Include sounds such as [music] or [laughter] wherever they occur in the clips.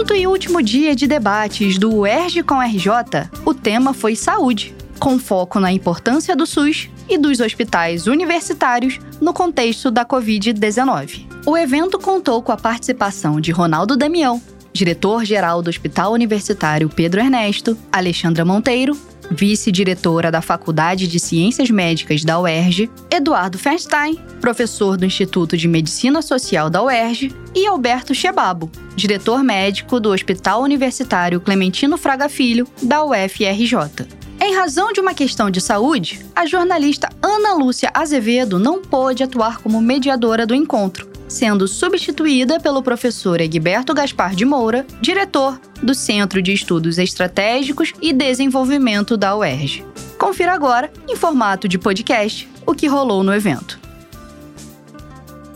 quinto e último dia de debates do UERJ com RJ, o tema foi saúde, com foco na importância do SUS e dos hospitais universitários no contexto da Covid-19. O evento contou com a participação de Ronaldo Damião, diretor-geral do Hospital Universitário Pedro Ernesto, Alexandra Monteiro, vice-diretora da Faculdade de Ciências Médicas da UERJ, Eduardo Feinstein, professor do Instituto de Medicina Social da UERJ, e Alberto Chebabo, diretor médico do Hospital Universitário Clementino Fraga Filho, da UFRJ. Em razão de uma questão de saúde, a jornalista Ana Lúcia Azevedo não pôde atuar como mediadora do encontro, sendo substituída pelo professor Egberto Gaspar de Moura, diretor do Centro de Estudos Estratégicos e Desenvolvimento da UERJ. Confira agora, em formato de podcast, o que rolou no evento.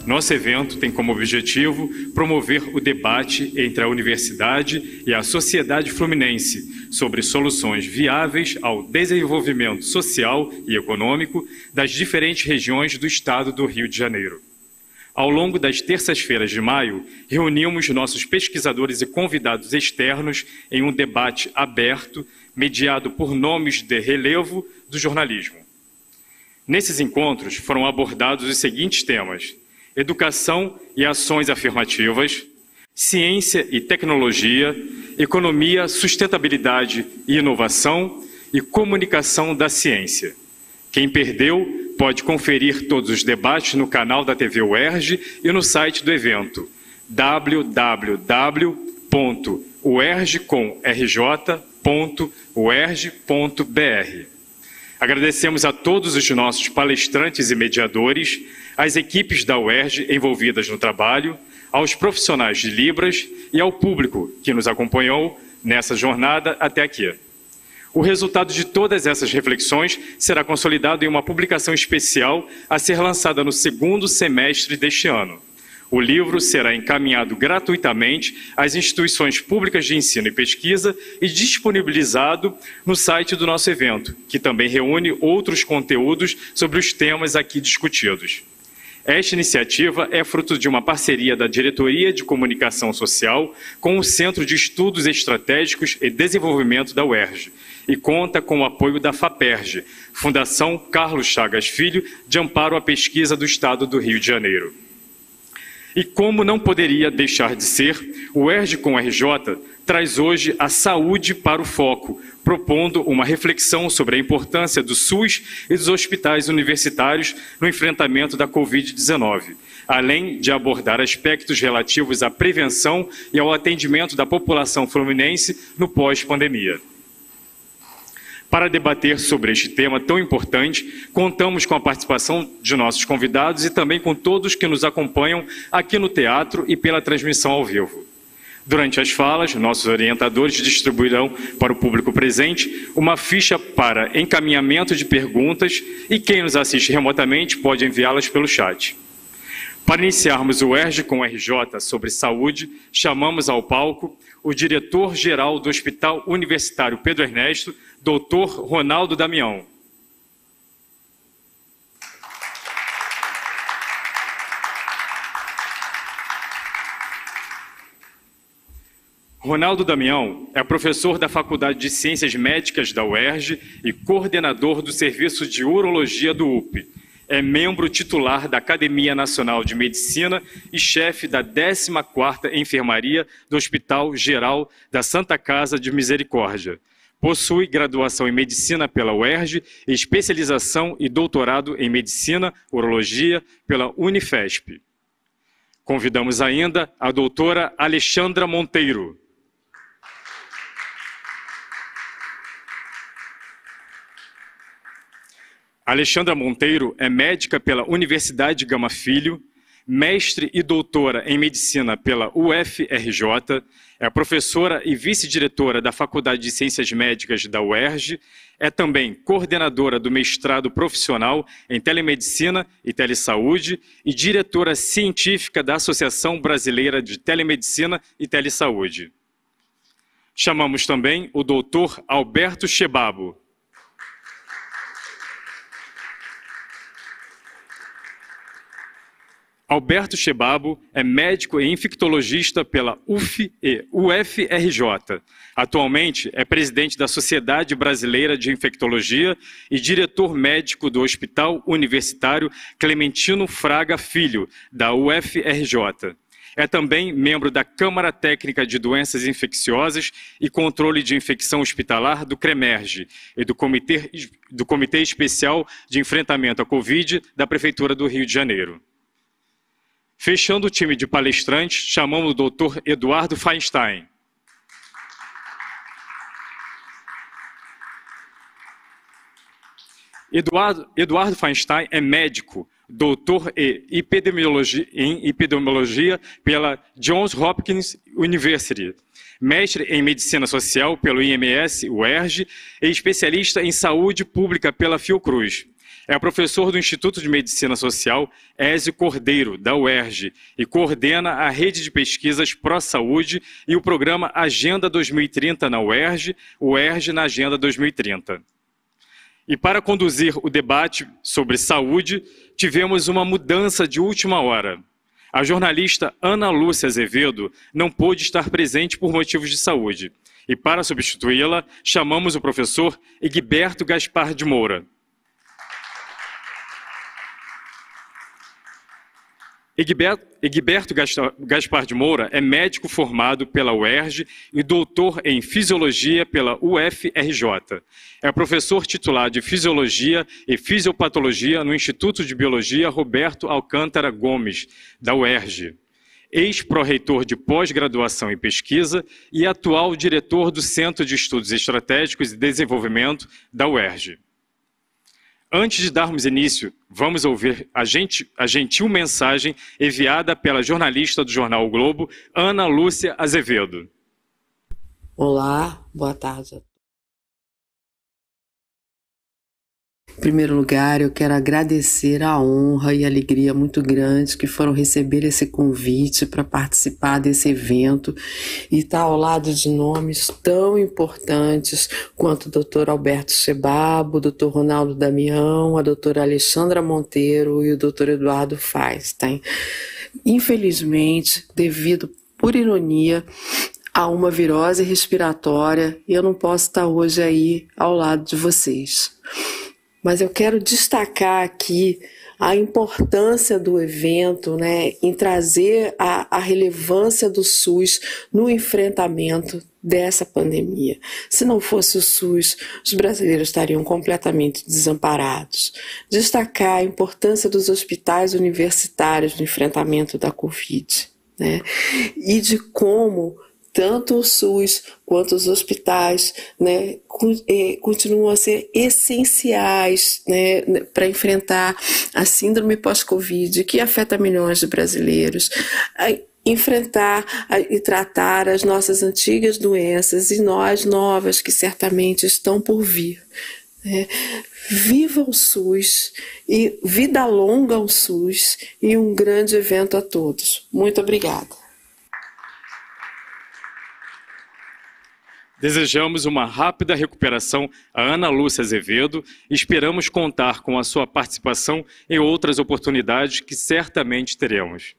Nosso evento tem como objetivo promover o debate entre a universidade e a sociedade fluminense sobre soluções viáveis ao desenvolvimento social e econômico das diferentes regiões do estado do Rio de Janeiro. Ao longo das terças-feiras de maio, reunimos nossos pesquisadores e convidados externos em um debate aberto, mediado por nomes de relevo do jornalismo. Nesses encontros foram abordados os seguintes temas: educação e ações afirmativas, ciência e tecnologia, economia, sustentabilidade e inovação e comunicação da ciência. Quem perdeu pode conferir todos os debates no canal da TV UERJ e no site do evento www.uerjcomrj.uerj.br. Agradecemos a todos os nossos palestrantes e mediadores às equipes da UERJ envolvidas no trabalho, aos profissionais de Libras e ao público que nos acompanhou nessa jornada até aqui. O resultado de todas essas reflexões será consolidado em uma publicação especial a ser lançada no segundo semestre deste ano. O livro será encaminhado gratuitamente às instituições públicas de ensino e pesquisa e disponibilizado no site do nosso evento, que também reúne outros conteúdos sobre os temas aqui discutidos. Esta iniciativa é fruto de uma parceria da Diretoria de Comunicação Social com o Centro de Estudos Estratégicos e Desenvolvimento da UERJ e conta com o apoio da FAPERJ, Fundação Carlos Chagas Filho, de amparo à pesquisa do Estado do Rio de Janeiro. E como não poderia deixar de ser, o ERJ com RJ traz hoje a saúde para o foco, propondo uma reflexão sobre a importância do SUS e dos hospitais universitários no enfrentamento da Covid-19, além de abordar aspectos relativos à prevenção e ao atendimento da população fluminense no pós-pandemia. Para debater sobre este tema tão importante, contamos com a participação de nossos convidados e também com todos que nos acompanham aqui no teatro e pela transmissão ao vivo. Durante as falas, nossos orientadores distribuirão para o público presente uma ficha para encaminhamento de perguntas e quem nos assiste remotamente pode enviá-las pelo chat. Para iniciarmos o ERJ com o RJ sobre saúde, chamamos ao palco o diretor-geral do Hospital Universitário Pedro Ernesto, doutor Ronaldo Damião. Ronaldo Damião é professor da Faculdade de Ciências Médicas da UERJ e coordenador do Serviço de Urologia do UP. É membro titular da Academia Nacional de Medicina e chefe da 14ª Enfermaria do Hospital Geral da Santa Casa de Misericórdia. Possui graduação em Medicina pela UERJ especialização e doutorado em Medicina, Urologia pela Unifesp. Convidamos ainda a doutora Alexandra Monteiro. Alexandra Monteiro é médica pela Universidade Gama Filho, mestre e doutora em medicina pela UFRJ, é professora e vice-diretora da Faculdade de Ciências Médicas da UERJ, é também coordenadora do mestrado profissional em telemedicina e telesaúde e diretora científica da Associação Brasileira de Telemedicina e Telesaúde. Chamamos também o doutor Alberto Chebabo, Alberto Chebabo é médico e infectologista pela UF e UFRJ. Atualmente é presidente da Sociedade Brasileira de Infectologia e diretor médico do Hospital Universitário Clementino Fraga Filho, da UFRJ. É também membro da Câmara Técnica de Doenças Infecciosas e Controle de Infecção Hospitalar do CREMERGE e do Comitê, do Comitê Especial de Enfrentamento à Covid da Prefeitura do Rio de Janeiro. Fechando o time de palestrantes, chamamos o doutor Eduardo Feinstein. Eduardo, Eduardo Feinstein é médico, doutor em epidemiologia, em epidemiologia pela Johns Hopkins University, mestre em medicina social pelo IMS, UERJ, e especialista em saúde pública pela Fiocruz. É professor do Instituto de Medicina Social Ézio Cordeiro, da UERJ, e coordena a rede de pesquisas Pró-Saúde e o programa Agenda 2030 na UERJ, UERJ na Agenda 2030. E para conduzir o debate sobre saúde, tivemos uma mudança de última hora. A jornalista Ana Lúcia Azevedo não pôde estar presente por motivos de saúde. E para substituí-la, chamamos o professor Egberto Gaspar de Moura. Egberto Gaspar de Moura é médico formado pela UERJ e doutor em Fisiologia pela UFRJ. É professor titular de Fisiologia e Fisiopatologia no Instituto de Biologia Roberto Alcântara Gomes, da UERJ. Ex-pró-reitor de pós-graduação e pesquisa e atual diretor do Centro de Estudos Estratégicos e Desenvolvimento da UERJ. Antes de darmos início, vamos ouvir a, gente, a gentil mensagem enviada pela jornalista do jornal o Globo, Ana Lúcia Azevedo. Olá, boa tarde Em primeiro lugar, eu quero agradecer a honra e alegria muito grandes que foram receber esse convite para participar desse evento e estar ao lado de nomes tão importantes quanto o Dr. Alberto Chebabo, o Dr. Ronaldo Damião, a doutora Alexandra Monteiro e o Dr. Eduardo Feinstein. Infelizmente, devido por ironia, a uma virose respiratória, eu não posso estar hoje aí ao lado de vocês mas eu quero destacar aqui a importância do evento né, em trazer a, a relevância do SUS no enfrentamento dessa pandemia. Se não fosse o SUS, os brasileiros estariam completamente desamparados. Destacar a importância dos hospitais universitários no enfrentamento da Covid. Né? E de como tanto o SUS quanto os hospitais né, eh, continuam a ser essenciais né, para enfrentar a síndrome pós-Covid, que afeta milhões de brasileiros. enfrentar e tratar as nossas antigas doenças e nós novas que certamente estão por vir. Né? Viva o SUS e vida longa ao SUS e um grande evento a todos. Muito obrigada. Desejamos uma rápida recuperação a Ana Lúcia Azevedo e esperamos contar com a sua participação em outras oportunidades que certamente teremos.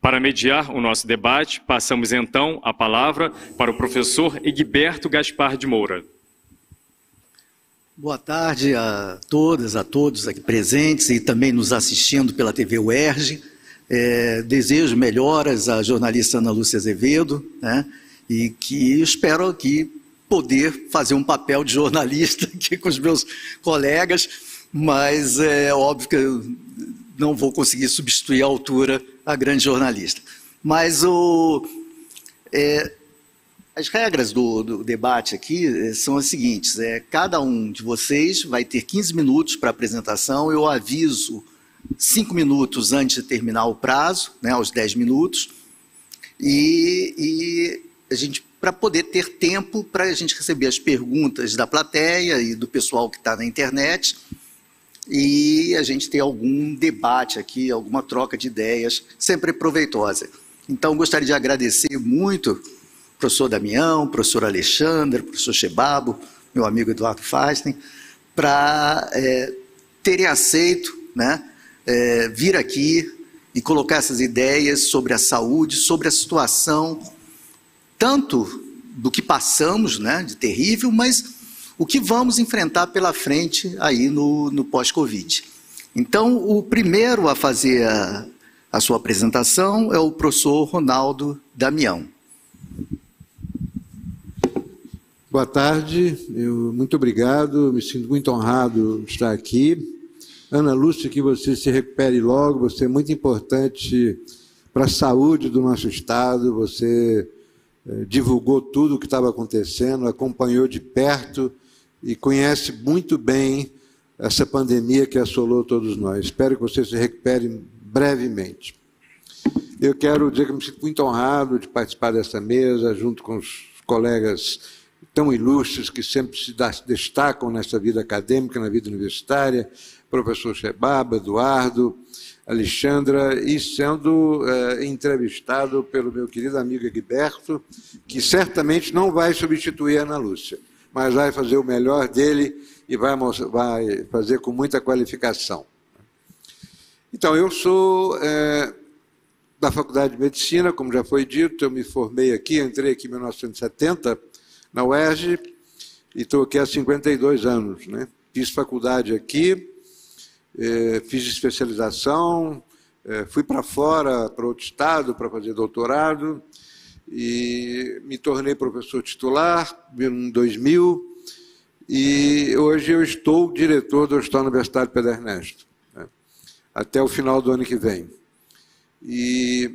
Para mediar o nosso debate, passamos então a palavra para o professor Egberto Gaspar de Moura. Boa tarde a todas, a todos aqui presentes e também nos assistindo pela TV UERJ. É, desejo melhoras à jornalista Ana Lúcia Azevedo, né? E que espero aqui poder fazer um papel de jornalista [laughs] aqui com os meus colegas, mas é óbvio que eu não vou conseguir substituir à altura a grande jornalista. Mas o, é, as regras do, do, debate aqui é, são as seguintes: é, cada um de vocês vai ter 15 minutos para apresentação, eu aviso cinco minutos antes de terminar o prazo, né, aos 10 minutos, e, e a gente para poder ter tempo para a gente receber as perguntas da plateia e do pessoal que está na internet e a gente ter algum debate aqui, alguma troca de ideias, sempre proveitosa. Então, gostaria de agradecer muito professor Damião, professor Alexandre, professor Chebabo, meu amigo Eduardo Fasten, para é, terem aceito né, é, vir aqui e colocar essas ideias sobre a saúde, sobre a situação, tanto do que passamos, né, de terrível, mas o que vamos enfrentar pela frente aí no, no pós-Covid. Então, o primeiro a fazer a, a sua apresentação é o professor Ronaldo Damião. Boa tarde, eu, muito obrigado, me sinto muito honrado de estar aqui. Ana Lúcia, que você se recupere logo, você é muito importante para a saúde do nosso Estado, você divulgou tudo o que estava acontecendo, acompanhou de perto e conhece muito bem essa pandemia que assolou todos nós. Espero que você se recupere brevemente. Eu quero dizer que me sinto muito honrado de participar dessa mesa, junto com os colegas tão ilustres que sempre se destacam nessa vida acadêmica, na vida universitária, professor Shebaba, Eduardo, Alexandra, e sendo eh, entrevistado pelo meu querido amigo Egberto, que certamente não vai substituir a Ana Lúcia mas vai fazer o melhor dele e vai, vai fazer com muita qualificação. Então, eu sou é, da Faculdade de Medicina, como já foi dito, eu me formei aqui, entrei aqui em 1970 na UERJ e estou aqui há 52 anos. Né? Fiz faculdade aqui, fiz especialização, é, fui para fora, para outro estado, para fazer doutorado, e me tornei professor titular em 2000 e hoje eu estou diretor do Hospital Universitário Pedro Ernesto, né, até o final do ano que vem. E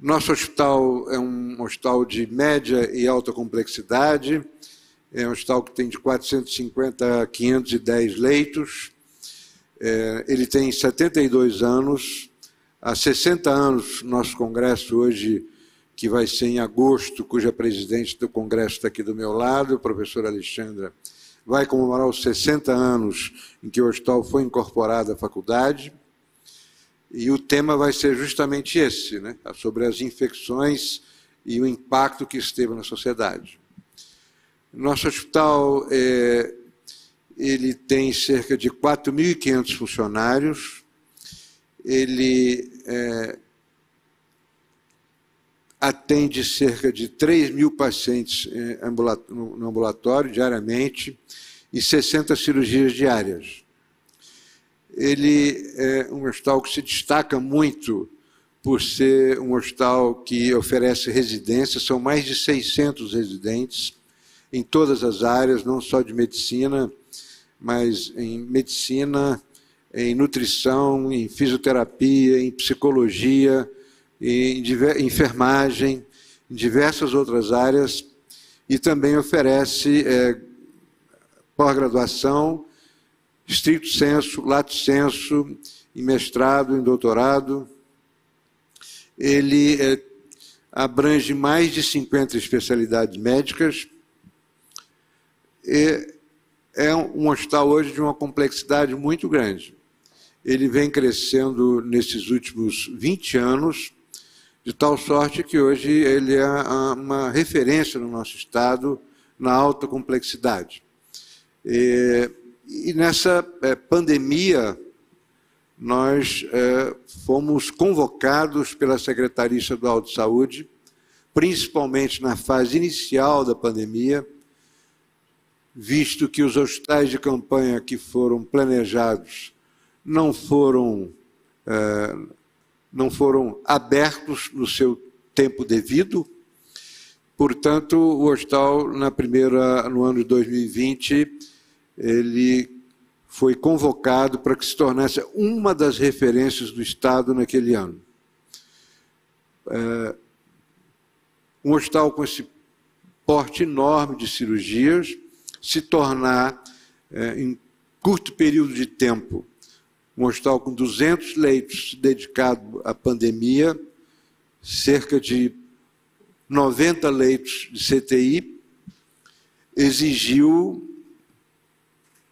nosso hospital é um hospital de média e alta complexidade, é um hospital que tem de 450 a 510 leitos, é, ele tem 72 anos, Há 60 anos, nosso congresso hoje, que vai ser em agosto, cuja presidente do congresso está aqui do meu lado, a professora Alexandra, vai comemorar os 60 anos em que o hospital foi incorporado à faculdade. E o tema vai ser justamente esse, né? sobre as infecções e o impacto que isso teve na sociedade. Nosso hospital é, ele tem cerca de 4.500 funcionários, ele é, atende cerca de 3 mil pacientes é, no ambulatório diariamente e 60 cirurgias diárias. Ele é um hospital que se destaca muito por ser um hospital que oferece residências, são mais de 600 residentes em todas as áreas, não só de medicina, mas em medicina, em nutrição, em fisioterapia, em psicologia, em enfermagem, em diversas outras áreas, e também oferece é, pós-graduação, estrito senso, lato senso, em mestrado, em doutorado. Ele é, abrange mais de 50 especialidades médicas. E é um hospital hoje de uma complexidade muito grande ele vem crescendo nesses últimos 20 anos, de tal sorte que hoje ele é uma referência no nosso Estado na alta complexidade. E, e nessa é, pandemia, nós é, fomos convocados pela Secretaria Estadual de Saúde, principalmente na fase inicial da pandemia, visto que os hospitais de campanha que foram planejados não foram, é, não foram abertos no seu tempo devido. Portanto, o hospital, na primeira, no ano de 2020, ele foi convocado para que se tornasse uma das referências do Estado naquele ano. É, um hospital com esse porte enorme de cirurgias se tornar, é, em curto período de tempo, um hospital com 200 leitos dedicado à pandemia, cerca de 90 leitos de CTI, exigiu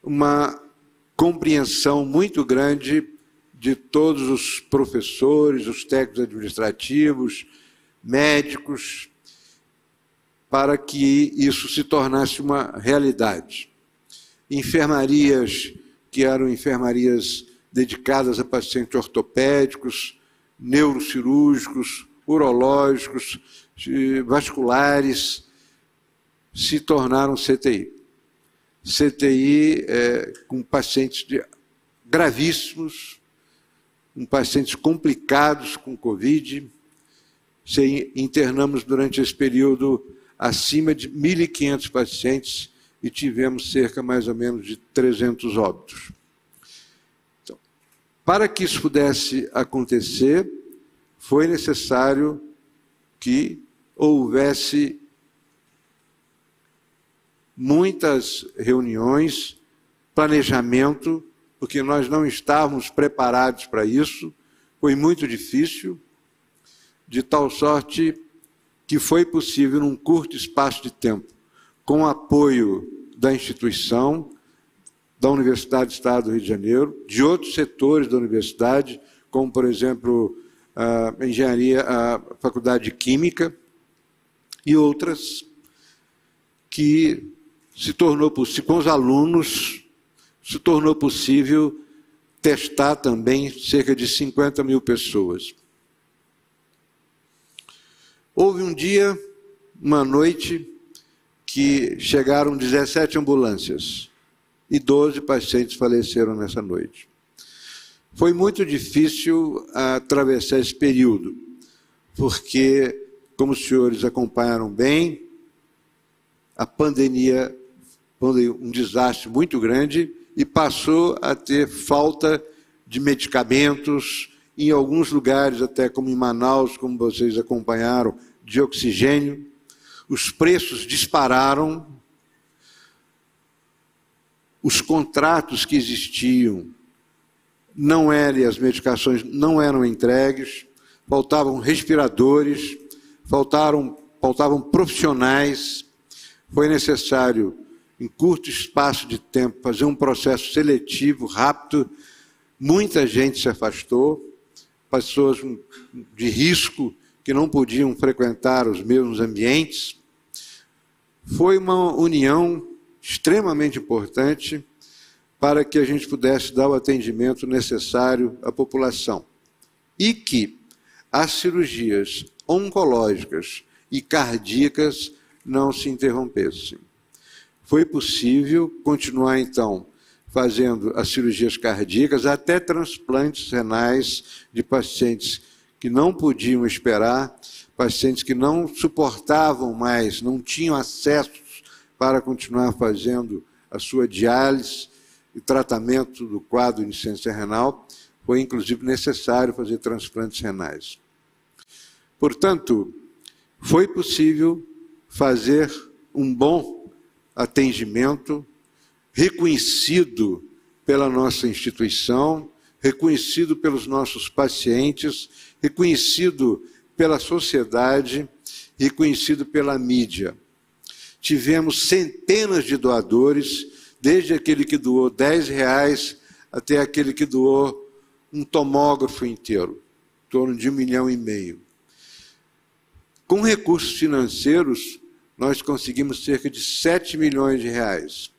uma compreensão muito grande de todos os professores, os técnicos administrativos, médicos, para que isso se tornasse uma realidade. Enfermarias que eram enfermarias dedicadas a pacientes ortopédicos, neurocirúrgicos, urológicos, vasculares, se tornaram CTI. CTI é, com pacientes de, gravíssimos, com pacientes complicados com Covid. Se internamos durante esse período acima de 1.500 pacientes e tivemos cerca mais ou menos de 300 óbitos. Então, para que isso pudesse acontecer, foi necessário que houvesse muitas reuniões, planejamento, porque nós não estávamos preparados para isso, foi muito difícil, de tal sorte que foi possível, num curto espaço de tempo, com apoio da instituição, da Universidade do Estado do Rio de Janeiro, de outros setores da universidade, como, por exemplo, a engenharia, a Faculdade de Química e outras, que se tornou possível, com os alunos, se tornou possível testar também cerca de 50 mil pessoas. Houve um dia, uma noite, que chegaram 17 ambulâncias e 12 pacientes faleceram nessa noite. Foi muito difícil atravessar esse período, porque, como os senhores acompanharam bem, a pandemia um desastre muito grande e passou a ter falta de medicamentos, em alguns lugares, até como em Manaus, como vocês acompanharam, de oxigênio. Os preços dispararam, os contratos que existiam não eram, as medicações não eram entregues, faltavam respiradores, faltaram, faltavam profissionais, foi necessário em curto espaço de tempo, fazer um processo seletivo rápido. Muita gente se afastou, pessoas de risco que não podiam frequentar os mesmos ambientes. Foi uma união extremamente importante para que a gente pudesse dar o atendimento necessário à população. E que as cirurgias oncológicas e cardíacas não se interrompessem. Foi possível continuar, então, fazendo as cirurgias cardíacas, até transplantes renais de pacientes que não podiam esperar, pacientes que não suportavam mais, não tinham acesso para continuar fazendo a sua diálise e tratamento do quadro de insuficiência renal, foi inclusive necessário fazer transplantes renais. Portanto, foi possível fazer um bom atendimento, reconhecido pela nossa instituição, reconhecido pelos nossos pacientes, reconhecido pela sociedade, reconhecido pela mídia. Tivemos centenas de doadores, desde aquele que doou 10 reais até aquele que doou um tomógrafo inteiro, em torno de um milhão e meio. Com recursos financeiros, nós conseguimos cerca de 7 milhões de reais.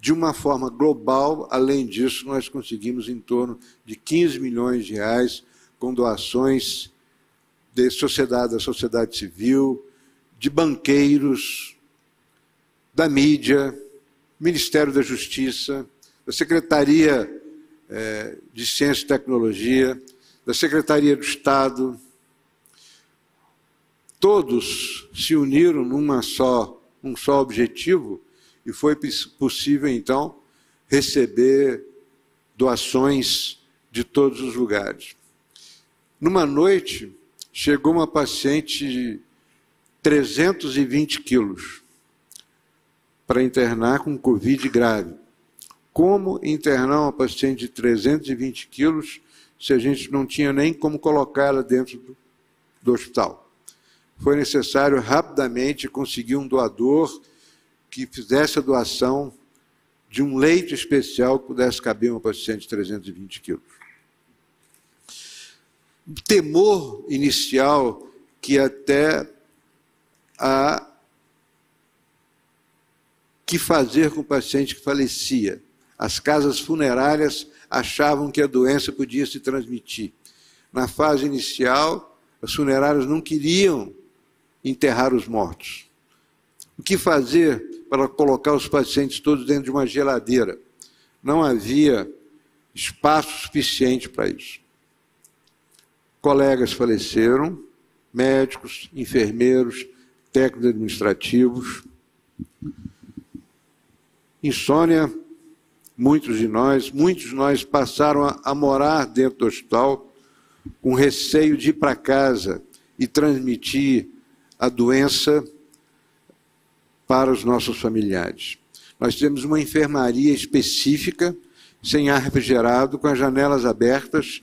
De uma forma global, além disso, nós conseguimos em torno de 15 milhões de reais com doações de sociedade, da sociedade civil, de banqueiros, da mídia, Ministério da Justiça, da Secretaria eh, de Ciência e Tecnologia, da Secretaria do Estado, todos se uniram numa só, um só objetivo e foi possível então receber doações de todos os lugares. Numa noite, chegou uma paciente de 320 quilos para internar com Covid grave. Como internar uma paciente de 320 quilos se a gente não tinha nem como colocá-la dentro do, do hospital? foi necessário rapidamente conseguir um doador que fizesse a doação de um leito especial que pudesse caber uma paciente de 320 quilos. Temor inicial que até a que fazer com o paciente que falecia. As casas funerárias achavam que a doença podia se transmitir. Na fase inicial, as funerárias não queriam enterrar os mortos. O que fazer para colocar os pacientes todos dentro de uma geladeira? Não havia espaço suficiente para isso. Colegas faleceram, médicos, enfermeiros, técnicos administrativos. Insônia, muitos de nós, muitos de nós passaram a, a morar dentro do hospital com receio de ir para casa e transmitir a doença para os nossos familiares. Nós temos uma enfermaria específica, sem ar refrigerado, com as janelas abertas,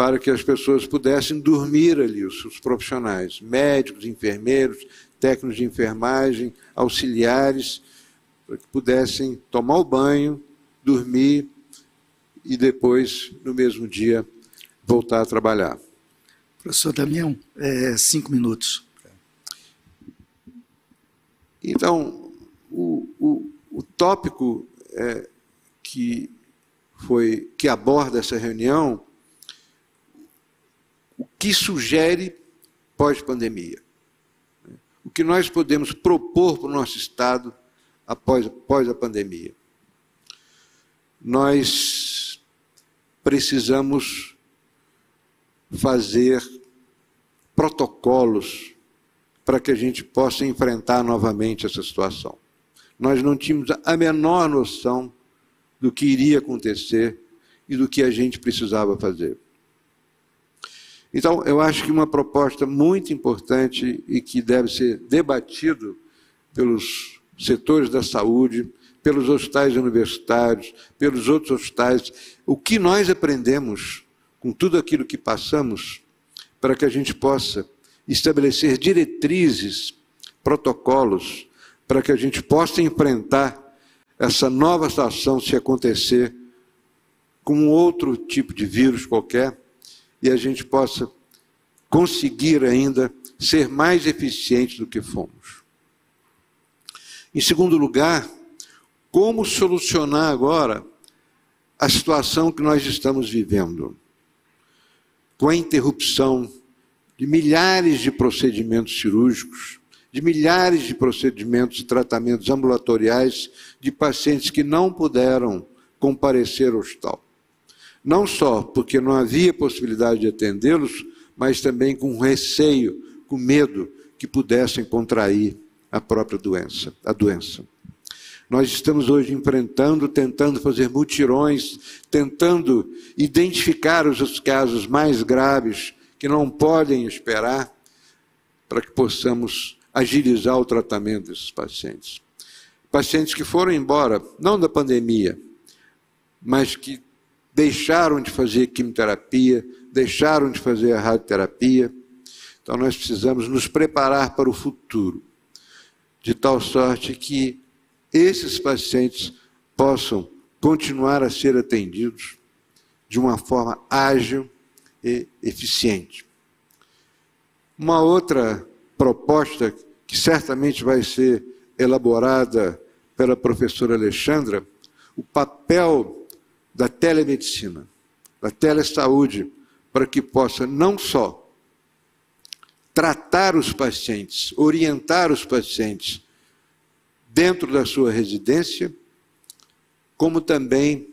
para que as pessoas pudessem dormir ali, os, os profissionais, médicos, enfermeiros, técnicos de enfermagem, auxiliares, para que pudessem tomar o banho, dormir e depois, no mesmo dia, voltar a trabalhar. Professor Damião, é, cinco minutos. Então, o, o, o tópico é, que foi que aborda essa reunião, o que sugere pós-pandemia, o que nós podemos propor para o nosso Estado após, após a pandemia. Nós precisamos fazer protocolos para que a gente possa enfrentar novamente essa situação. Nós não tínhamos a menor noção do que iria acontecer e do que a gente precisava fazer. Então, eu acho que uma proposta muito importante e que deve ser debatido pelos setores da saúde, pelos hospitais universitários, pelos outros hospitais, o que nós aprendemos com tudo aquilo que passamos para que a gente possa estabelecer diretrizes, protocolos, para que a gente possa enfrentar essa nova situação se acontecer com outro tipo de vírus qualquer e a gente possa conseguir ainda ser mais eficiente do que fomos. Em segundo lugar, como solucionar agora a situação que nós estamos vivendo? Com a interrupção de milhares de procedimentos cirúrgicos, de milhares de procedimentos e tratamentos ambulatoriais de pacientes que não puderam comparecer ao hospital. Não só porque não havia possibilidade de atendê-los, mas também com receio, com medo que pudessem contrair a própria doença, a doença. Nós estamos hoje enfrentando, tentando fazer mutirões, tentando identificar os casos mais graves que não podem esperar para que possamos agilizar o tratamento desses pacientes. Pacientes que foram embora, não da pandemia, mas que deixaram de fazer quimioterapia, deixaram de fazer a radioterapia. Então nós precisamos nos preparar para o futuro, de tal sorte que esses pacientes possam continuar a ser atendidos de uma forma ágil e eficiente. Uma outra proposta que certamente vai ser elaborada pela professora Alexandra, o papel da telemedicina, da telesaúde, para que possa não só tratar os pacientes, orientar os pacientes dentro da sua residência, como também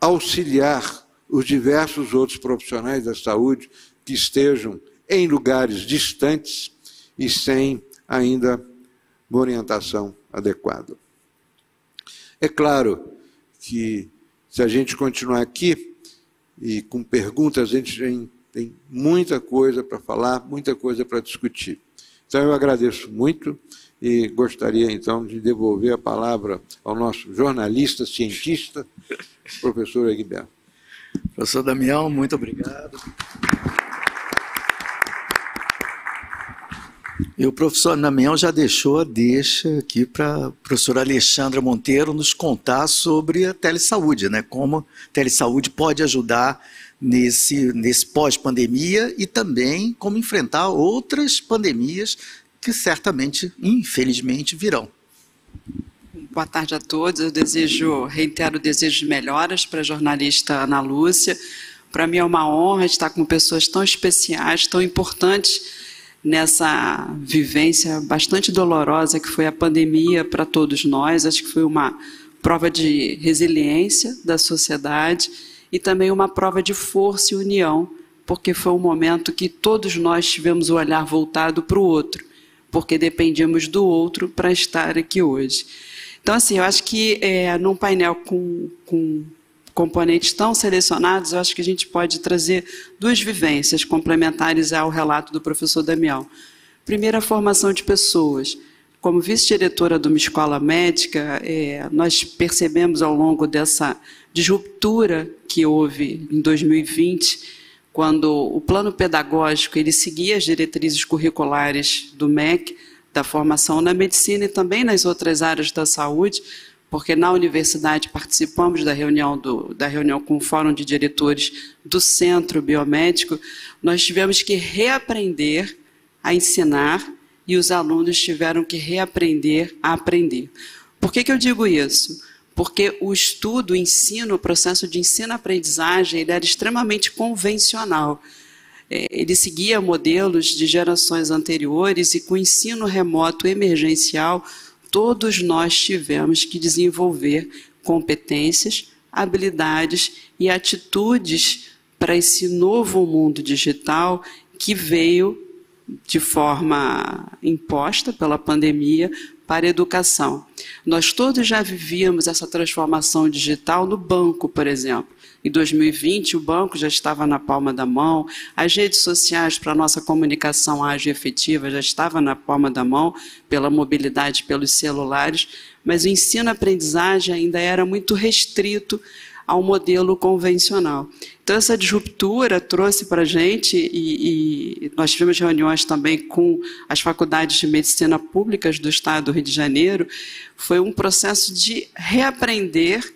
auxiliar os diversos outros profissionais da saúde que estejam em lugares distantes e sem ainda uma orientação adequada. É claro que se a gente continuar aqui e com perguntas, a gente tem, tem muita coisa para falar, muita coisa para discutir. Então eu agradeço muito e gostaria então de devolver a palavra ao nosso jornalista, cientista, professor Egberto. Professor Damião, muito obrigado. E o professor Damião já deixou a deixa aqui para a professora Alexandra Monteiro nos contar sobre a telesaúde, né? como a telesaúde pode ajudar nesse, nesse pós-pandemia e também como enfrentar outras pandemias que certamente, infelizmente, virão. Boa tarde a todos. Eu desejo, reitero o desejo de melhoras para a jornalista Ana Lúcia. Para mim é uma honra estar com pessoas tão especiais, tão importantes nessa vivência bastante dolorosa que foi a pandemia para todos nós. Acho que foi uma prova de resiliência da sociedade e também uma prova de força e união, porque foi um momento que todos nós tivemos o olhar voltado para o outro, porque dependíamos do outro para estar aqui hoje. Então, assim, eu acho que é, num painel com, com componentes tão selecionados, eu acho que a gente pode trazer duas vivências complementares ao relato do professor Damião. Primeiro, a formação de pessoas. Como vice-diretora de uma escola médica, é, nós percebemos ao longo dessa disruptura que houve em 2020, quando o plano pedagógico ele seguia as diretrizes curriculares do MEC, da formação na medicina e também nas outras áreas da saúde, porque na universidade participamos da reunião, do, da reunião com o Fórum de Diretores do Centro Biomédico, nós tivemos que reaprender a ensinar e os alunos tiveram que reaprender a aprender. Por que, que eu digo isso? Porque o estudo, o ensino, o processo de ensino-aprendizagem, ele era extremamente convencional. É, ele seguia modelos de gerações anteriores e com ensino remoto emergencial, todos nós tivemos que desenvolver competências, habilidades e atitudes para esse novo mundo digital que veio de forma imposta pela pandemia para a educação. Nós todos já vivíamos essa transformação digital no banco, por exemplo. Em 2020, o banco já estava na palma da mão, as redes sociais para nossa comunicação ágil e efetiva já estava na palma da mão, pela mobilidade, pelos celulares, mas o ensino-aprendizagem ainda era muito restrito ao modelo convencional. Então, essa disruptura trouxe para a gente, e, e, nós tivemos reuniões também com as faculdades de medicina públicas do Estado do Rio de Janeiro, foi um processo de reaprender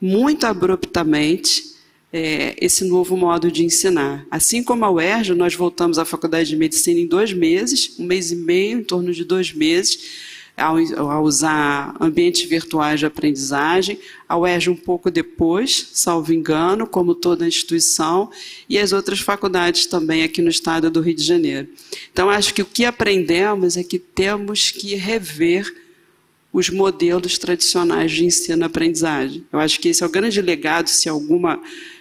muito abruptamente é, esse novo modo de ensinar. Assim como a UERJ, nós voltamos à Faculdade de Medicina em dois meses, um mês e meio, em torno de dois meses, ao, ao usar ambientes virtuais de aprendizagem, a UERJ um pouco depois, salvo engano, como toda instituição, e as outras faculdades também aqui no estado do Rio de Janeiro. Então, acho que o que aprendemos é que temos que rever os modelos tradicionais de ensino-aprendizagem. Eu acho que esse é o grande legado, se alguma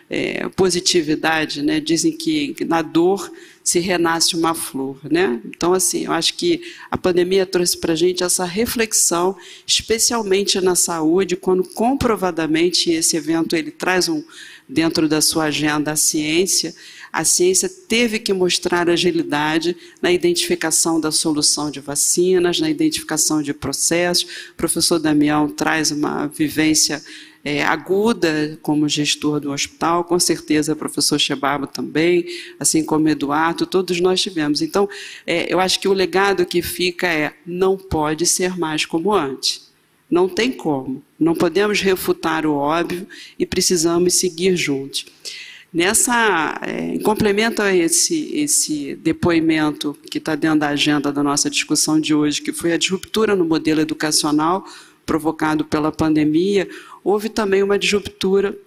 é, positividade, né? dizem que na dor se renasce uma flor, né? Então, assim, eu acho que a pandemia trouxe para a gente essa reflexão, especialmente na saúde, quando comprovadamente esse evento ele traz um dentro da sua agenda a ciência, a ciência teve que mostrar agilidade na identificação da solução de vacinas, na identificação de processos. O professor Damião traz uma vivência é, aguda como gestor do hospital, com certeza o professor Chebabo também, assim como Eduardo, todos nós tivemos. Então, é, eu acho que o legado que fica é: não pode ser mais como antes. Não tem como. Não podemos refutar o óbvio e precisamos seguir juntos. Nessa, é, em complemento a esse, esse depoimento que está dentro da agenda da nossa discussão de hoje, que foi a disruptura no modelo educacional provocado pela pandemia, houve também uma disruptura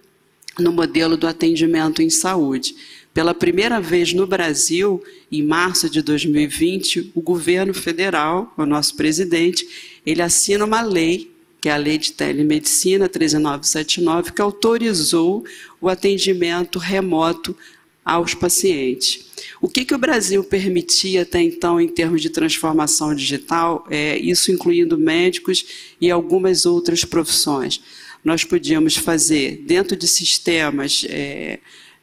no modelo do atendimento em saúde. Pela primeira vez no Brasil, em março de 2020, o governo federal, o nosso presidente, ele assina uma lei, que é a Lei de Telemedicina 13979, que autorizou o atendimento remoto aos pacientes. O que, que o Brasil permitia até então em termos de transformação digital, é, isso incluindo médicos e algumas outras profissões? Nós podíamos fazer dentro de sistemas é,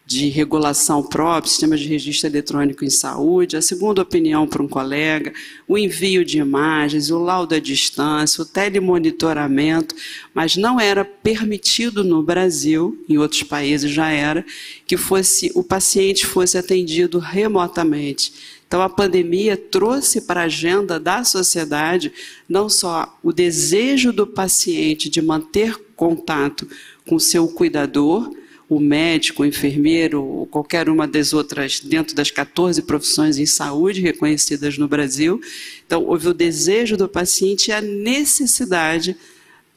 de regulação própria, sistemas de registro eletrônico em saúde, a segunda opinião para um colega, o envio de imagens, o laudo à distância, o telemonitoramento, mas não era permitido no Brasil, em outros países já era, que fosse o paciente fosse atendido remotamente. Então a pandemia trouxe para a agenda da sociedade não só o desejo do paciente de manter contato com seu cuidador, o médico, o enfermeiro, ou qualquer uma das outras, dentro das 14 profissões em saúde reconhecidas no Brasil. Então, houve o desejo do paciente e a necessidade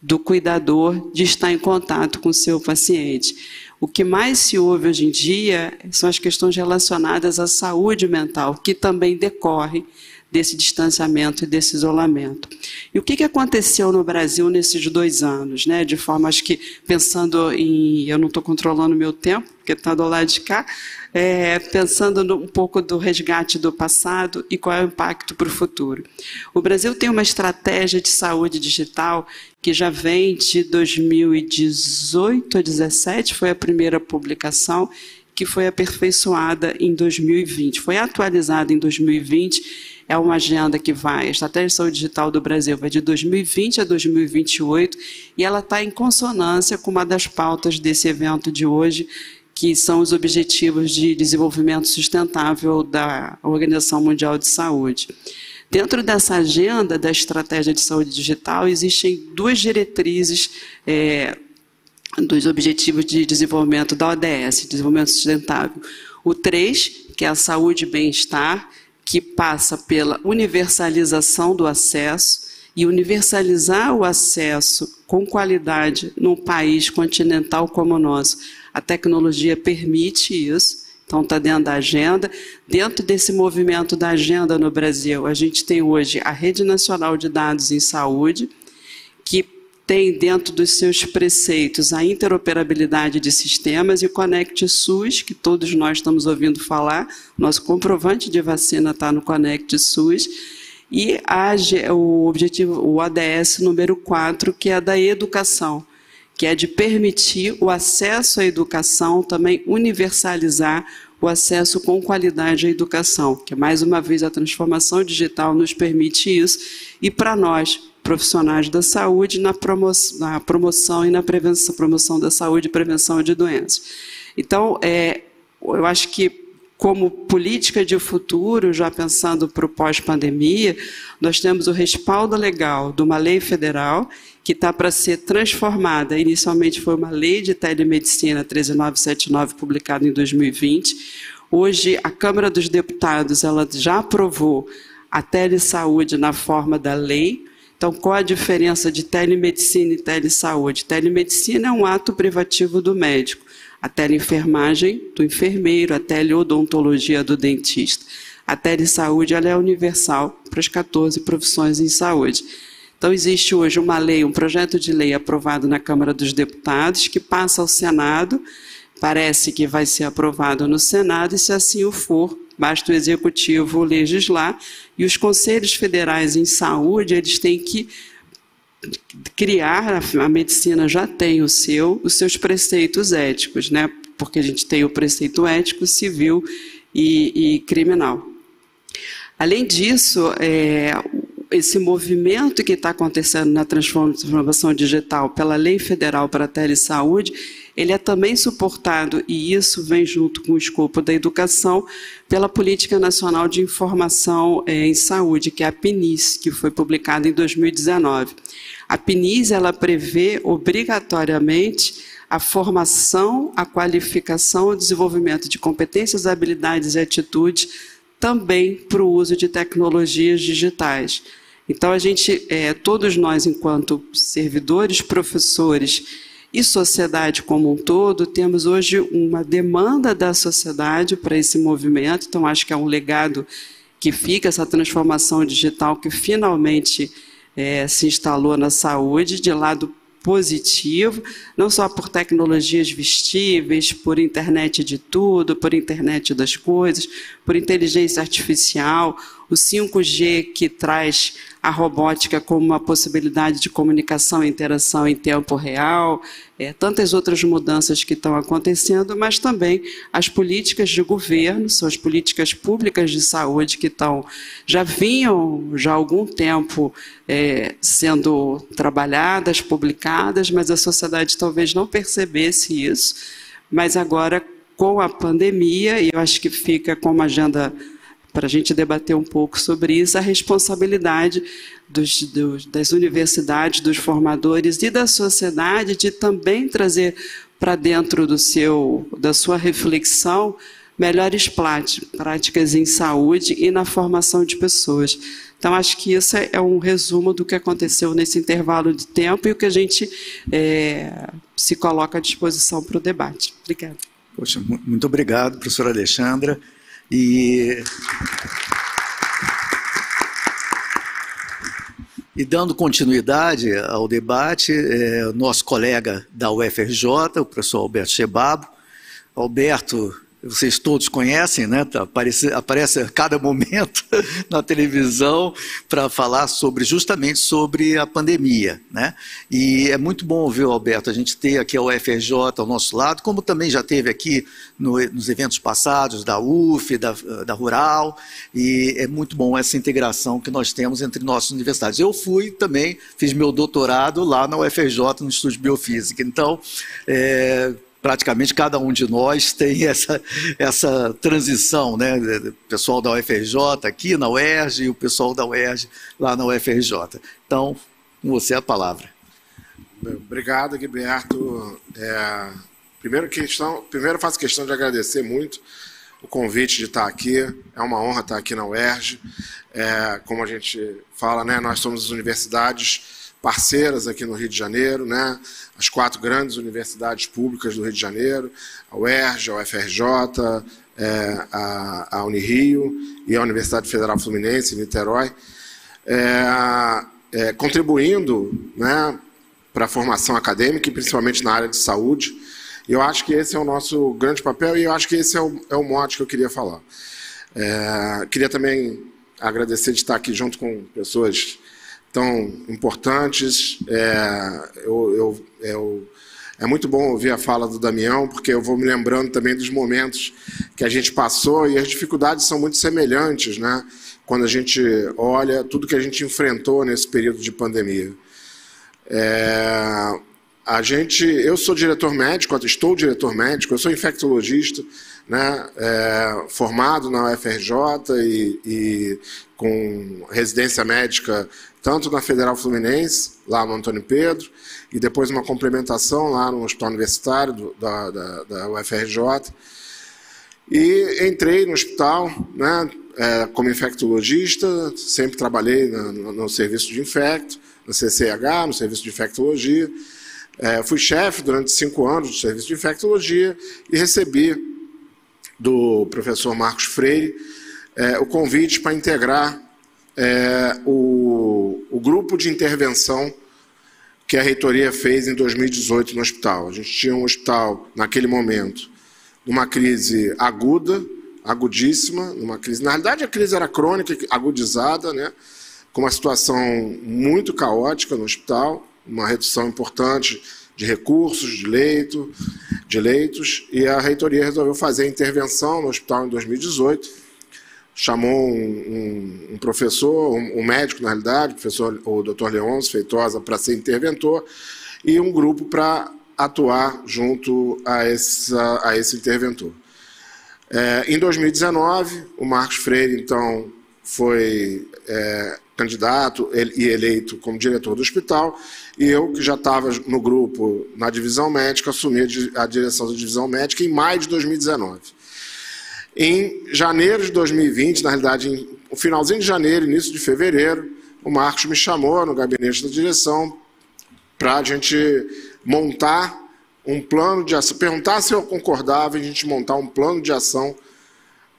do cuidador de estar em contato com o seu paciente. O que mais se ouve hoje em dia são as questões relacionadas à saúde mental, que também decorre desse distanciamento e desse isolamento. E o que, que aconteceu no Brasil nesses dois anos? Né? De forma, acho que, pensando em. Eu não estou controlando meu tempo, porque está do lado de cá, é, pensando no, um pouco do resgate do passado e qual é o impacto para o futuro. O Brasil tem uma estratégia de saúde digital que já vem de 2018 a 2017, foi a primeira publicação, que foi aperfeiçoada em 2020. Foi atualizada em 2020 é uma agenda que vai, a Estratégia de Saúde Digital do Brasil vai de 2020 a 2028 e ela está em consonância com uma das pautas desse evento de hoje, que são os Objetivos de Desenvolvimento Sustentável da Organização Mundial de Saúde. Dentro dessa agenda da Estratégia de Saúde Digital, existem duas diretrizes é, dos Objetivos de Desenvolvimento da ODS, Desenvolvimento Sustentável. O 3, que é a saúde e bem-estar, que passa pela universalização do acesso e universalizar o acesso com qualidade num país continental como o nosso. A tecnologia permite isso, então está dentro da agenda. Dentro desse movimento da agenda no Brasil, a gente tem hoje a Rede Nacional de Dados em Saúde, que tem dentro dos seus preceitos a interoperabilidade de sistemas e o Connect SUS, que todos nós estamos ouvindo falar, nosso comprovante de vacina está no Connect SUS, e a, o objetivo, o ADS número 4, que é da educação, que é de permitir o acesso à educação, também universalizar o acesso com qualidade à educação, que mais uma vez a transformação digital nos permite isso, e para nós, profissionais da saúde na, promo na promoção e na prevenção, promoção da saúde e prevenção de doenças. Então, é, eu acho que como política de futuro, já pensando para o pós-pandemia, nós temos o respaldo legal de uma lei federal que está para ser transformada. Inicialmente foi uma lei de telemedicina 13979, publicada em 2020. Hoje, a Câmara dos Deputados ela já aprovou a telesaúde na forma da lei, então, qual a diferença de telemedicina e telesaúde? Telemedicina é um ato privativo do médico, a teleenfermagem do enfermeiro, a teleodontologia do dentista. A telesaúde ela é universal para as 14 profissões em saúde. Então, existe hoje uma lei, um projeto de lei aprovado na Câmara dos Deputados, que passa ao Senado, parece que vai ser aprovado no Senado, e se assim o for, basta o executivo legislar e os conselhos federais em saúde, eles têm que criar, a medicina já tem o seu, os seus preceitos éticos, né? Porque a gente tem o preceito ético, civil e, e criminal. Além disso, é, esse movimento que está acontecendo na transformação digital pela Lei Federal para a Telesaúde, ele é também suportado, e isso vem junto com o escopo da educação, pela Política Nacional de Informação é, em Saúde, que é a PNIS, que foi publicada em 2019. A PNIS ela prevê obrigatoriamente a formação, a qualificação, o desenvolvimento de competências, habilidades e atitudes também para o uso de tecnologias digitais. Então, a gente, é, todos nós, enquanto servidores, professores e sociedade como um todo, temos hoje uma demanda da sociedade para esse movimento, então acho que é um legado que fica, essa transformação digital que finalmente é, se instalou na saúde, de lado positivo, não só por tecnologias vestíveis, por internet de tudo, por internet das coisas, por inteligência artificial, o 5G que traz a robótica como uma possibilidade de comunicação e interação em tempo real, é, tantas outras mudanças que estão acontecendo, mas também as políticas de governo, são as políticas públicas de saúde que estão, já vinham já há algum tempo é, sendo trabalhadas, publicadas, mas a sociedade talvez não percebesse isso, mas agora com a pandemia, e eu acho que fica como agenda para a gente debater um pouco sobre isso, a responsabilidade dos, dos, das universidades, dos formadores e da sociedade de também trazer para dentro do seu, da sua reflexão melhores práticas em saúde e na formação de pessoas. Então, acho que isso é, é um resumo do que aconteceu nesse intervalo de tempo e o que a gente é, se coloca à disposição para o debate. Obrigada. Poxa, muito obrigado, professora Alexandra. E E dando continuidade ao debate, é, nosso colega da UFRJ, o professor Alberto Chebabo. Alberto vocês todos conhecem, né? Tá, aparece, aparece a cada momento [laughs] na televisão para falar sobre justamente sobre a pandemia, né? E é muito bom o Alberto, a gente ter aqui a UFRJ ao nosso lado, como também já teve aqui no, nos eventos passados da UF, da, da Rural, e é muito bom essa integração que nós temos entre nossas universidades. Eu fui também, fiz meu doutorado lá na UFRJ, no Instituto de Biofísica, então é, praticamente cada um de nós tem [laughs] essa, essa transição, né? O pessoal da UFRJ aqui na UERJ e o pessoal da UERJ lá na UFRJ. Então, com você a palavra. Obrigado, Guilherto. É, primeiro, questão, primeiro faço questão de agradecer muito o convite de estar aqui. É uma honra estar aqui na UERJ. É, como a gente fala, né, nós somos universidades parceiras aqui no Rio de Janeiro, né? as quatro grandes universidades públicas do Rio de Janeiro, a UERJ, a UFRJ, é, a, a Unirio e a Universidade Federal Fluminense, em Niterói, é, é, contribuindo né, para a formação acadêmica e principalmente na área de saúde. E eu acho que esse é o nosso grande papel e eu acho que esse é o, é o mote que eu queria falar. É, queria também agradecer de estar aqui junto com pessoas tão importantes. É, eu, eu, eu, é muito bom ouvir a fala do Damião, porque eu vou me lembrando também dos momentos que a gente passou e as dificuldades são muito semelhantes, né? Quando a gente olha tudo que a gente enfrentou nesse período de pandemia. É, a gente, eu sou diretor médico, estou diretor médico, eu sou infectologista, né, é, formado na UFRJ e, e, com residência médica tanto na Federal Fluminense, lá no Antônio Pedro, e depois uma complementação lá no Hospital Universitário do, da, da, da, UFRJ. E entrei no hospital né, é, como infectologista, sempre trabalhei no, no, no, serviço de infecto, no CCH, no serviço de infectologia. É, fui chefe durante cinco anos do serviço de infectologia e recebi do professor Marcos Freire é, o convite para integrar é, o, o grupo de intervenção que a reitoria fez em 2018 no hospital. A gente tinha um hospital, naquele momento, numa crise aguda, agudíssima, numa crise. Na realidade, a crise era crônica, agudizada, né? com uma situação muito caótica no hospital, uma redução importante de recursos, de leito, de leitos, e a reitoria resolveu fazer a intervenção no hospital em 2018 chamou um, um, um professor, um, um, médico, na realidade, o, professor, o doutor Leôncio Feitosa, para ser interventor, e um grupo para atuar junto a, essa, a esse interventor. É, em 2019, o Marcos Freire, então, foi é, candidato e eleito como diretor do hospital, e eu, que já estava no grupo, na divisão médica, assumi a direção da divisão médica em maio de 2019. Em janeiro de 2020, na realidade, no finalzinho de janeiro, início de fevereiro, o Marcos me chamou no gabinete da direção para a gente montar um plano de ação, perguntar se eu concordava em a gente montar um plano de ação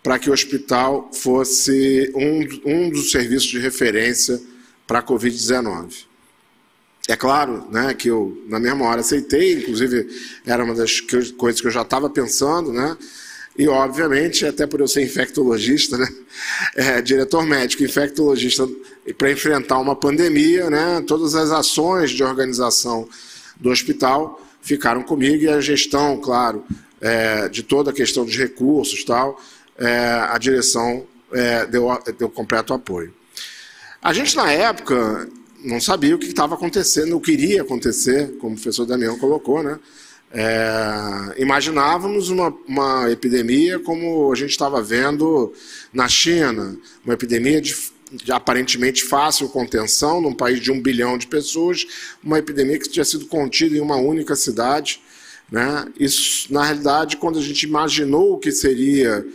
para que o hospital fosse um, um dos serviços de referência para a Covid-19. É claro né, que eu, na mesma hora, aceitei, inclusive era uma das coisas que eu já estava pensando, né? E, obviamente, até por eu ser infectologista, né, é, diretor médico, infectologista, para enfrentar uma pandemia, né, todas as ações de organização do hospital ficaram comigo e a gestão, claro, é, de toda a questão dos recursos tal, é, a direção é, deu, deu completo apoio. A gente, na época, não sabia o que estava acontecendo, o que iria acontecer, como o professor Damião colocou, né? É, imaginávamos uma, uma, epidemia como a gente estava vendo na China, uma epidemia de, de, aparentemente fácil contenção, num país de um bilhão de pessoas, uma epidemia que tinha sido contida em uma única cidade. Né? Isso, na realidade, quando a gente imaginou o que seria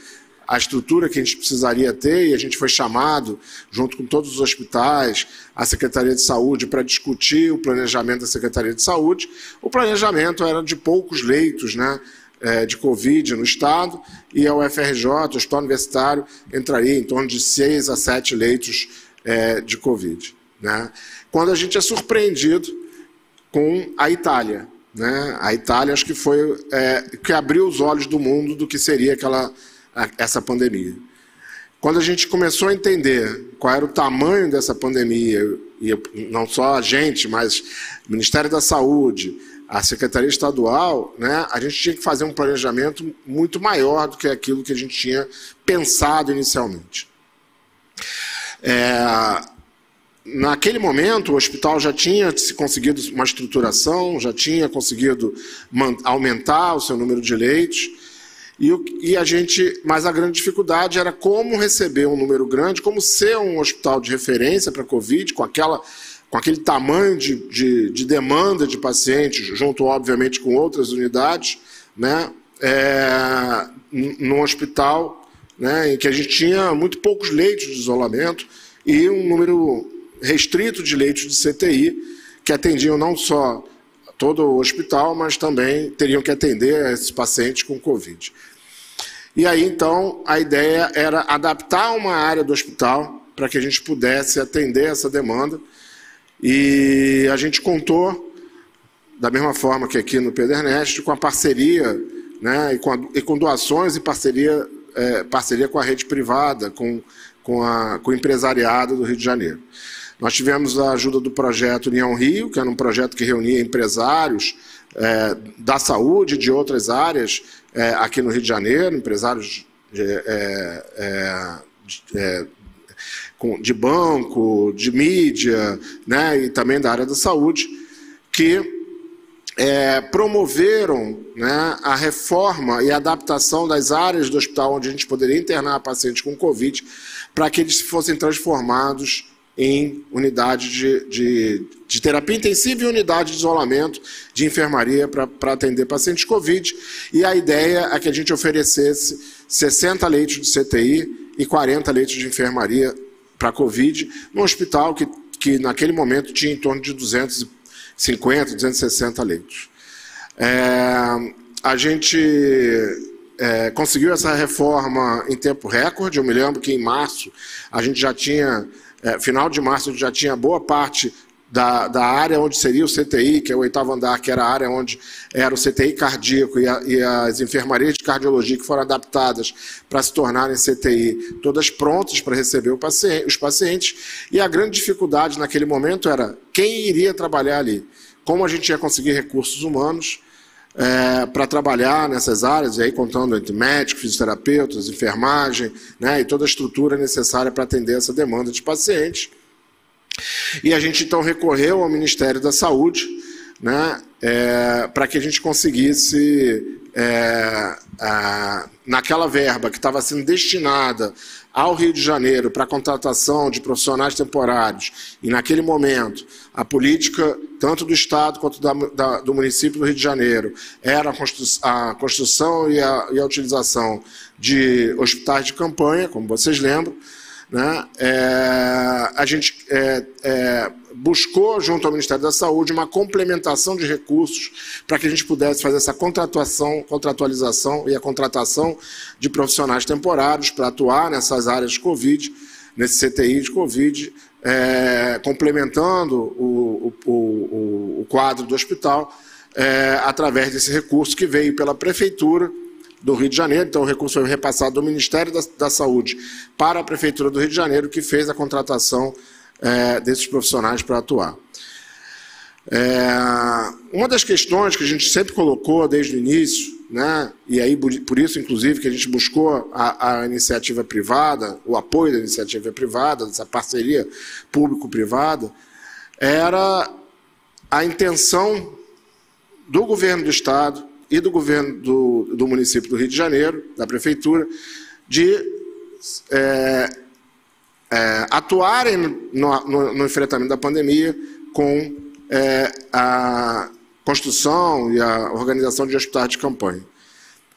a estrutura que a gente precisaria ter, e a gente foi chamado, junto com todos os hospitais, a Secretaria de Saúde, para discutir o planejamento da Secretaria de Saúde. O planejamento era de poucos leitos, né? É, de Covid no Estado, e a UFRJ, o Hospital Universitário, entraria em torno de seis a sete leitos é, de Covid. Né? Quando a gente é surpreendido com a Itália. Né? A Itália, acho que foi é, que abriu os olhos do mundo do que seria aquela, essa pandemia. Quando a gente começou a entender qual era o tamanho dessa pandemia, e não só a gente, mas o Ministério da Saúde, a Secretaria Estadual, né, a gente tinha que fazer um planejamento muito maior do que aquilo que a gente tinha pensado inicialmente. É, Naquele momento, o hospital já tinha se conseguido uma estruturação, já tinha conseguido aumentar o seu número de leitos. E, e, a gente, mas a grande dificuldade era como receber um número grande, como ser um hospital de referência para Covid, com, aquela, com aquele tamanho de, de, de, demanda de pacientes, junto, obviamente, com outras unidades, né, é, num hospital né, em que a gente tinha muito poucos leitos de isolamento e um número restrito de leitos de CTI, que atendiam não só todo o hospital, mas também teriam que atender esses pacientes com Covid. E aí, então, a ideia era adaptar uma área do hospital para que a gente pudesse atender essa demanda. E a gente contou, da mesma forma que aqui no Pedro Ernesto, com a parceria, né, e, com a, e com doações e parceria, é, parceria com a rede privada, com, com, a, com o empresariado do Rio de Janeiro. Nós tivemos a ajuda do projeto União Rio, que era um projeto que reunia empresários é, da saúde de outras áreas é, aqui no Rio de Janeiro, empresários de, é, é, é de banco, de mídia, né, e também da área da saúde, que é, promoveram né, a reforma e adaptação das áreas do hospital onde a gente poderia internar pacientes com Covid, para que eles fossem transformados em unidade de, de, de, terapia intensiva e unidade de isolamento de enfermaria para atender pacientes Covid. E a ideia é que a gente oferecesse 60 leitos de CTI e 40 leitos de enfermaria para Covid, num hospital que, que naquele momento tinha em torno de 250, 260 leitos. É, a gente é, conseguiu essa reforma em tempo recorde. Eu me lembro que em março a gente já tinha é, final de março, a gente já tinha boa parte da, da, área onde seria o CTI, que é o oitavo andar, que era a área onde era o CTI cardíaco e, a, e as enfermarias de cardiologia que foram adaptadas para se tornarem CTI, todas prontas para receber paciente, os pacientes. E a grande dificuldade naquele momento era quem iria trabalhar ali. Como a gente ia conseguir recursos humanos, é, para trabalhar nessas áreas, e aí contando entre médicos, fisioterapeutas, enfermagem, né, e toda a estrutura necessária para atender essa demanda de pacientes. E a gente então recorreu ao Ministério da Saúde né, é, para que a gente conseguisse, é, a, naquela verba que estava sendo destinada ao Rio de Janeiro para a contratação de profissionais temporários, e naquele momento a política, tanto do Estado quanto da, da, do município do Rio de Janeiro, era a, constru a construção e a, e a utilização de hospitais de campanha, como vocês lembram, né? É, a gente é, é, buscou, junto ao Ministério da Saúde, uma complementação de recursos para que a gente pudesse fazer essa contratuação, contratualização e a contratação de profissionais temporários para atuar nessas áreas de Covid, nesse CTI de Covid, é, complementando o, o, o, o, quadro do hospital é, através desse recurso que veio pela Prefeitura do Rio de Janeiro, então o recurso foi repassado do Ministério da, da Saúde para a Prefeitura do Rio de Janeiro, que fez a contratação é, desses profissionais para atuar. É, uma das questões que a gente sempre colocou desde o início, né, e aí por isso, inclusive, que a gente buscou a, a iniciativa privada, o apoio da iniciativa privada, dessa parceria público-privada, era a intenção do governo do Estado e do governo do, do município do Rio de Janeiro, da prefeitura, de é, é, atuarem no, no, no, enfrentamento da pandemia com é, a construção e a organização de hospitais de campanha.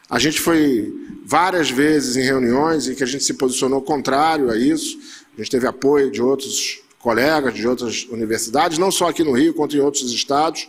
A gente foi várias vezes em reuniões em que a gente se posicionou contrário a isso. A gente teve apoio de outros colegas de outras universidades, não só aqui no Rio, quanto em outros estados.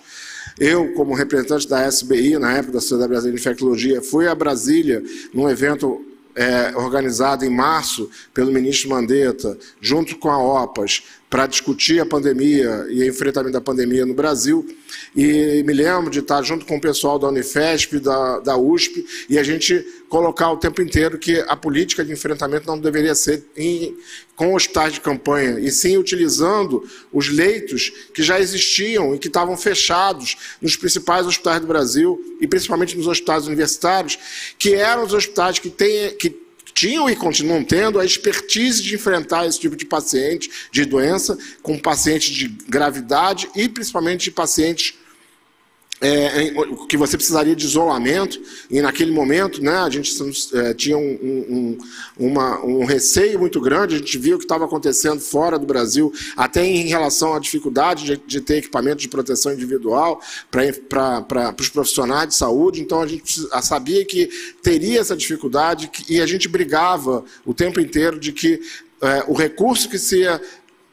Eu, como representante da SBI, na época da Sociedade Brasileira de Infectologia, fui a Brasília num evento é, organizado em março pelo ministro Mandetta, junto com a OPAS, para discutir a pandemia e o enfrentamento da pandemia no Brasil. E me lembro de estar junto com o pessoal da Unifesp, da, da USP, e a gente colocar o tempo inteiro que a política de enfrentamento não deveria ser em, com hospitais de campanha, e sim utilizando os leitos que já existiam e que estavam fechados nos principais hospitais do Brasil, e principalmente nos hospitais universitários, que eram os hospitais que, tem, que tinham e continuam tendo a expertise de enfrentar esse tipo de paciente, de doença, com pacientes de gravidade e principalmente de pacientes é, que você precisaria de isolamento, e naquele momento né, a gente é, tinha um, um, uma, um receio muito grande, a gente viu o que estava acontecendo fora do Brasil, até em relação à dificuldade de, de ter equipamento de proteção individual para os profissionais de saúde, então a gente sabia que teria essa dificuldade e a gente brigava o tempo inteiro de que é, o recurso que se ia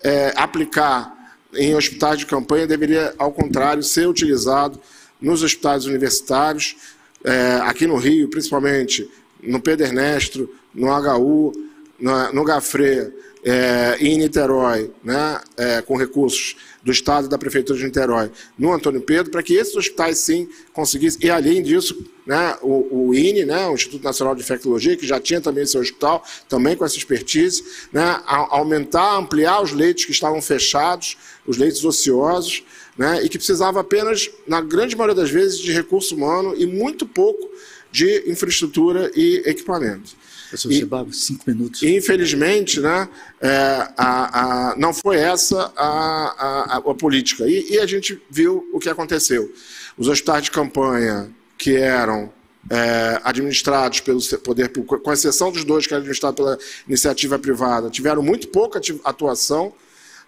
é, aplicar em hospitais de campanha deveria, ao contrário, ser utilizado nos hospitais universitários, é, aqui no Rio, principalmente no Pedro Ernesto, no HU, no, no Gafre é, e em Niterói, né, é, com recursos do Estado e da Prefeitura de Niterói, no Antônio Pedro, para que esses hospitais sim conseguissem, e além disso, né, o, o, INE, né, o Instituto Nacional de Infectologia, que já tinha também seu hospital, também com essa expertise, né, aumentar, ampliar os leitos que estavam fechados, os leitos ociosos, né, e que precisava apenas, na grande maioria das vezes, de recurso humano e muito pouco de infraestrutura e equipamento. Professor e, cinco minutos. Infelizmente, né, é, a, a, não foi essa a, a política. E, e, a gente viu o que aconteceu. Os hospitais de campanha que eram é, administrados pelo poder público, com exceção dos dois que eram administrados pela iniciativa privada, tiveram muito pouca atuação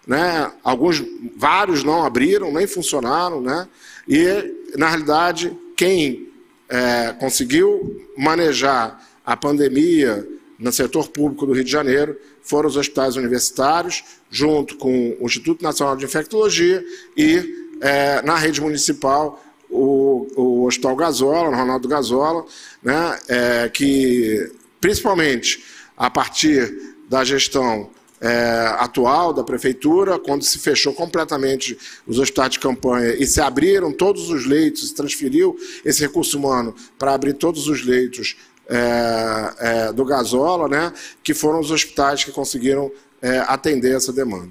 né? Alguns, vários não abriram, nem funcionaram, né? E na realidade quem é, conseguiu manejar a pandemia no setor público do Rio de Janeiro foram os hospitais universitários, junto com o Instituto Nacional de Infectologia e é, na rede municipal o, o Hospital Gazola, Ronaldo Gazola, né, é, que principalmente a partir da gestão é, atual da prefeitura, quando se fechou completamente os hospitais de campanha e se abriram todos os leitos, se transferiu esse recurso humano para abrir todos os leitos é, é, do Gasola, né, que foram os hospitais que conseguiram é, atender essa demanda.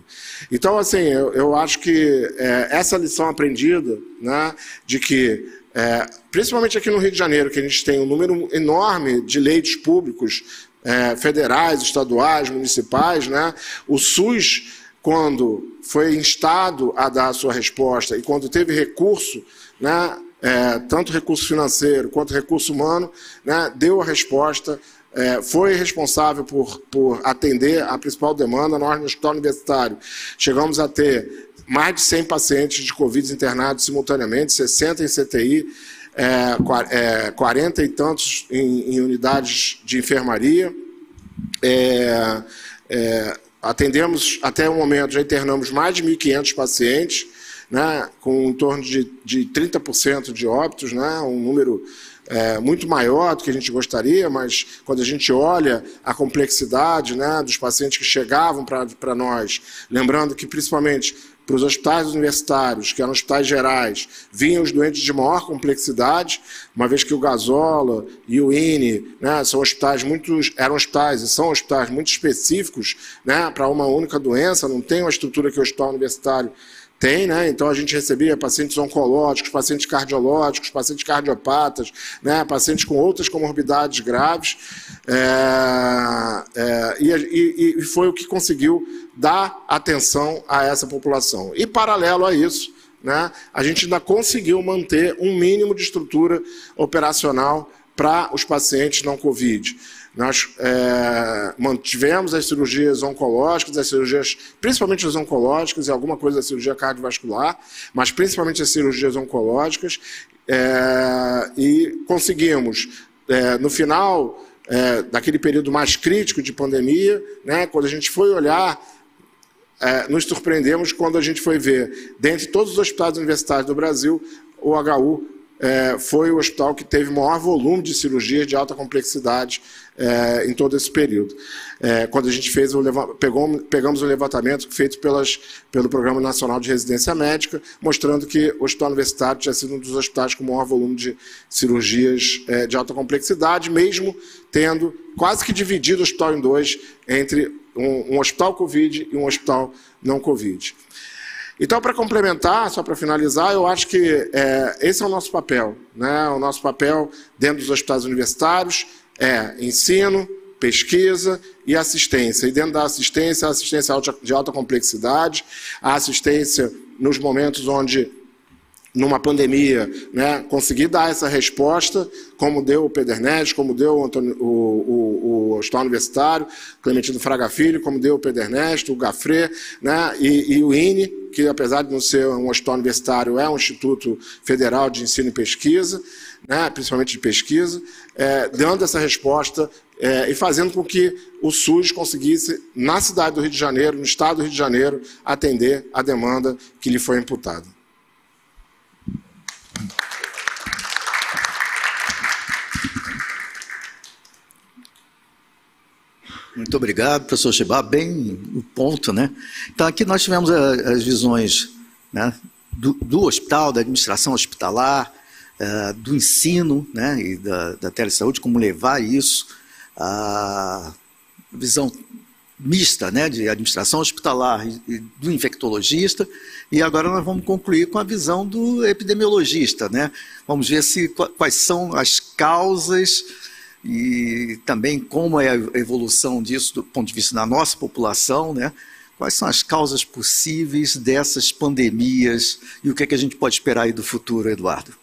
Então, assim, eu, eu acho que é, essa lição aprendida, né, de que, é, principalmente aqui no Rio de Janeiro, que a gente tem um número enorme de leitos públicos é, federais, estaduais, municipais, né? O SUS, quando foi instado a dar a sua resposta e quando teve recurso, né? É, tanto recurso financeiro quanto recurso humano, né? Deu a resposta. É, foi responsável por, por atender a principal demanda no hospital universitário. Chegamos a ter mais de 100 pacientes de Covid internados simultaneamente, 60 em CTI, é, é, 40 e tantos em, em unidades de enfermaria. É, é, atendemos, até o momento, já internamos mais de 1.500 pacientes, né, com em torno de, de 30% de óbitos, né, um número é, muito maior do que a gente gostaria, mas quando a gente olha a complexidade né, dos pacientes que chegavam para nós, lembrando que principalmente para os hospitais universitários, que eram hospitais gerais, vinham os doentes de maior complexidade, uma vez que o Gasola e o INE né, são hospitais muito, eram hospitais e são hospitais muito específicos né, para uma única doença, não tem uma estrutura que o hospital universitário tem, né? Então a gente recebia pacientes oncológicos, pacientes cardiológicos, pacientes cardiopatas, né? pacientes com outras comorbidades graves. É, é, e, e, foi o que conseguiu dar atenção a essa população. E paralelo a isso, né, a gente ainda conseguiu manter um mínimo de estrutura operacional para os pacientes não Covid. Nós é, mantivemos as cirurgias oncológicas, as cirurgias, principalmente as oncológicas e alguma coisa da cirurgia cardiovascular, mas principalmente as cirurgias oncológicas, é, e conseguimos é, no final é, daquele período mais crítico de pandemia, né, quando a gente foi olhar, é, nos surpreendemos quando a gente foi ver, dentre todos os hospitais universitários do Brasil, o HU é, foi o hospital que teve maior volume de cirurgias de alta complexidade é, em todo esse período. É, quando a gente fez o pegou, pegamos o levantamento feito pelas, pelo Programa Nacional de Residência Médica, mostrando que o Hospital Universitário tinha sido um dos hospitais com maior volume de cirurgias é, de alta complexidade, mesmo tendo quase que dividido o hospital em dois, entre um, um hospital Covid e um hospital não Covid. Então, para complementar, só para finalizar, eu acho que é, esse é o nosso papel. Né? O nosso papel dentro dos hospitais universitários é ensino, pesquisa e assistência. E dentro da assistência, a assistência de alta complexidade, a assistência nos momentos onde numa pandemia, né, conseguir dar essa resposta, como deu o Pedernés, como deu o, Antônio, o, o, o Hospital Universitário, Clementino Fraga Filho, como deu o Pedernés, o Gafré, né, e, e, o INE, que apesar de não ser um hospital universitário, é um Instituto Federal de Ensino e Pesquisa, né, principalmente de pesquisa, é, dando essa resposta é, e fazendo com que o SUS conseguisse, na cidade do Rio de Janeiro, no estado do Rio de Janeiro, atender a demanda que lhe foi imputada. Muito obrigado, professor Chibá, bem no ponto, né? Então, aqui nós tivemos as visões né, do, do hospital, da administração hospitalar, uh, do ensino né, e da, da telesaúde, como levar isso, a visão mista né, de administração hospitalar e, do infectologista, e agora nós vamos concluir com a visão do epidemiologista. Né? Vamos ver se, quais são as causas e também como é a evolução disso do ponto de vista da nossa população, né? Quais são as causas possíveis dessas pandemias e o que, é que a gente pode esperar aí do futuro, Eduardo?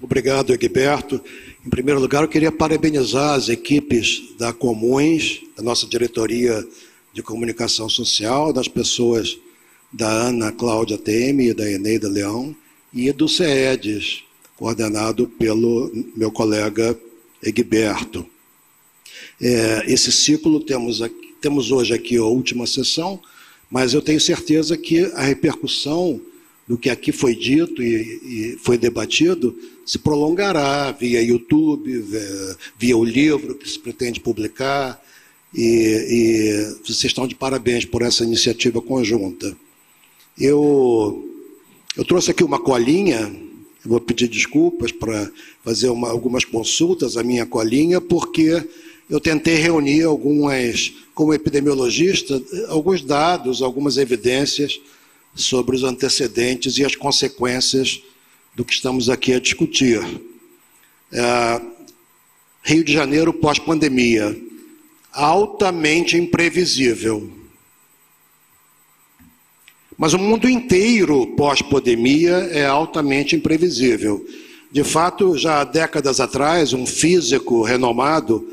Obrigado, Egberto. Em primeiro lugar, eu queria parabenizar as equipes da Comuns, da nossa diretoria de comunicação social, das pessoas da Ana Cláudia Teme e da Eneida Leão, e do CEDES, coordenado pelo meu colega Egberto. É, esse ciclo temos, aqui, temos hoje aqui a última sessão, mas eu tenho certeza que a repercussão do que aqui foi dito e, e foi debatido se prolongará via YouTube, via, o livro que se pretende publicar, e, e vocês estão de parabéns por essa iniciativa conjunta. Eu, eu trouxe aqui uma colinha vou pedir desculpas para fazer uma, algumas consultas à minha colinha, porque eu tentei reunir algumas, como epidemiologista, alguns dados, algumas evidências sobre os antecedentes e as consequências do que estamos aqui a discutir. É, Rio de Janeiro pós-pandemia, altamente imprevisível. Mas o mundo inteiro pós-pandemia é altamente imprevisível. De fato, já há décadas atrás, um físico renomado,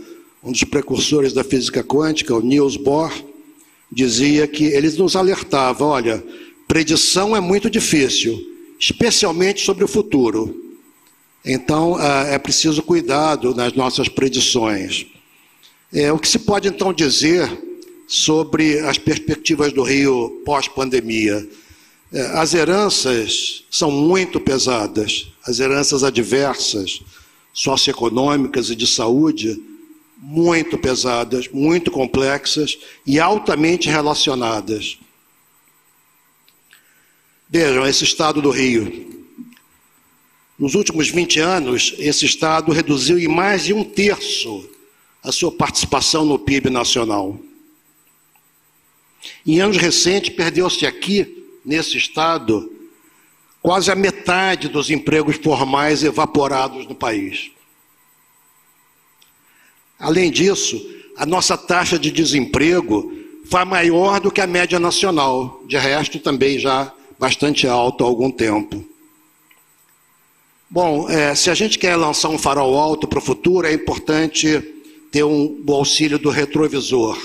um dos precursores da física quântica, o Niels Bohr, dizia que ele nos alertava: olha, predição é muito difícil, especialmente sobre o futuro. Então, ah, é preciso cuidado nas nossas predições. É, o que se pode então dizer sobre as perspectivas do Rio pós-pandemia. É, as heranças são muito pesadas, as heranças adversas, socioeconômicas e de saúde, muito pesadas, muito complexas e altamente relacionadas. Vejam, esse estado do Rio. Nos últimos 20 anos, esse estado reduziu em mais de um terço a sua participação no PIB nacional. Em anos recentes, perdeu-se aqui, nesse estado, quase a metade dos empregos formais evaporados no país. Além disso, a nossa taxa de desemprego foi maior do que a média nacional, de resto também já bastante alta há algum tempo. Bom, é, se a gente quer lançar um farol alto para o futuro, é importante ter um, o auxílio do retrovisor.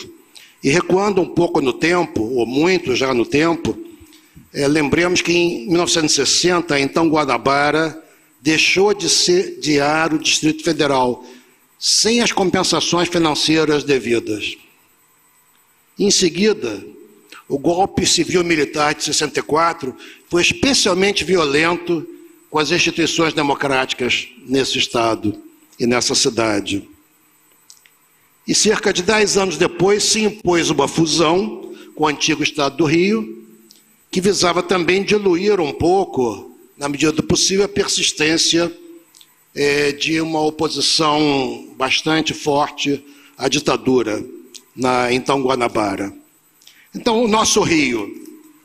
E recuando um pouco no tempo, ou muito já no tempo, é, lembremos que em 1960, então Guanabara deixou de sediar o Distrito Federal sem as compensações financeiras devidas. Em seguida, o golpe civil-militar de 64 foi especialmente violento com as instituições democráticas nesse estado e nessa cidade. E cerca de dez anos depois se impôs uma fusão com o antigo estado do Rio, que visava também diluir um pouco, na medida do possível, a persistência é, de uma oposição bastante forte à ditadura na então Guanabara. Então, o nosso Rio,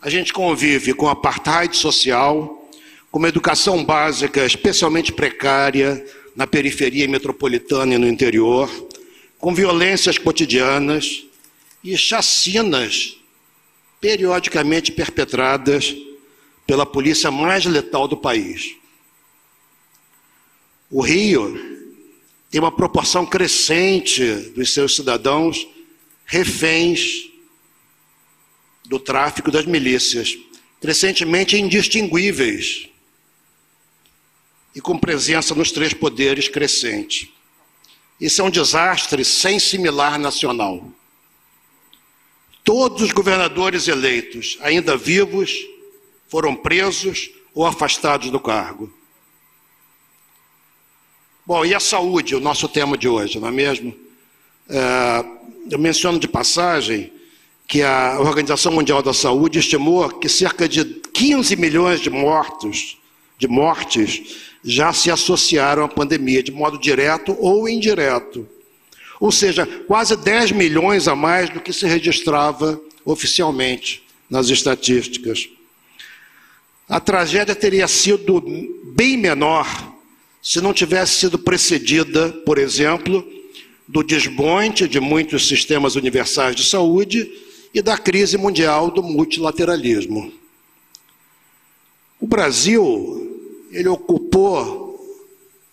a gente convive com apartheid social, com uma educação básica especialmente precária na periferia metropolitana e no interior, com violências cotidianas e chacinas periodicamente perpetradas pela polícia mais letal do país. O Rio tem uma proporção crescente dos seus cidadãos reféns do tráfico das milícias, crescentemente indistinguíveis e com presença nos três poderes crescente. Isso é um desastre sem similar nacional. Todos os governadores eleitos, ainda vivos, foram presos ou afastados do cargo. Bom, e a saúde, o nosso tema de hoje, não é mesmo? É, eu menciono de passagem que a Organização Mundial da Saúde estimou que cerca de 15 milhões de mortos, de mortes, já se associaram à pandemia, de modo direto ou indireto. Ou seja, quase 10 milhões a mais do que se registrava oficialmente nas estatísticas. A tragédia teria sido bem menor se não tivesse sido precedida, por exemplo, do desmonte de muitos sistemas universais de saúde e da crise mundial do multilateralismo. O Brasil, ele ocupou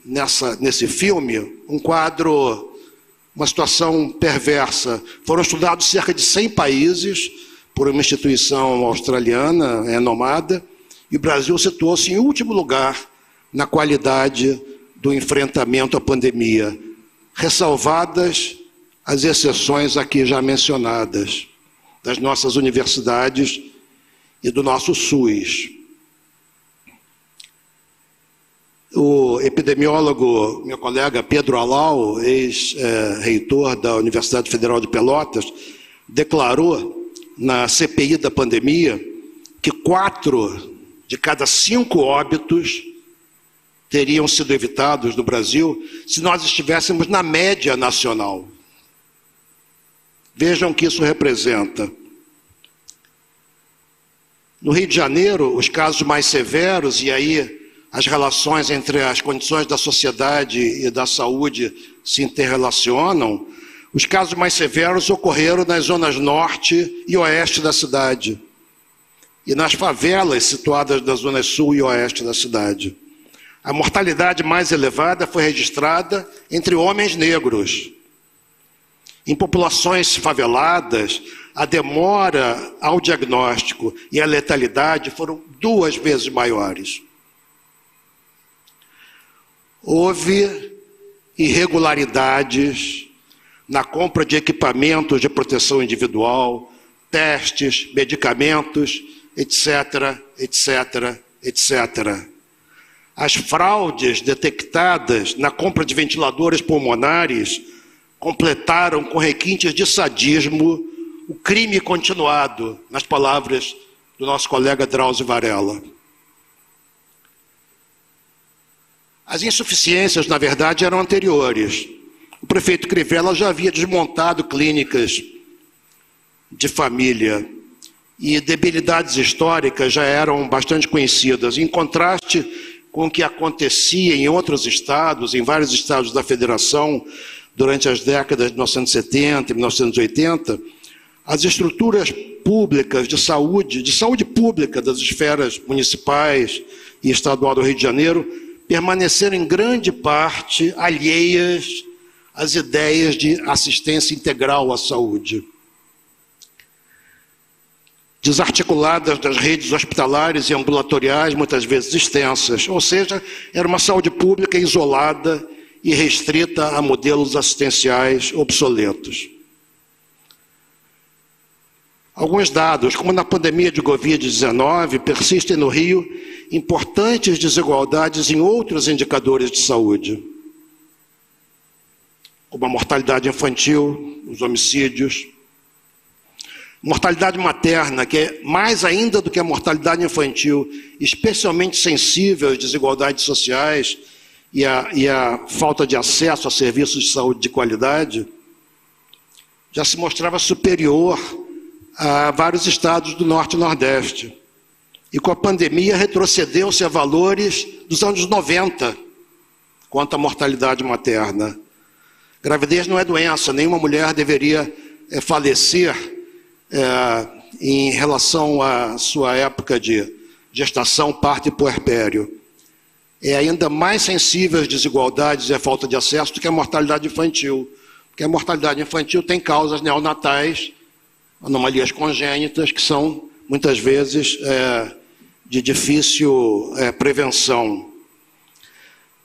nessa, nesse filme um quadro, uma situação perversa. Foram estudados cerca de 100 países por uma instituição australiana renomada, e o Brasil situou-se em último lugar na qualidade do enfrentamento à pandemia, ressalvadas as exceções aqui já mencionadas das nossas universidades e do nosso SUS. O epidemiólogo, meu colega Pedro Alau, ex-reitor da Universidade Federal de Pelotas, declarou na CPI da pandemia que quatro de cada cinco óbitos teriam sido evitados no Brasil se nós estivéssemos na média nacional. Vejam o que isso representa. No Rio de Janeiro, os casos mais severos, e aí as relações entre as condições da sociedade e da saúde se interrelacionam, os casos mais severos ocorreram nas zonas norte e oeste da cidade e nas favelas situadas nas zonas sul e oeste da cidade. A mortalidade mais elevada foi registrada entre homens negros. Em populações faveladas, a demora ao diagnóstico e a letalidade foram duas vezes maiores. Houve irregularidades na compra de equipamentos de proteção individual, testes, medicamentos, etc., etc., etc. As fraudes detectadas na compra de ventiladores pulmonares completaram com requintes de sadismo o crime continuado, nas palavras do nosso colega Drauzio Varela. As insuficiências, na verdade, eram anteriores. O prefeito Crivella já havia desmontado clínicas de família e debilidades históricas já eram bastante conhecidas. Em contraste com o que acontecia em outros estados, em vários estados da federação, durante as décadas de 1970 e 1980, as estruturas públicas de saúde, de saúde pública das esferas municipais e estadual do Rio de Janeiro, permaneceram em grande parte alheias às ideias de assistência integral à saúde. desarticuladas das redes hospitalares e ambulatoriais, muitas vezes extensas. Ou seja, era uma saúde pública isolada e restrita a modelos assistenciais obsoletos. Alguns dados, como na pandemia de Covid-19, persistem no Rio importantes desigualdades em outros indicadores de saúde, como a mortalidade infantil, os homicídios, mortalidade materna, que é mais ainda do que a mortalidade infantil, especialmente sensível às desigualdades sociais e à, e à falta de acesso a serviços de saúde de qualidade, já se mostrava superior a vários estados do Norte e Nordeste. E com a pandemia retrocedeu-se a valores dos anos 90 quanto à mortalidade materna. Gravidez não é doença, nenhuma mulher deveria é, falecer é, em relação à sua época de gestação, parto e puerpério. É ainda mais sensível às desigualdades e à falta de acesso do que a mortalidade infantil. Porque a mortalidade infantil tem causas neonatais anomalias congênitas que são muitas vezes é, de difícil é, prevenção.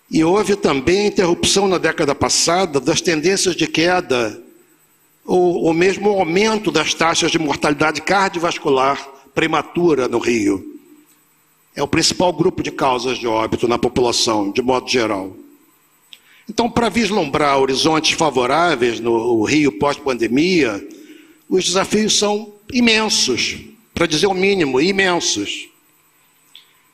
E houve também interrupção na década passada das tendências de queda ou, ou mesmo aumento das taxas de mortalidade cardiovascular prematura no Rio. É o principal grupo de causas de óbito na população, de modo geral. Então, para vislumbrar horizontes favoráveis no Rio pós-pandemia, os desafios são imensos, para dizer o mínimo, imensos.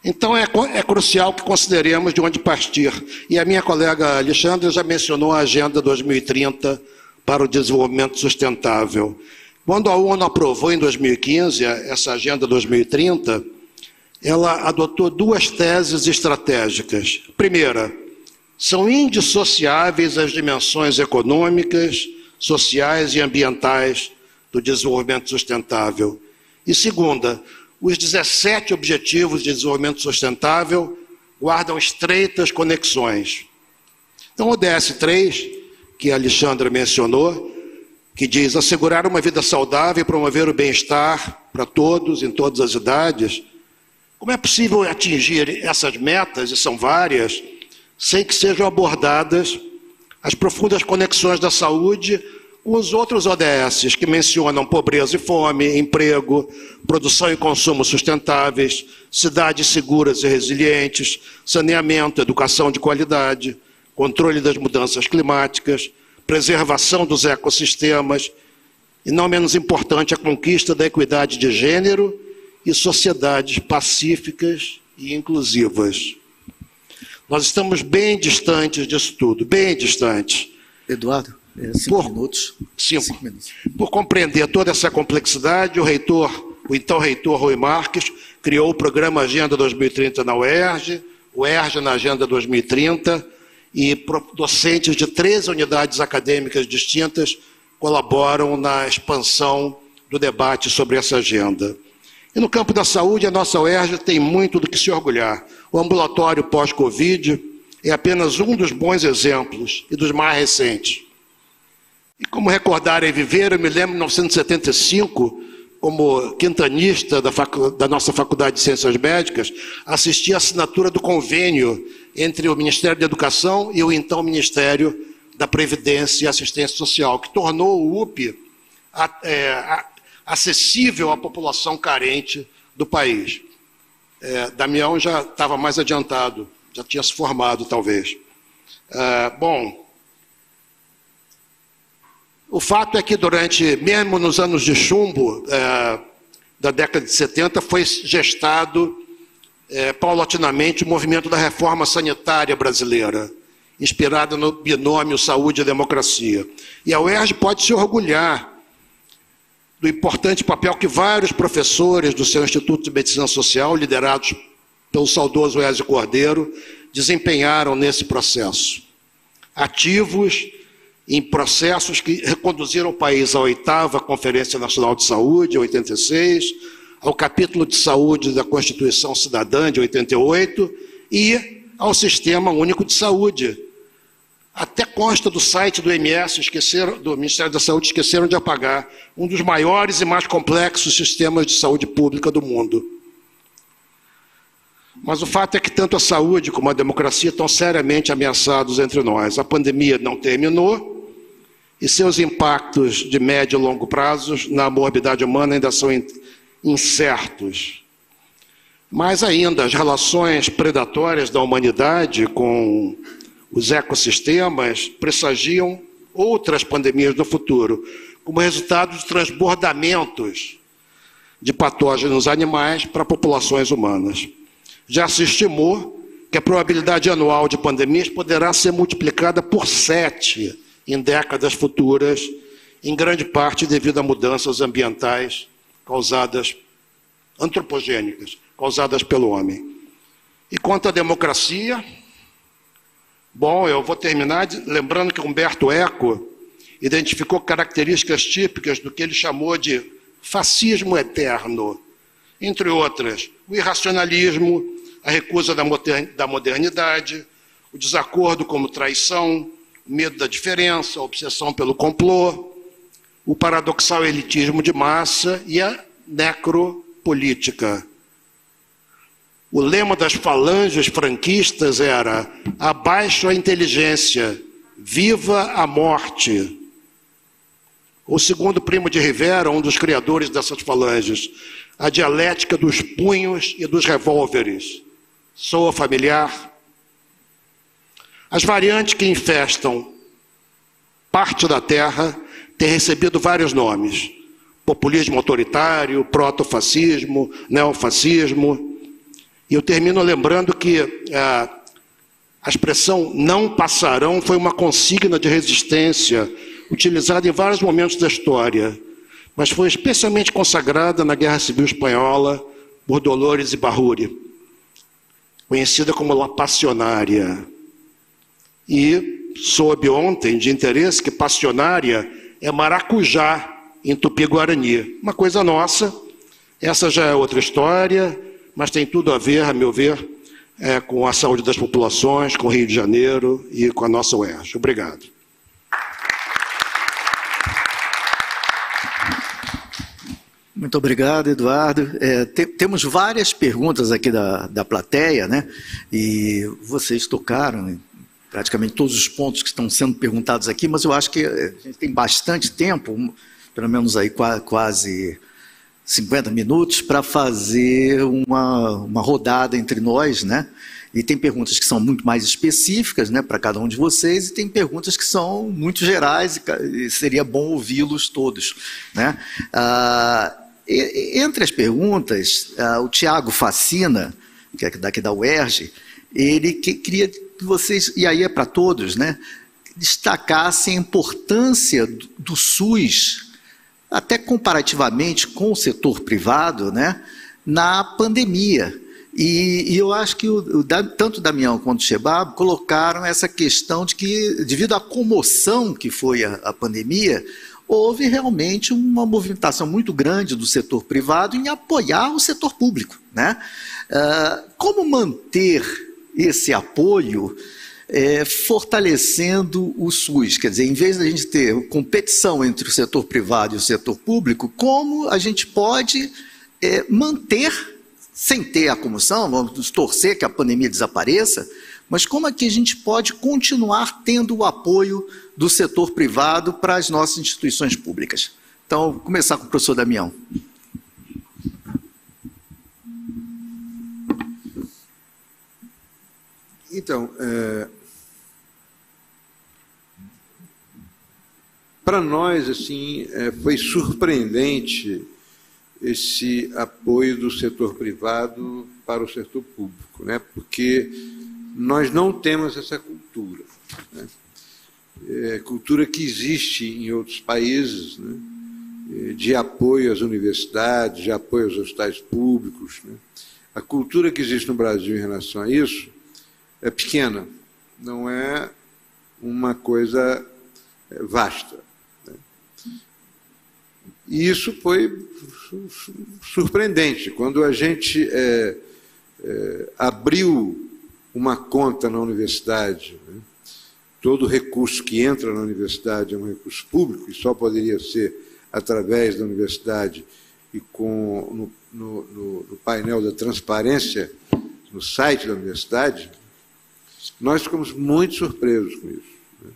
Então é, é, crucial que consideremos de onde partir. E a minha colega Alexandra já mencionou a Agenda 2030 para o Desenvolvimento Sustentável. Quando a ONU aprovou em 2015 essa Agenda 2030, ela adotou duas teses estratégicas. Primeira, são indissociáveis as dimensões econômicas, sociais e ambientais do desenvolvimento sustentável. E segunda, os 17 Objetivos de Desenvolvimento Sustentável guardam estreitas conexões. Então, o DS3, que a Alexandra mencionou, que diz assegurar uma vida saudável e promover o bem-estar para todos, em todas as idades. Como é possível atingir essas metas, e são várias, sem que sejam abordadas as profundas conexões da saúde os outros ODS que mencionam pobreza e fome, emprego, produção e consumo sustentáveis, cidades seguras e resilientes, saneamento, educação de qualidade, controle das mudanças climáticas, preservação dos ecossistemas e, não menos importante, a conquista da equidade de gênero e sociedades pacíficas e inclusivas. Nós estamos bem distantes disso tudo, bem distantes. Eduardo? É, cinco por, minutos. Cinco. cinco. minutos. Por compreender toda essa complexidade, o reitor, o então reitor Rui Marques, criou o programa Agenda 2030 na UERJ, o ERJ na Agenda 2030, e docentes de três unidades acadêmicas distintas colaboram na expansão do debate sobre essa agenda. E no campo da saúde, a nossa UERJ tem muito do que se orgulhar. O ambulatório pós-Covid é apenas um dos bons exemplos e dos mais recentes. E como recordar e viver, eu me lembro de 1975, como quintanista da, da, nossa Faculdade de Ciências Médicas, assisti à assinatura do convênio entre o Ministério da Educação e o então Ministério da Previdência e Assistência Social, que tornou o UP a, é, a, acessível à população carente do país. É, Damião já estava mais adiantado, já tinha se formado, talvez. É, bom, o fato é que durante, mesmo nos anos de chumbo é, da década de 70, foi gestado é, paulatinamente o movimento da reforma sanitária brasileira, inspirada no binômio saúde e democracia. E a UERJ pode se orgulhar do importante papel que vários professores do seu Instituto de Medicina Social, liderados pelo saudoso Ezio Cordeiro, desempenharam nesse processo. Ativos, em processos que reconduziram o país à oitava Conferência Nacional de Saúde, em 86, ao capítulo de saúde da Constituição Cidadã, de 88, e ao Sistema Único de Saúde, até consta do site do MS, esqueceram, do Ministério da Saúde, esqueceram de apagar, um dos maiores e mais complexos sistemas de saúde pública do mundo. Mas o fato é que tanto a saúde como a democracia estão seriamente ameaçados entre nós. A pandemia não terminou e seus impactos de médio e longo prazo na morbidade humana ainda são incertos. Mais ainda, as relações predatórias da humanidade com os ecossistemas pressagiam outras pandemias no futuro, como resultado de transbordamentos de patógenos animais para populações humanas. Já se estimou que a probabilidade anual de pandemias poderá ser multiplicada por sete em décadas futuras, em grande parte devido a mudanças ambientais causadas antropogênicas, causadas pelo homem. E quanto à democracia, bom, eu vou terminar lembrando que Humberto Eco identificou características típicas do que ele chamou de fascismo eterno, entre outras, o irracionalismo, a recusa da modernidade, o desacordo como traição, o medo da diferença, a obsessão pelo complô, o paradoxal elitismo de massa e a necropolítica. O lema das falanges franquistas era: abaixo a inteligência, viva a morte. O segundo primo de Rivera, um dos criadores dessas falanges, a dialética dos punhos e dos revólveres. Soa familiar? As variantes que infestam parte da Terra têm recebido vários nomes: populismo autoritário, protofascismo, neofascismo. E eu termino lembrando que é, a expressão não passarão foi uma consigna de resistência utilizada em vários momentos da história, mas foi especialmente consagrada na Guerra Civil Espanhola por Dolores Ibarruri, conhecida como La Passionária. E soube ontem de interesse que passionária é maracujá em tupi-guarani. Uma coisa nossa, essa já é outra história, mas tem tudo a ver, a meu ver, é, com a saúde das populações, com o Rio de Janeiro e com a nossa UERJ. Obrigado. Muito obrigado, Eduardo. É, te, temos várias perguntas aqui da, da plateia, né? E vocês tocaram em praticamente todos os pontos que estão sendo perguntados aqui, mas eu acho que a gente tem bastante tempo, pelo menos aí quase 50 minutos para fazer uma, uma rodada entre nós, né? E tem perguntas que são muito mais específicas, né, para cada um de vocês, e tem perguntas que são muito gerais e, seria bom ouvi-los todos, né? Ah, entre as perguntas, ah, o Tiago Facina, que é daqui da UERJ, ele que, queria que vocês, e aí é para todos, né, destacassem a importância do, do SUS até comparativamente com o setor privado, né, na pandemia. E, e eu acho que o, o, tanto o Damião quanto o Shebab colocaram essa questão de que, devido à comoção que foi a, a pandemia, houve realmente uma movimentação muito grande do setor privado em apoiar o setor público. Né? Uh, como manter esse apoio é, fortalecendo o SUS. Quer dizer, em vez da gente ter competição entre o setor privado e o setor público, como a gente pode é, manter, sem ter a comoção, vamos torcer que a pandemia desapareça, mas como é que a gente pode continuar tendo o apoio do setor privado para as nossas instituições públicas? Então, vou começar com o professor Damião. Então, é, Para nós, assim, é, foi surpreendente esse apoio do setor privado para o setor público, né? porque nós não temos essa cultura. Né? É, cultura que existe em outros países, né? É, de apoio às universidades, de apoio aos hospitais públicos. Né? A cultura que existe no Brasil em relação a isso é pequena, não é uma coisa é, vasta. E isso foi surpreendente. Quando a gente é, é, abriu uma conta na universidade, né, todo recurso que entra na universidade é um recurso público e só poderia ser através da universidade e com no, no, no, painel da transparência no site da universidade, nós ficamos muito surpresos com isso. Né?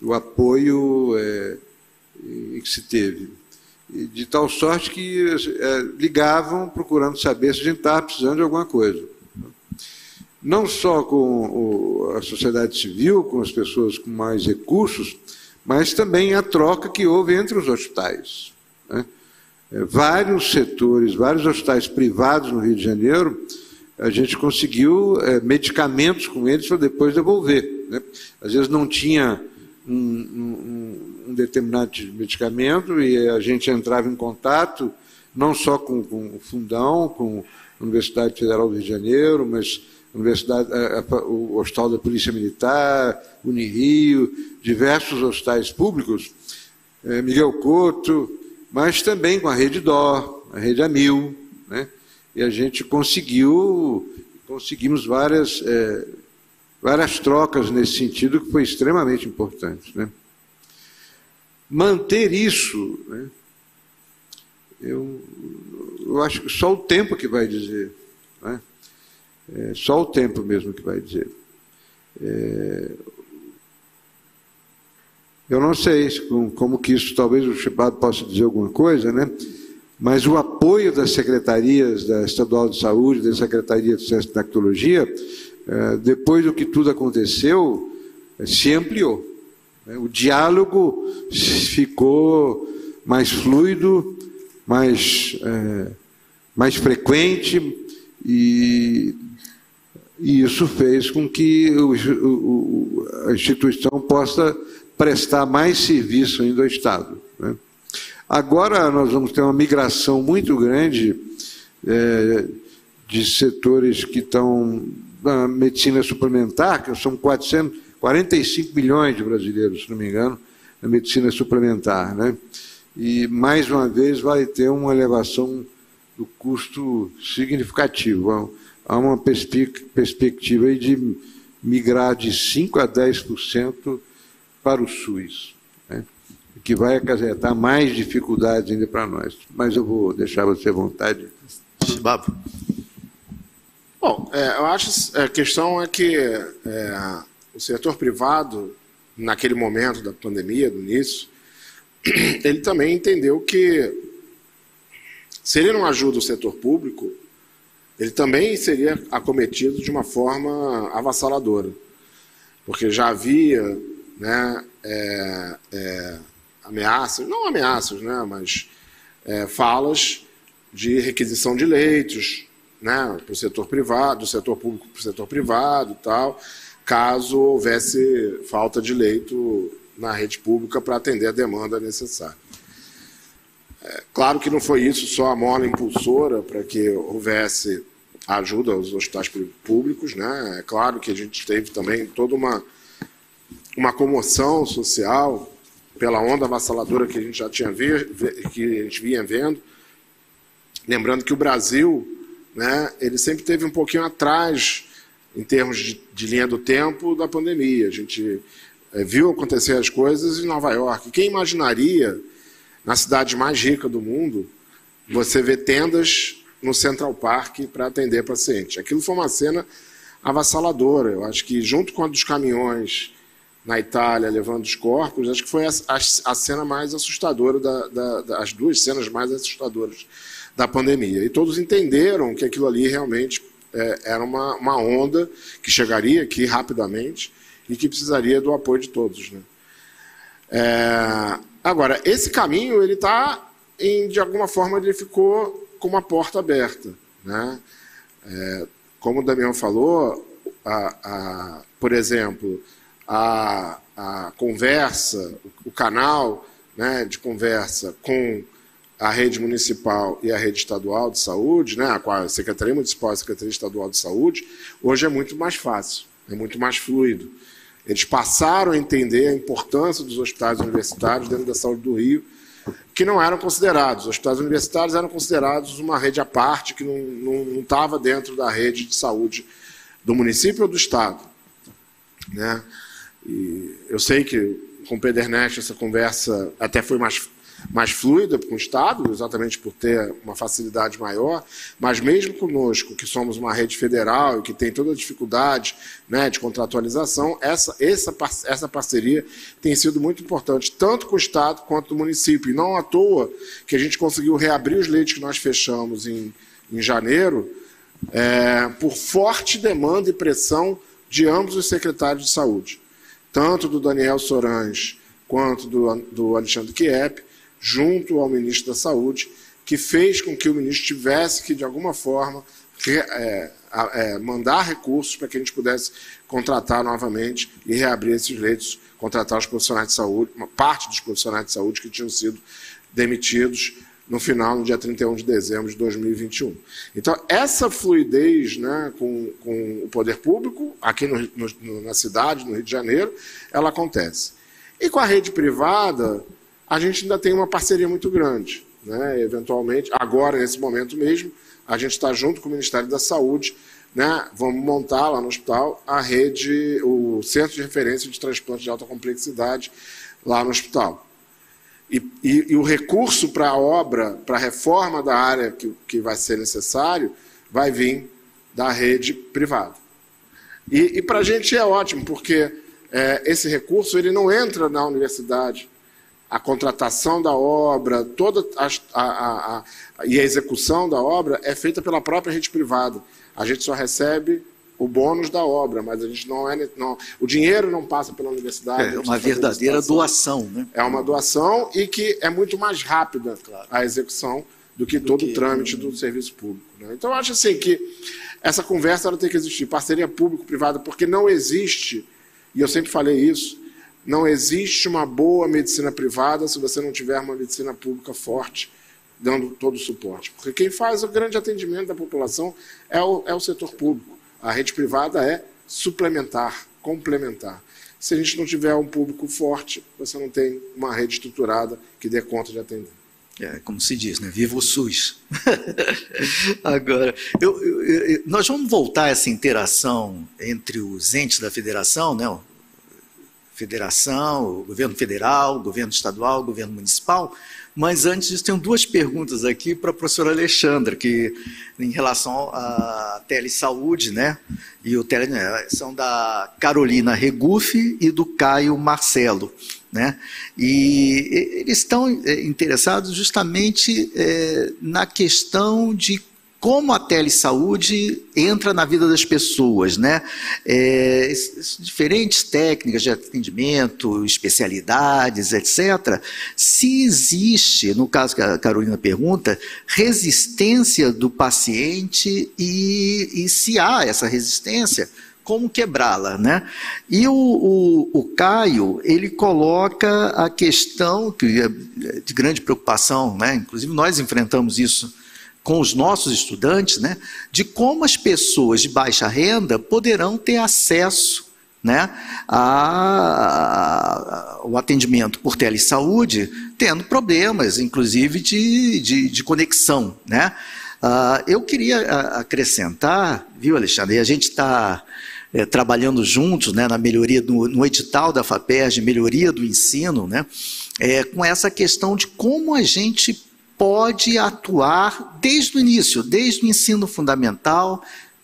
O apoio é, que se teve. De tal sorte que é, ligavam procurando saber se a gente estava precisando de alguma coisa. Não só com o, a sociedade civil, com as pessoas com mais recursos, mas também a troca que houve entre os hospitais. Né? É, vários setores, vários hospitais privados no Rio de Janeiro a gente conseguiu é, medicamentos com eles para depois devolver. Né? Às vezes não tinha um, um, um, determinado medicamento e a gente entrava em contato não só com, com o Fundão, com a Universidade Federal do Rio de Janeiro, mas Universidade, a, a, o Hospital da Polícia Militar, Unirio, diversos hospitais públicos, é, Miguel Couto, mas também com a Rede Dó, a Rede Amil, né? e a gente conseguiu, conseguimos várias, é, várias trocas nesse sentido que foi extremamente importante. Né? Manter isso, né? eu, eu acho que só o tempo que vai dizer. Né? É só o tempo mesmo que vai dizer. É, eu não sei como, que isso, talvez o Chipado possa dizer alguma coisa, né? Mas o apoio das secretarias da Estadual de Saúde, da Secretaria de Ciência e Tecnologia, depois do que tudo aconteceu, eh, se ampliou. Né? O diálogo ficou mais fluido, mais, é, mais frequente, e, e, isso fez com que o, o, a instituição possa prestar mais serviço ainda ao Estado. Né? Agora nós vamos ter uma migração muito grande é, de setores que estão na medicina suplementar, que são 400, 45 milhões de brasileiros, se não me engano, na medicina suplementar. Né? E, mais uma vez, vai ter uma elevação do custo significativo. Há uma perspectiva de migrar de 5% a 10% para o SUS que vai acarretar mais dificuldades ainda para nós. Mas eu vou deixar você à vontade. Babo. Bom, é, eu acho a questão é que é, o setor privado, naquele momento da pandemia, do início, [clears throat] ele também entendeu que se ele não ajuda o setor público, ele também seria acometido de uma forma avassaladora. Porque já havia né, é, é, ameaças, não ameaças, né, mas é, falas de requisição de leitos né, para o setor privado, do setor público para o setor privado e tal, caso houvesse falta de leito na rede pública para atender a demanda necessária. É, claro que não foi isso só a mola impulsora para que houvesse ajuda aos hospitais públicos, né? É claro que a gente teve também toda uma, uma comoção social pela onda avassaladora que a gente já tinha vi, que a gente vinha vendo. Lembrando que o Brasil, né, ele sempre teve um pouquinho atrás em termos de, de linha do tempo da pandemia. A gente é, viu acontecer as coisas em Nova York. Quem imaginaria, na cidade mais rica do mundo, você ver tendas no Central Park para atender paciente? Aquilo foi uma cena avassaladora. Eu acho que, junto com a dos caminhões na Itália levando os corpos, acho que foi a, a, a cena mais assustadora, da, da, da, as duas cenas mais assustadoras da pandemia. E todos entenderam que aquilo ali realmente é, era uma, uma onda que chegaria aqui rapidamente e que precisaria do apoio de todos. Né? É, agora, esse caminho, ele está, de alguma forma, ele ficou com uma porta aberta. Né? É, como o Damião falou, a, a, por exemplo, a, a conversa, o, canal né, de conversa com a rede municipal e a rede estadual de saúde, né, a Secretaria Municipal e a Secretaria Estadual de Saúde, hoje é muito mais fácil, é muito mais fluido. Eles passaram a entender a importância dos hospitais universitários dentro da saúde do Rio, que não eram considerados. Os hospitais universitários eram considerados uma rede à parte, que não estava dentro da rede de saúde do município ou do Estado. Né? e eu sei que com o Pedernest essa conversa até foi mais mais fluida com o Estado, exatamente por ter uma facilidade maior, mas mesmo conosco, que somos uma rede federal e que tem toda a dificuldade né, de contratualização, essa, essa, essa parceria tem sido muito importante, tanto com o Estado quanto com o município. E não à toa que a gente conseguiu reabrir os leitos que nós fechamos em, em janeiro, é, por forte demanda e pressão de ambos os secretários de saúde, tanto do Daniel Sorange quanto do, do Alexandre Kiep, junto ao ministro da Saúde, que fez com que o ministro tivesse que, de alguma forma, é, é, mandar recursos para que a gente pudesse contratar novamente e reabrir esses leitos, contratar os profissionais de saúde, uma parte dos profissionais de saúde que tinham sido demitidos no final, no dia 31 de dezembro de 2021. Então, essa fluidez né, com, com o poder público, aqui no, no, na cidade, no Rio de Janeiro, ela acontece. E com a rede privada, a gente ainda tem uma parceria muito grande. Né? Eventualmente, agora, nesse momento mesmo, a gente está junto com o Ministério da Saúde, né? vamos montar lá no hospital a rede, o Centro de Referência de Transplante de Alta Complexidade lá no hospital. E, e, e o recurso para a obra, para a reforma da área que, que vai ser necessário, vai vir da rede privada. E, e para a gente é ótimo, porque é, esse recurso ele não entra na universidade, a contratação da obra, toda a, a, a, e a execução da obra é feita pela própria rede privada. A gente só recebe o bônus da obra, mas a gente não é. Não, o dinheiro não passa pela universidade. É uma verdadeira doação, né? É uma doação e que é muito mais rápida claro. a execução do que do todo que... o trâmite do serviço público. Né? Então, eu acho assim que essa conversa ela tem que existir, parceria público-privada, porque não existe, e eu sempre falei isso, não existe uma boa medicina privada se você não tiver uma medicina pública forte, dando todo o suporte. Porque quem faz o grande atendimento da população é o, é o setor público. A rede privada é suplementar, complementar. Se a gente não tiver um público forte, você não tem uma rede estruturada que dê conta de atender. É, como se diz, né? Viva o SUS. [laughs] Agora, eu, eu, eu, nós vamos voltar a essa interação entre os entes da federação, né? Federação, governo federal, governo estadual, governo municipal. Mas antes disso, tenho duas perguntas aqui para a professora Alexandra, que em relação à telesaúde, né? E o tele, né, são da Carolina Regufe e do Caio Marcelo. Né? E eles estão é, interessados justamente é, na questão de como a telesaúde entra na vida das pessoas, né? É, diferentes técnicas de atendimento, especialidades, etc. Se existe, no caso que a Carolina pergunta, resistência do paciente e, e se há essa resistência, como quebrá-la, né? E o, o, o, Caio, ele coloca a questão que é de grande preocupação, né? Inclusive nós enfrentamos isso com os nossos estudantes, né, de como as pessoas de baixa renda poderão ter acesso né, ao atendimento por telesaúde, tendo problemas, inclusive, de, de, de conexão. Né? Uh, eu queria acrescentar, viu, Alexandre, a gente está é, trabalhando juntos né, na melhoria, do, no edital da FAPERJ, melhoria do ensino, né, é, com essa questão de como a gente pode atuar desde o início, desde o ensino fundamental,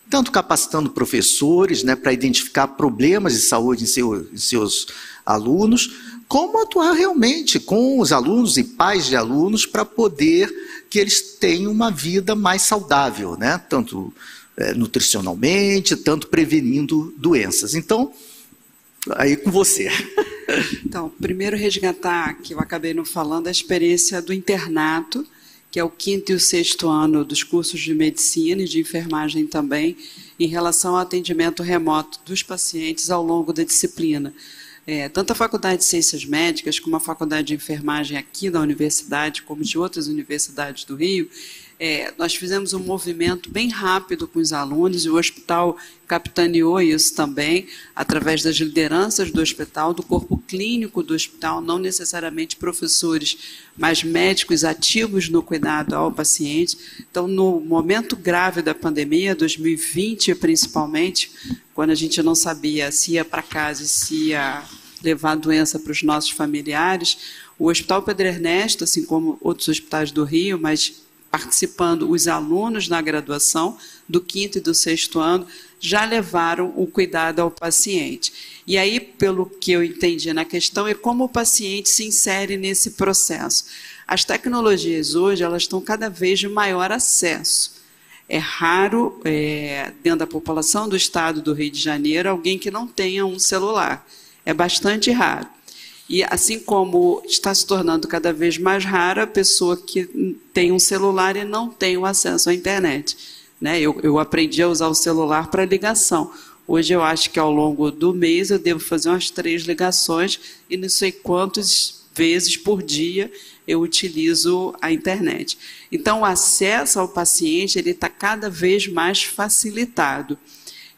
tanto capacitando professores né, para identificar problemas de saúde em, seu, em seus alunos, como atuar realmente com os alunos e pais de alunos para poder que eles tenham uma vida mais saudável, né? tanto é, nutricionalmente, tanto prevenindo doenças. Então, aí com você. Então, primeiro resgatar, que eu acabei não falando, a experiência do internato, que é o quinto e o sexto ano dos cursos de medicina e de enfermagem também, em relação ao atendimento remoto dos pacientes ao longo da disciplina. É, tanto a Faculdade de Ciências Médicas como a Faculdade de Enfermagem aqui da universidade, como de outras universidades do Rio, é, nós fizemos um movimento bem rápido com os alunos e o hospital capitaneou isso também, através das lideranças do hospital, do corpo clínico do hospital, não necessariamente professores, mas médicos ativos no cuidado ao paciente. Então, no momento grave da pandemia, 2020 principalmente, quando a gente não sabia se ia para casa e se ia levar a doença para os nossos familiares, o Hospital Pedro Ernesto, assim como outros hospitais do Rio, mas participando os alunos na graduação do quinto e do sexto ano, já levaram o cuidado ao paciente. E aí, pelo que eu entendi na questão, é como o paciente se insere nesse processo. As tecnologias hoje elas estão cada vez de maior acesso. É raro, é, dentro da população do estado do Rio de Janeiro, alguém que não tenha um celular. É bastante raro. E assim como está se tornando cada vez mais rara a pessoa que tem um celular e não tem o acesso à internet. Né? Eu, eu aprendi a usar o celular para ligação. Hoje eu acho que ao longo do mês eu devo fazer umas três ligações e não sei quantas vezes por dia eu utilizo a internet. Então o acesso ao paciente ele está cada vez mais facilitado.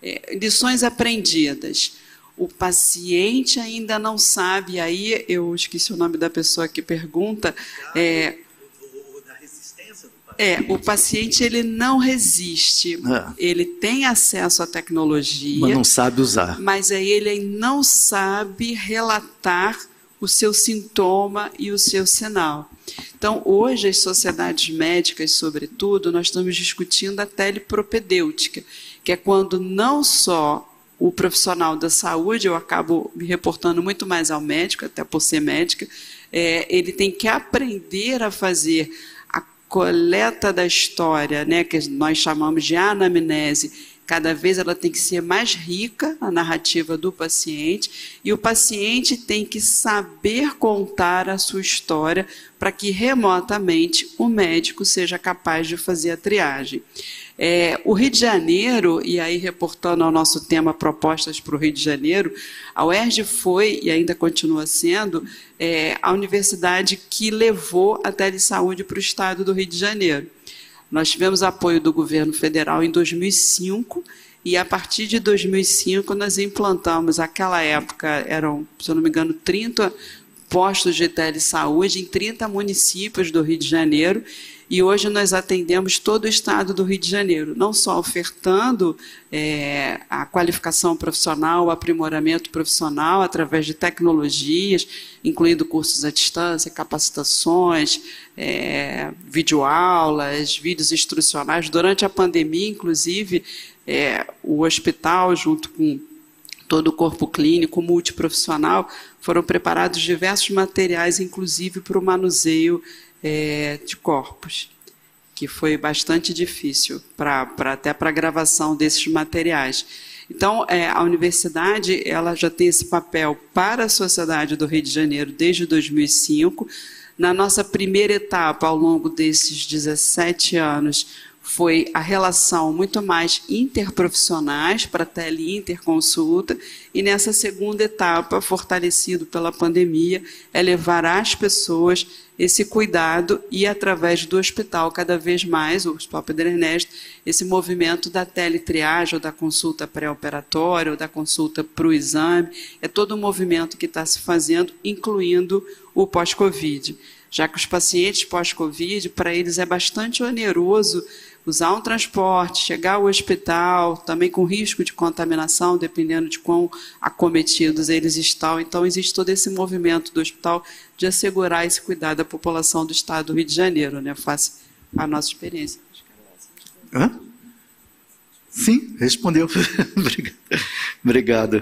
É, lições aprendidas o paciente ainda não sabe, aí eu esqueci o nome da pessoa que pergunta, é, é, o paciente ele não resiste, é. ele tem acesso à tecnologia, mas não sabe usar. Mas aí ele não sabe relatar o seu sintoma e o seu sinal. Então, hoje as sociedades médicas, sobretudo, nós estamos discutindo a telepropedêutica, que é quando não só o profissional da saúde, eu acabo me reportando muito mais ao médico, até por ser médica, é, ele tem que aprender a fazer a coleta da história, né, que nós chamamos de anamnese, cada vez ela tem que ser mais rica, a narrativa do paciente, e o paciente tem que saber contar a sua história para que remotamente o médico seja capaz de fazer a triagem. É, o Rio de Janeiro, e aí reportando ao nosso tema Propostas para o Rio de Janeiro, a UERJ foi e ainda continua sendo é, a universidade que levou a telesaúde para o estado do Rio de Janeiro. Nós tivemos apoio do governo federal em 2005 e a partir de 2005 nós implantamos, aquela época eram, se eu não me engano, 30 postos de telesaúde em 30 municípios do Rio de Janeiro e hoje nós atendemos todo o estado do Rio de Janeiro, não só ofertando é, a qualificação profissional, o aprimoramento profissional através de tecnologias, incluindo cursos à distância, capacitações, é, videoaulas, vídeos instrucionais. Durante a pandemia, inclusive, é, o hospital, junto com todo o corpo clínico multiprofissional, foram preparados diversos materiais, inclusive para o manuseio é, de corpos, que foi bastante difícil pra, pra até para a gravação desses materiais. Então, é, a universidade ela já tem esse papel para a sociedade do Rio de Janeiro desde 2005. Na nossa primeira etapa, ao longo desses 17 anos, foi a relação muito mais interprofissionais para tele interconsulta e nessa segunda etapa, fortalecido pela pandemia, é levar às pessoas esse cuidado e através do hospital cada vez mais, o Hospital Pedro Ernesto, esse movimento da teletriagem ou da consulta pré-operatória ou da consulta para o exame, é todo um movimento que está se fazendo, incluindo o pós-Covid. Já que os pacientes pós-Covid, para eles é bastante oneroso usar um transporte, chegar ao hospital, também com risco de contaminação, dependendo de quão acometidos eles estão. Então, existe todo esse movimento do hospital de assegurar esse cuidado à população do estado do Rio de Janeiro, né, face à nossa experiência. Hã? Sim, respondeu. [laughs] Obrigado.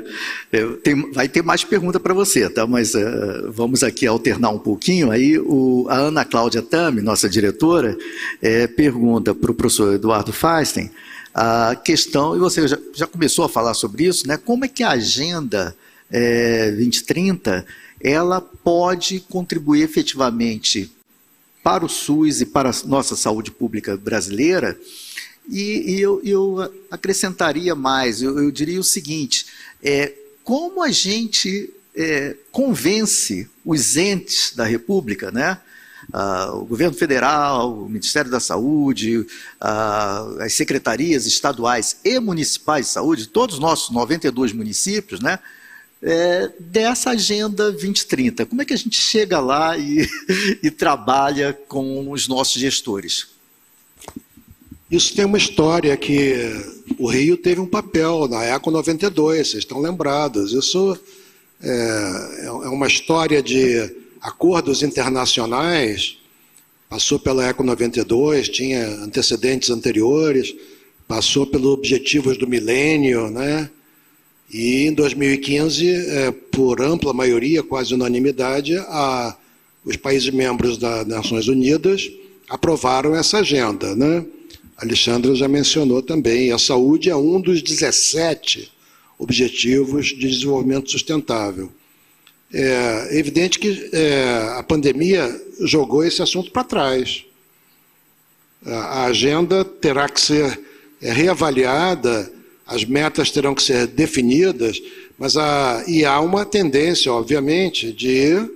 Tenho, vai ter mais pergunta para você, tá? Mas uh, vamos aqui alternar um pouquinho. Aí o, a Ana Cláudia Tami, nossa diretora, é, pergunta para o professor Eduardo Feinstein a questão, e você já, já, começou a falar sobre isso, né? Como é que a agenda é, 2030 ela pode contribuir efetivamente para o SUS e para a nossa saúde pública brasileira? E, e eu, eu, acrescentaria mais, eu, eu diria o seguinte: é, como a gente é, convence os entes da República, né, uh, o governo federal, o Ministério da Saúde, uh, as secretarias estaduais e municipais de saúde, todos os nossos 92 municípios, né, é, dessa Agenda 2030. Como é que a gente chega lá e, [laughs] e trabalha com os nossos gestores? Isso tem uma história que o Rio teve um papel na ECO 92, vocês estão lembrados. Isso é, é uma história de acordos internacionais, passou pela ECO 92, tinha antecedentes anteriores, passou pelos objetivos do milênio, né? E em 2015, é, por ampla maioria, quase unanimidade, a, os países membros das Nações Unidas aprovaram essa agenda. Né? Alexandre já mencionou também, a saúde é um dos 17 objetivos de desenvolvimento sustentável. É evidente que é, a pandemia jogou esse assunto para trás. A agenda terá que ser é, reavaliada as metas terão que ser definidas, mas a, e há uma tendência, obviamente, de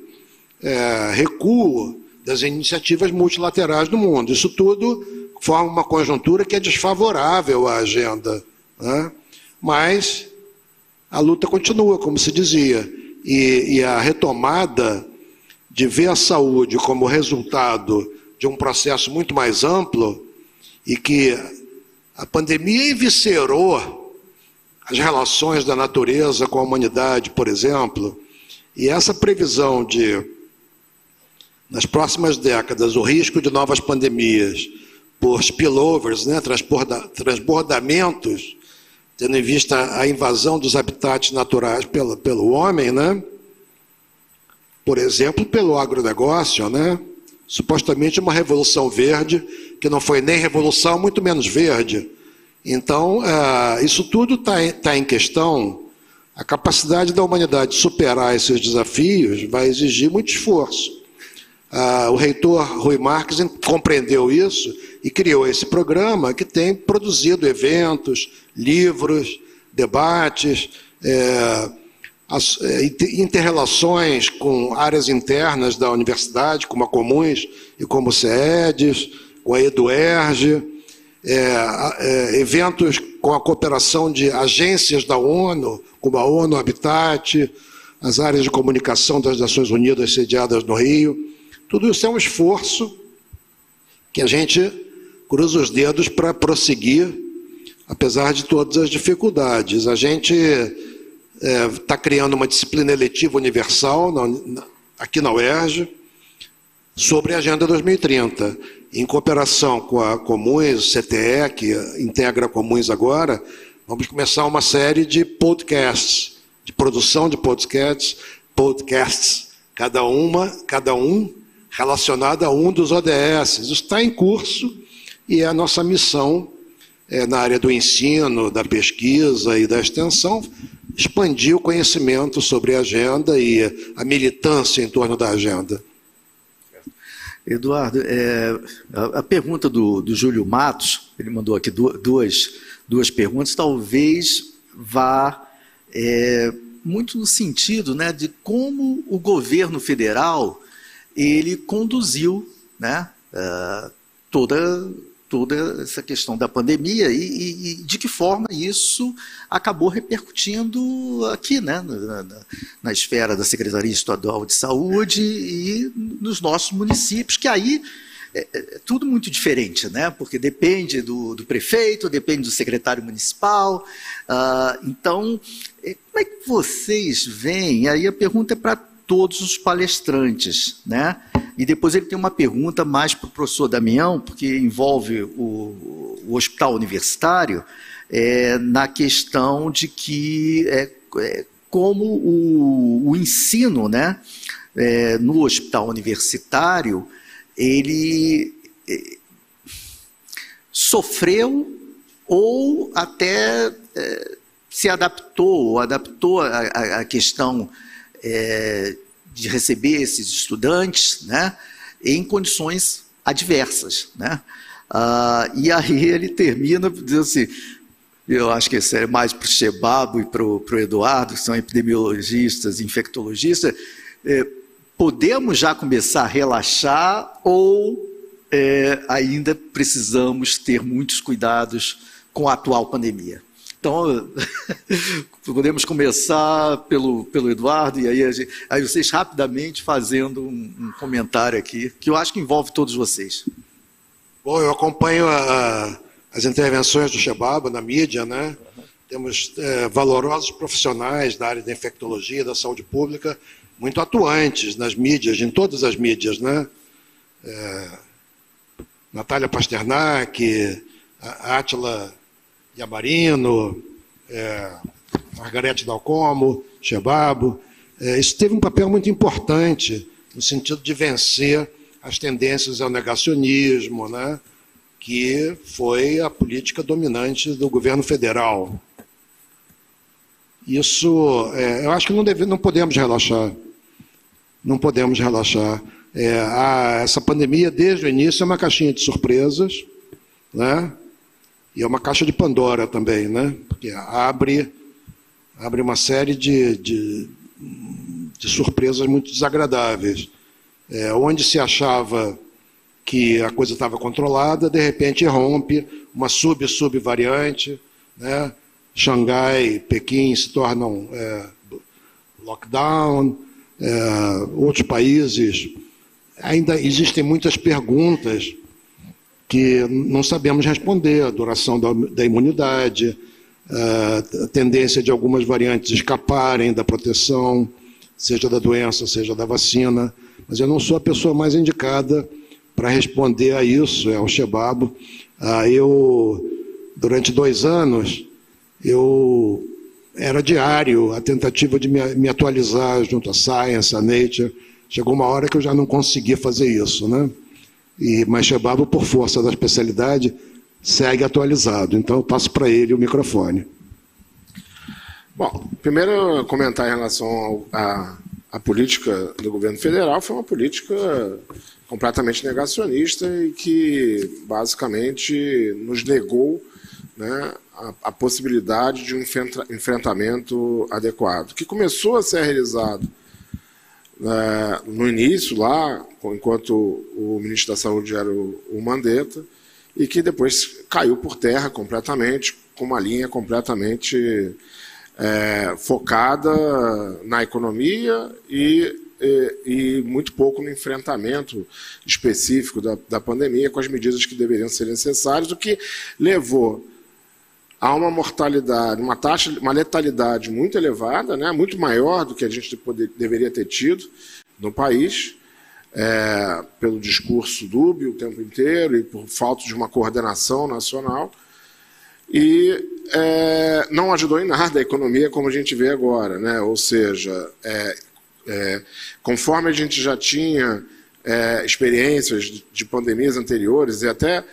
é, recuo das iniciativas multilaterais do mundo. Isso tudo forma uma conjuntura que é desfavorável à agenda. Né? Mas a luta continua, como se dizia, e, e a retomada de ver a saúde como resultado de um processo muito mais amplo e que a pandemia eviscerou as relações da natureza com a humanidade, por exemplo, e essa previsão de, nas próximas décadas, o risco de novas pandemias por spillovers, né, transborda, transbordamentos, tendo em vista a invasão dos habitats naturais pelo, pelo homem, né? por exemplo, pelo agronegócio, né? supostamente uma revolução verde, que não foi nem revolução, muito menos verde, então, é, isso tudo está tá em questão. A capacidade da humanidade de superar esses desafios vai exigir muito esforço. Ah, o reitor Rui Marques compreendeu isso e criou esse programa que tem produzido eventos, livros, debates, é, as, é, interrelações com áreas internas da universidade, como a Comuns e como o CEDES, com a EduERG é, é, eventos com a cooperação de agências da ONU, como a ONU Habitat, as áreas de comunicação das Nações Unidas sediadas no Rio. Tudo isso é um esforço que a gente cruza os dedos para prosseguir, apesar de todas as dificuldades. A gente está é, criando uma disciplina eletiva universal na, aqui na UERJ sobre a Agenda 2030 em cooperação com a Comuns, CTE, que integra a Comuns agora, vamos começar uma série de podcasts, de produção de podcasts, podcasts, cada uma, cada um relacionado a um dos ODS. Isso está em curso e é a nossa missão é, na área do ensino, da pesquisa e da extensão, expandir o conhecimento sobre a agenda e a militância em torno da agenda. Eduardo, é, a, a, pergunta do, do, Júlio Matos, ele mandou aqui duas, duas perguntas, talvez vá é, muito no sentido né, de como o governo federal ele conduziu né, uh, toda toda essa questão da pandemia e, e, de que forma isso acabou repercutindo aqui, né, na, na, na, esfera da Secretaria Estadual de Saúde e nos nossos municípios, que aí é, é tudo muito diferente, né, porque depende do, do prefeito, depende do secretário municipal. Uh, então, é, como é que vocês veem? Aí a pergunta é para todos os palestrantes, né? E depois ele tem uma pergunta mais para o professor Damião, porque envolve o, o hospital universitário, é, na questão de que é, é, como o, o, ensino né, é, no hospital universitário, ele é, sofreu ou até é, se adaptou, adaptou a, a, a questão é, de receber esses estudantes né, em condições adversas. Né? Ah, e aí ele termina dizendo assim, eu acho que isso é mais para o Chebabo e para o Eduardo, que são epidemiologistas, infectologistas, é, podemos já começar a relaxar ou é, ainda precisamos ter muitos cuidados com a atual pandemia? Então, [laughs] podemos começar pelo, pelo Eduardo, e aí, aí vocês rapidamente fazendo um, um, comentário aqui, que eu acho que envolve todos vocês. Bom, eu acompanho a, as intervenções do Shebaba na mídia, né? Temos é, valorosos profissionais da área da infectologia, da saúde pública, muito atuantes nas mídias, em todas as mídias, né? É, Natália Pasternak, Átila Yamarino, é, Margarete Dalcomo, Chebabo. É, isso teve um papel muito importante no sentido de vencer as tendências ao negacionismo, né, que foi a política dominante do governo federal. Isso, é, eu acho que não, deve, não podemos relaxar. Não podemos relaxar. É, a, essa pandemia, desde o início, é uma caixinha de surpresas, né? E é uma caixa de Pandora também, né? Porque abre, abre uma série de, de, de surpresas muito desagradáveis. É, onde se achava que a coisa estava controlada, de repente rompe uma sub-sub-variante, né? Xangai, Pequim se tornam é, lockdown, é, outros países. Ainda existem muitas perguntas que não sabemos responder, a duração da, da imunidade, a tendência de algumas variantes escaparem da proteção, seja da doença, seja da vacina. Mas eu não sou a pessoa mais indicada para responder a isso, é o Shebabo. Ah, eu, durante dois anos, eu era diário a tentativa de me, me atualizar junto à Science, à Nature. Chegou uma hora que eu já não conseguia fazer isso, né? E, mas por força da especialidade, segue atualizado. Então, eu passo para ele o microfone. Bom, primeiro comentar em relação à política do governo federal, foi uma política completamente negacionista e que basicamente nos negou né, a, a, possibilidade de um enfrentamento adequado, que começou a ser realizado no início, lá, enquanto o ministro da Saúde era o, o Mandetta, e que depois caiu por terra completamente, com uma linha completamente é, focada na economia e, e, e, muito pouco no enfrentamento específico da, da pandemia, com as medidas que deveriam ser necessárias, o que levou a uma mortalidade, uma taxa, uma letalidade muito elevada, né, muito maior do que a gente poder, deveria ter tido no país, é, pelo discurso dúbio o tempo inteiro e por falta de uma coordenação nacional. E é, não ajudou em nada a economia como a gente vê agora, né? ou seja, é, é conforme a gente já tinha é, experiências de pandemias anteriores, e até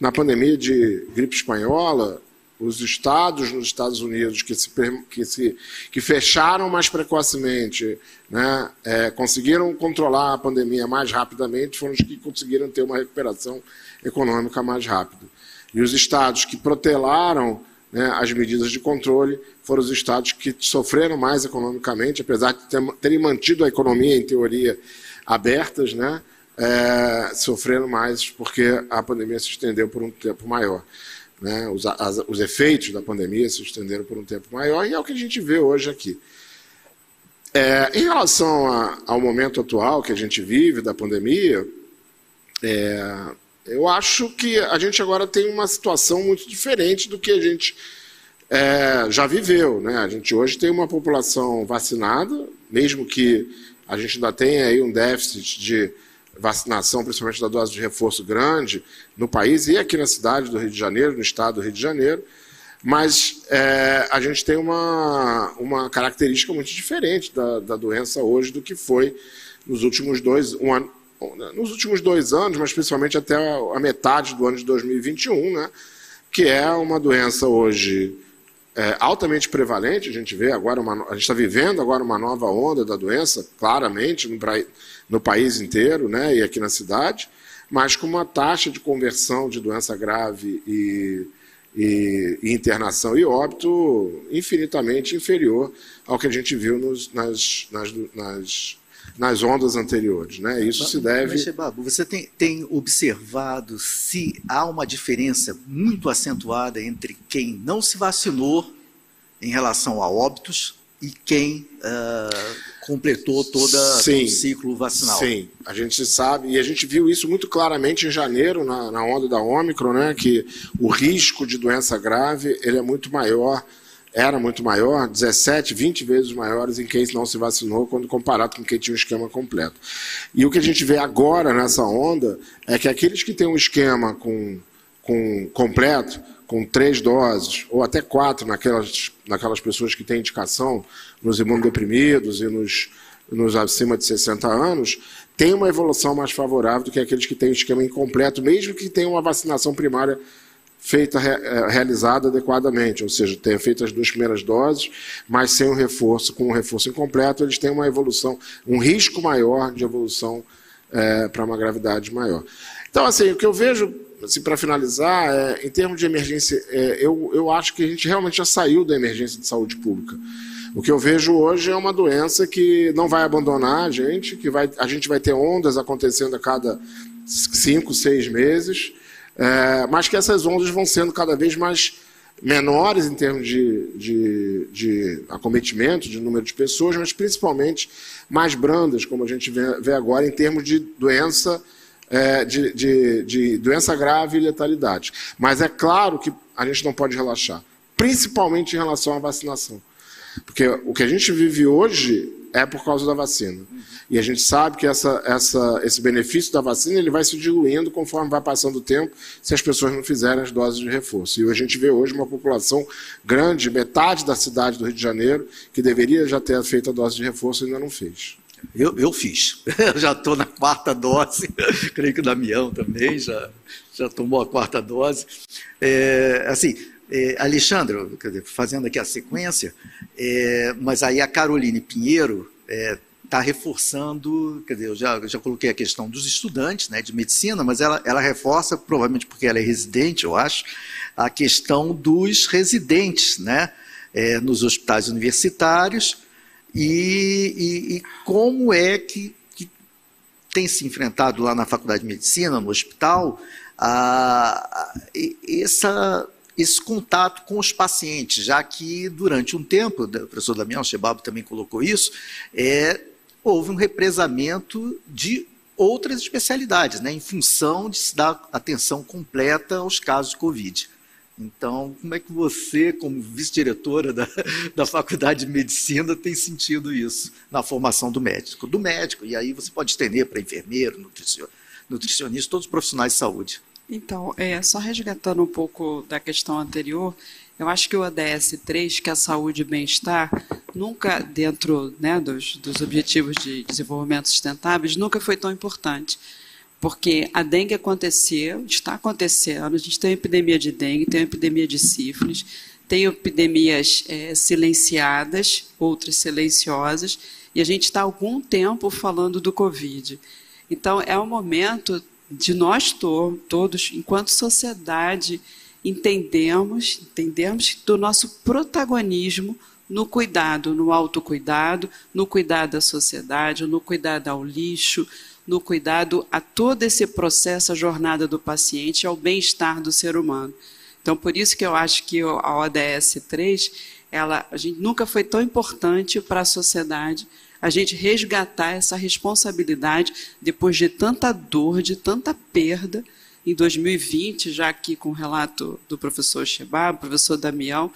na pandemia de gripe espanhola, os estados nos Estados Unidos que se, que se que fecharam mais precocemente, né, é, conseguiram controlar a pandemia mais rapidamente, foram os que conseguiram ter uma recuperação econômica mais rápida. E os estados que protelaram né, as medidas de controle foram os estados que sofreram mais economicamente, apesar de ter, terem mantido a economia, em teoria, abertas, né, é, sofreram mais porque a pandemia se estendeu por um tempo maior. Né? Os, as, os efeitos da pandemia se estenderam por um tempo maior e é o que a gente vê hoje aqui. É, em relação a, ao momento atual que a gente vive da pandemia, é, eu acho que a gente agora tem uma situação muito diferente do que a gente é, já viveu. Né? A gente hoje tem uma população vacinada, mesmo que a gente ainda tenha aí um déficit de vacinação, principalmente da dose de reforço grande, no país e aqui na cidade do Rio de Janeiro, no estado do Rio de Janeiro. Mas é, a gente tem uma, uma característica muito diferente da, da doença hoje do que foi nos últimos dois, um ano, nos últimos dois anos, mas principalmente até a metade do ano de 2021, né, que é uma doença hoje é, altamente prevalente. A gente vê agora, uma, a gente está vivendo agora uma nova onda da doença, claramente, no, no país inteiro né, e aqui na cidade, mas com uma taxa de conversão de doença grave e, e, e internação e óbito infinitamente inferior ao que a gente viu nos, nas, nas, nas nas ondas anteriores. Né? Isso se deve. Mas, Babu, você tem, tem observado se há uma diferença muito acentuada entre quem não se vacinou em relação a óbitos e quem uh, completou todo o ciclo vacinal. Sim, a gente sabe, e a gente viu isso muito claramente em janeiro, na, na onda da Ômicron, né, que o risco de doença grave ele é muito maior, era muito maior, 17, 20 vezes maiores em quem não se vacinou, quando comparado com quem tinha um esquema completo. E o que a gente vê agora nessa onda é que aqueles que têm um esquema com, com completo, com três doses, ou até quatro naquelas, naquelas pessoas que têm indicação, nos imunodeprimidos e nos, nos acima de 60 anos, tem uma evolução mais favorável do que aqueles que têm o esquema incompleto, mesmo que tenham uma vacinação primária feita, eh, realizada adequadamente, ou seja, tenha feito as duas primeiras doses, mas sem o um reforço, com o um reforço incompleto, eles têm uma evolução, um risco maior de evolução é, para uma gravidade maior. Então, assim, o que eu vejo assim, para finalizar, é, em termos de emergência, é, eu, eu acho que a gente realmente já saiu da emergência de saúde pública. O que eu vejo hoje é uma doença que não vai abandonar a gente, que vai, a gente vai ter ondas acontecendo a cada cinco, seis meses, é, mas que essas ondas vão sendo cada vez mais menores em termos de, de, de, acometimento, de número de pessoas, mas principalmente mais brandas, como a gente vê, vê agora, em termos de doença é, de, de, de doença grave e letalidade. Mas é claro que a gente não pode relaxar, principalmente em relação à vacinação. Porque o que a gente vive hoje é por causa da vacina. E a gente sabe que essa, essa, esse benefício da vacina ele vai se diluindo conforme vai passando o tempo, se as pessoas não fizerem as doses de reforço. E a gente vê hoje uma população grande, metade da cidade do Rio de Janeiro, que deveria já ter feito a dose de reforço e ainda não fez. Eu, eu fiz. [laughs] Já estou na quarta dose. [laughs] Creio que o Damião também já, já tomou a quarta dose. É, assim, é, Alexandre, fazendo aqui a sequência, é, mas aí a Caroline Pinheiro está é, reforçando, quer dizer, eu já, já coloquei a questão dos estudantes né, de medicina, mas ela, ela reforça, provavelmente porque ela é residente, eu acho, a questão dos residentes né, é, nos hospitais universitários, e, e, e como é que, que, tem se enfrentado lá na Faculdade de Medicina, no hospital, a, essa, esse contato com os pacientes, já que durante um tempo, o professor Damião Chebabo também colocou isso, é, houve um represamento de outras especialidades, né, em função de se dar atenção completa aos casos de Covid. Então, como é que você, como vice-diretora da, da Faculdade de Medicina, tem sentido isso na formação do médico? Do médico, e aí você pode estender para enfermeiro, nutricionista, todos os profissionais de saúde. Então, é, só resgatando um pouco da questão anterior, eu acho que o ADS 3, que é a saúde e bem-estar, nunca, dentro né, dos, dos objetivos de desenvolvimento sustentáveis, nunca foi tão importante porque a dengue aconteceu, está acontecendo, a gente tem epidemia de dengue, tem epidemia de sífilis, tem epidemias é, silenciadas, outras silenciosas, e a gente está algum tempo falando do Covid. Então, é o momento de nós to todos, enquanto sociedade, entendermos, entendermos do nosso protagonismo no cuidado, no autocuidado, no cuidado da sociedade, no cuidado ao lixo, no cuidado a todo esse processo, a jornada do paciente, ao bem-estar do ser humano. Então, por isso que eu acho que a ODS 3, ela, a gente nunca foi tão importante para a sociedade a gente resgatar essa responsabilidade depois de tanta dor, de tanta perda. Em 2020, já aqui com o relato do professor Chebab, professor Damião,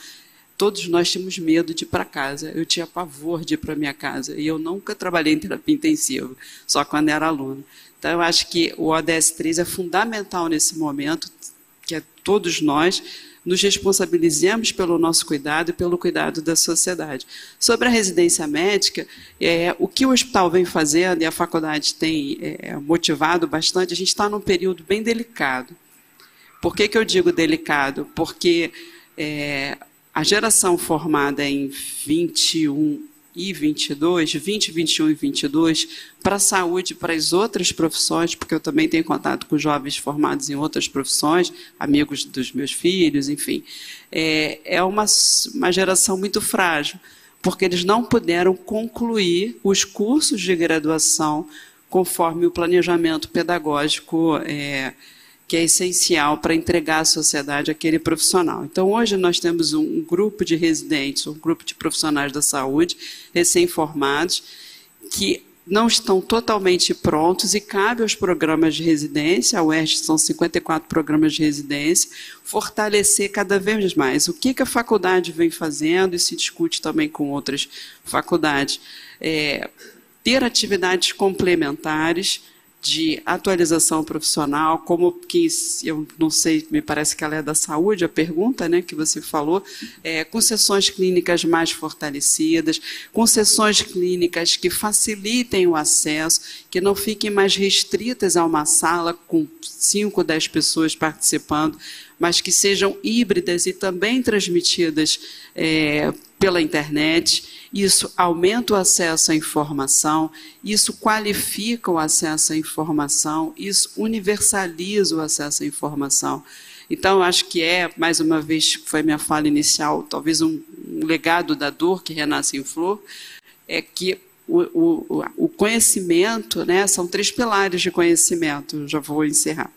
todos nós tínhamos medo de ir para casa. Eu tinha pavor de ir para minha casa. E eu nunca trabalhei em terapia intensiva, só quando era aluno. Então, eu acho que o ODS 3 é fundamental nesse momento, que é todos nós nos responsabilizemos pelo nosso cuidado e pelo cuidado da sociedade. Sobre a residência médica, é, o que o hospital vem fazendo e a faculdade tem é, motivado bastante, a gente está num período bem delicado. Por que, que eu digo delicado? Porque é, a geração formada em 21 e 22, 20, 21 e 22, para a saúde, para as outras profissões, porque eu também tenho contato com jovens formados em outras profissões, amigos dos meus filhos, enfim, é, é uma, uma geração muito frágil. porque eles não puderam concluir os cursos de graduação conforme o planejamento pedagógico é, que é essencial para entregar à sociedade aquele profissional. Então, hoje nós temos um grupo de residentes, um grupo de profissionais da saúde recém-formados, que não estão totalmente prontos e cabe aos programas de residência, a UERJ são 54 programas de residência, fortalecer cada vez mais. O que, que a faculdade vem fazendo, e se discute também com outras faculdades, é, ter atividades complementares, de atualização profissional, como que eu não sei, me parece que ela é da saúde, a pergunta, né, que você falou, é, com sessões clínicas mais fortalecidas, com sessões clínicas que facilitem o acesso, que não fiquem mais restritas a uma sala com 5, 10 pessoas participando, mas que sejam híbridas e também transmitidas é, pela internet. Isso aumenta o acesso à informação, isso qualifica o acesso à informação, isso universaliza o acesso à informação. Então, acho que é, mais uma vez, foi minha fala inicial, talvez um, um legado da dor que renasce em flor, é que o, o, o conhecimento, né, são três pilares de conhecimento, já vou encerrar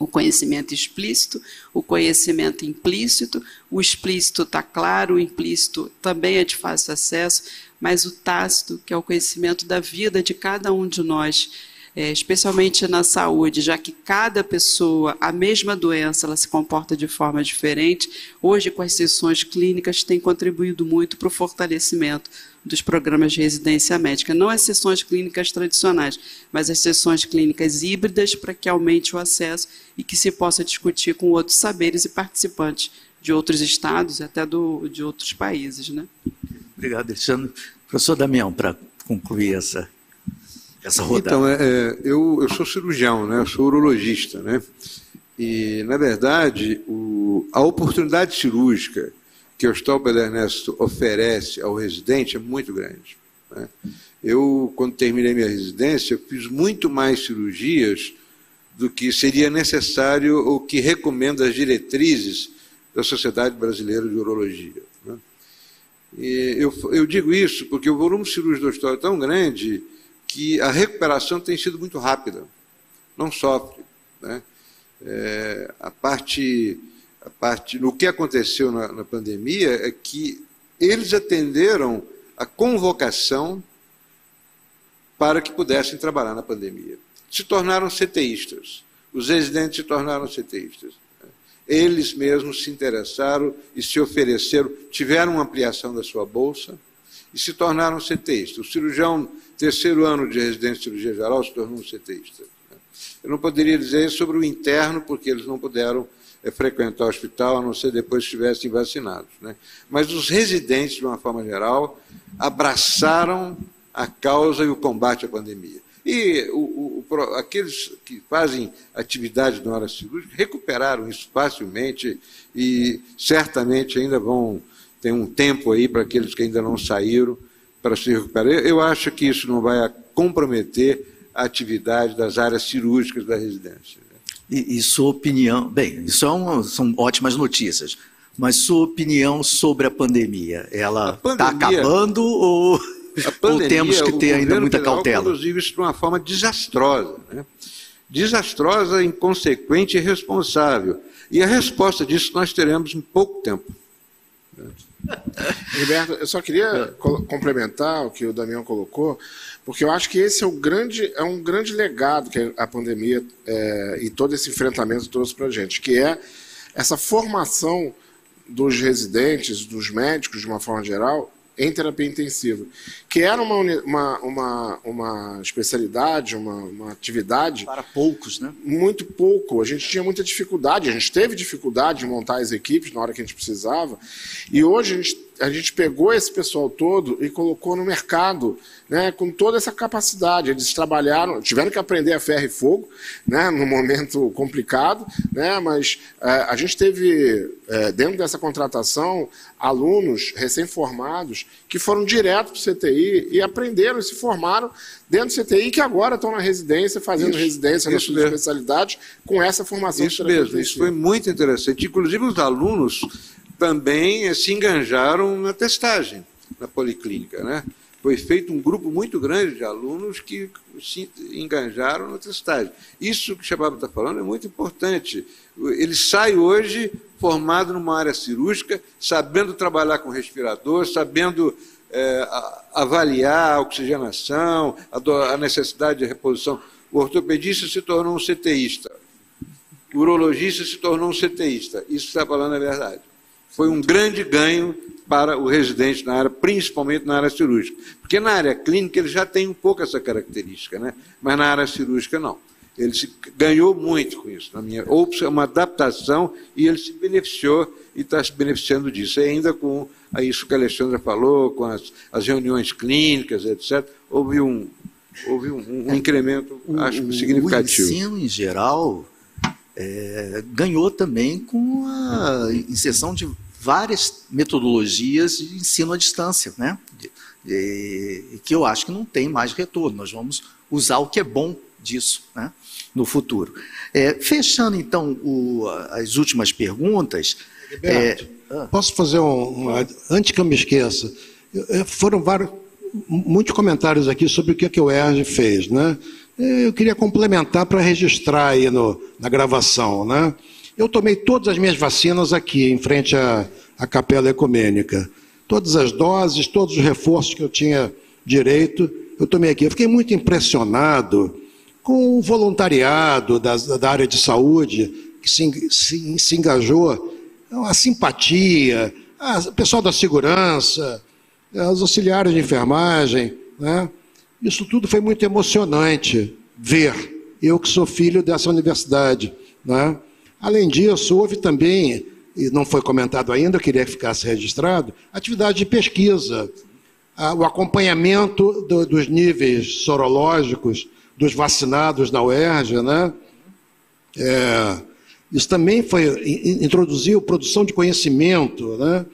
o conhecimento explícito, o conhecimento implícito. O explícito está claro, o implícito também é de fácil acesso, mas o tácito, que é o conhecimento da vida de cada um de nós, é, especialmente na saúde, já que cada pessoa, a mesma doença, ela se comporta de forma diferente. Hoje, com as sessões clínicas, tem contribuído muito para o fortalecimento dos programas de residência médica. Não as sessões clínicas tradicionais, mas as sessões clínicas híbridas para que aumente o acesso e que se possa discutir com outros saberes e participantes de outros estados e até do, de outros países. Né? Obrigado, Alexandre. Professor Damião, para concluir essa, essa rodada. Então, é, é, eu, eu sou cirurgião, né? eu sou urologista. Né? E, na verdade, o, a oportunidade cirúrgica que o Hospital Belo Ernesto oferece ao residente é muito grande. Né? Eu, quando terminei minha residência, fiz muito mais cirurgias do que seria necessário ou que recomenda as diretrizes da Sociedade Brasileira de Urologia. Né? Eu, eu digo isso porque o volume cirúrgico do hospital é tão grande que a recuperação tem sido muito rápida, não sofre. Né? É, a parte a parte, no que aconteceu na, na pandemia é que eles atenderam a convocação para que pudessem trabalhar na pandemia. Se tornaram CTIstas. Os residentes se tornaram CTIstas. Eles mesmos se interessaram e se ofereceram, tiveram uma ampliação da sua bolsa e se tornaram CTIstas. O cirurgião, terceiro ano de residência de cirurgia geral, se tornou um CTIsta. Eu não poderia dizer sobre o interno, porque eles não puderam frequentar o hospital, a não ser depois que estivessem vacinados. Né? Mas os residentes, de uma forma geral, abraçaram a causa e o combate à pandemia. E o, o, aqueles que fazem atividade na hora cirúrgica recuperaram isso facilmente e certamente ainda vão ter um tempo aí para aqueles que ainda não saíram para se recuperar. Eu acho que isso não vai comprometer a atividade das áreas cirúrgicas da residência. E, e sua opinião, bem, isso é um, são ótimas notícias, mas sua opinião sobre a pandemia, ela está acabando ou, pandemia, ou, temos que ter ainda muita cautela? Inclusive isso de uma forma desastrosa, né? desastrosa, inconsequente e irresponsável. E a resposta disso nós teremos em pouco tempo. Gilberto, eu só queria é. complementar o que o Damião colocou, porque eu acho que esse é, o grande, é um grande legado que a pandemia é, e todo esse enfrentamento trouxe para a gente, que é essa formação dos residentes, dos médicos, de uma forma geral, em terapia intensiva, que era uma, uma, uma, uma especialidade, uma, uma atividade. Para poucos, né? Muito pouco. A gente tinha muita dificuldade, a gente teve dificuldade de montar as equipes na hora que a gente precisava, e hoje a gente, a gente pegou esse pessoal todo e colocou no mercado né, com toda essa capacidade. Eles trabalharam, tiveram que aprender a ferro e fogo, né, num momento complicado, né, mas é, a gente teve, é, dentro dessa contratação, alunos recém-formados que foram direto para o CTI e aprenderam e se formaram dentro do CTI que agora estão na residência, fazendo isso, residência na sua especialidade, com essa formação. Isso mesmo, isso foi muito interessante. Inclusive os alunos também se enganjaram na testagem na policlínica, né? Foi feito um grupo muito grande de alunos que se engajaram no testagem. Isso que o Chababa está falando é muito importante. Ele sai hoje formado numa área cirúrgica, sabendo trabalhar com respirador, sabendo é, avaliar a oxigenação, a, a necessidade de reposição. O ortopedista se tornou um CTIsta. O urologista se tornou um CTIsta. Isso está falando a verdade. Foi um grande ganho para o residente na área, principalmente na área cirúrgica. Porque na área clínica ele já tem um pouco essa característica, né? mas na área cirúrgica não. Ele se, ganhou muito com isso, na minha, ou é uma adaptação e ele se beneficiou e está se beneficiando disso. E ainda com isso que a Alexandra falou, com as, as reuniões clínicas, etc., houve um, houve um, um incremento, o, acho, significativo. O ensino, em geral, é, ganhou também com a inserção de várias metodologias de ensino à distância, né? E, que eu acho que não tem mais retorno. Nós vamos usar o que é bom disso né? no futuro. É, fechando, então, o, as últimas perguntas. é, posso fazer um, um. Antes que eu me esqueça, foram vários, muitos comentários aqui sobre o que, que o ERG fez. Né? Eu queria complementar para registrar aí no, na gravação. Né? Eu tomei todas as minhas vacinas aqui, em frente à, à Capela Ecumênica. Todas as doses, todos os reforços que eu tinha direito, eu tomei aqui. Eu fiquei muito impressionado com o voluntariado da, da área de saúde, que se, se, se engajou, a simpatia, o pessoal da segurança, os auxiliares de enfermagem. Né? Isso tudo foi muito emocionante ver. Eu que sou filho dessa universidade. Né? Além disso, houve também, e não foi comentado ainda, eu queria que ficasse registrado, atividade de pesquisa, o acompanhamento do, dos níveis sorológicos dos vacinados na UERJ, né? É, isso também foi introduziu produção de conhecimento, né?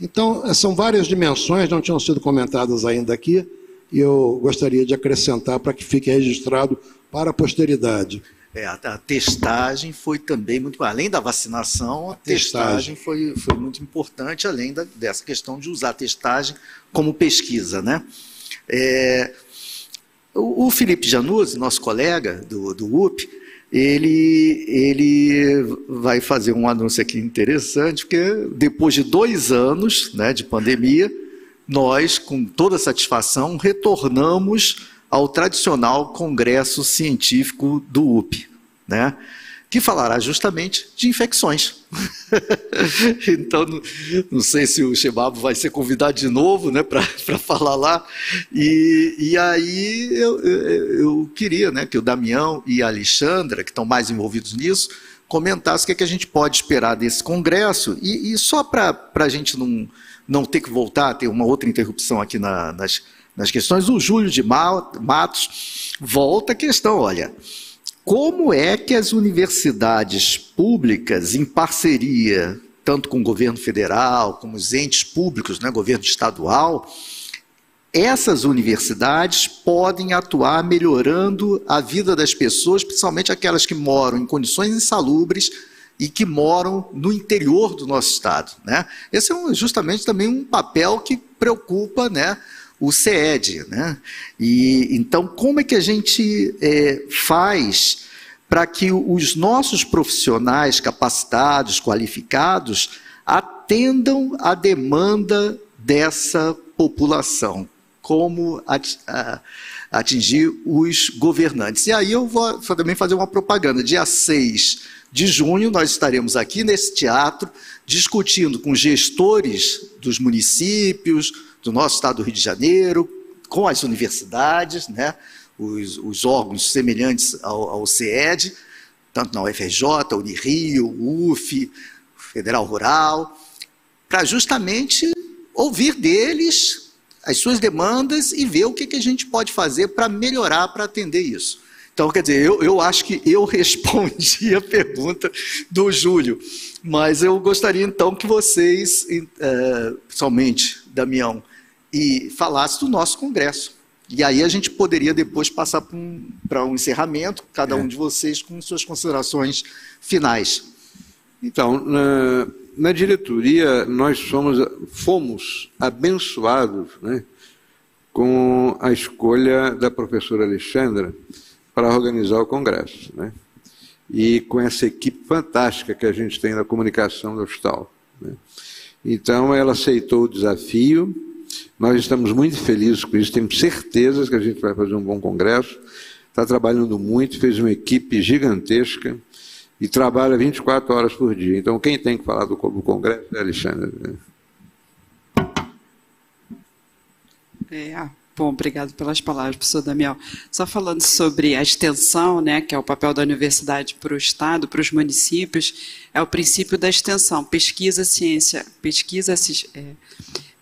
Então são várias dimensões não tinham sido comentadas ainda aqui e eu gostaria de acrescentar para que fique registrado para a posteridade. É, a, a, testagem foi também muito. Além da vacinação, a testagem, testagem foi, foi muito importante, além da, dessa questão de usar a testagem como pesquisa. Né? É, o, o, Felipe Januzzi, nosso colega do, do UP, ele, ele vai fazer um anúncio aqui interessante, porque depois de dois anos né, de pandemia, nós, com toda satisfação, retornamos ao tradicional Congresso Científico do UP, né? que falará justamente de infecções. [laughs] então, não, sei se o Chebabo vai ser convidado de novo né, para falar lá. E, e aí eu, eu, eu, queria né, que o Damião e a Alexandra, que estão mais envolvidos nisso, comentassem o que, é que a gente pode esperar desse congresso. E, e só para a gente não, não ter que voltar a ter uma outra interrupção aqui na, nas nas questões. O Júlio de Matos volta à questão, olha, como é que as universidades públicas, em parceria, tanto com o governo federal, como os entes públicos, né, governo estadual, essas universidades podem atuar melhorando a vida das pessoas, principalmente aquelas que moram em condições insalubres e que moram no interior do nosso estado. Né? Esse é um, justamente também um papel que preocupa né, o CED. Né? E, então, como é que a gente é, faz para que os nossos profissionais capacitados, qualificados, atendam a demanda dessa população? Como atingir os governantes? E aí eu vou também fazer uma propaganda. Dia 6 de junho, nós estaremos aqui nesse teatro discutindo com gestores dos municípios, do nosso estado do Rio de Janeiro, com as universidades, né, os, os órgãos semelhantes ao, ao CED, tanto na UFRJ, Unirio, UF, Federal Rural, para justamente ouvir deles as suas demandas e ver o que, que a gente pode fazer para melhorar, para atender isso. Então, quer dizer, eu, eu acho que eu [laughs] respondi a pergunta do Júlio, mas eu gostaria então que vocês, é, somente, Damião, e falasse do nosso Congresso. E aí a gente poderia depois passar para um, um encerramento, cada é. um de vocês com suas considerações finais. Então, na diretoria, nós somos, fomos abençoados né, com a escolha da professora Alexandra para organizar o congresso. Né, e com essa equipe fantástica que a gente tem na comunicação do hospital. Né. Então, ela aceitou o desafio, nós estamos muito felizes com isso, temos certeza que a gente vai fazer um bom congresso, está trabalhando muito, fez uma equipe gigantesca, e trabalha 24 horas por dia. Então, quem tem que falar do, Congresso é Alexandre. Né? É, ah, bom, obrigado pelas palavras, professor Damião. Só falando sobre a extensão, né, que é o papel da universidade para o Estado, para os municípios, é o princípio da extensão, pesquisa, ciência, pesquisa, é,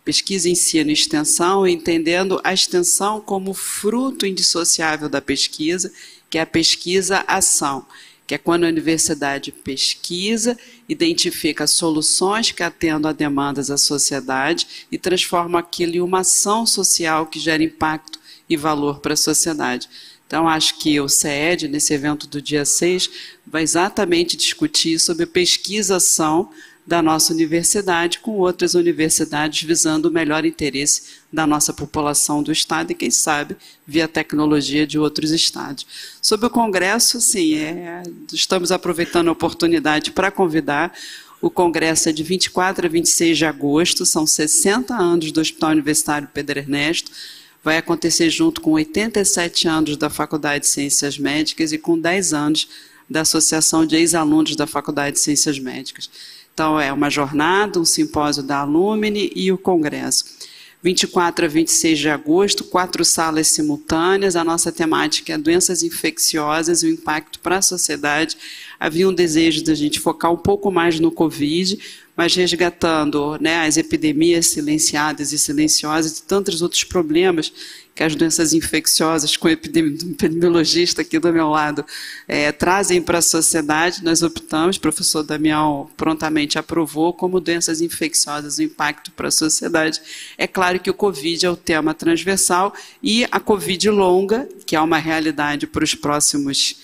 pesquisa, ensino e extensão, entendendo a extensão como fruto indissociável da pesquisa, que é a pesquisa-ação que é quando a universidade pesquisa, identifica soluções que atendam a demandas da sociedade e transforma aquilo em uma ação social que gera impacto e valor para a sociedade. Então, acho que o CED, nesse evento do dia 6, vai exatamente discutir sobre pesquisação da nossa universidade com outras universidades, visando o melhor interesse da nossa população do Estado e, quem sabe, via tecnologia de outros estados. Sobre o Congresso, sim, é, estamos aproveitando a oportunidade para convidar. O Congresso é de 24 a 26 de agosto, são 60 anos do Hospital Universitário Pedro Ernesto. Vai acontecer junto com 87 anos da Faculdade de Ciências Médicas e com 10 anos da Associação de Ex-Alunos da Faculdade de Ciências Médicas. Então, é uma jornada, um simpósio da Alumni e o congresso. 24 a 26 de agosto, quatro salas simultâneas. A nossa temática é doenças infecciosas e o impacto para a sociedade. Havia um desejo da de gente focar um pouco mais no Covid, mas resgatando né, as epidemias silenciadas e silenciosas e tantos outros problemas que as doenças infecciosas, com o [laughs] epidemiologista aqui do meu lado, é, trazem para a sociedade, nós optamos, o professor Damião prontamente aprovou, como doenças infecciosas, o impacto para a sociedade. É claro que o Covid é o tema transversal e a Covid longa, que é uma realidade para os próximos,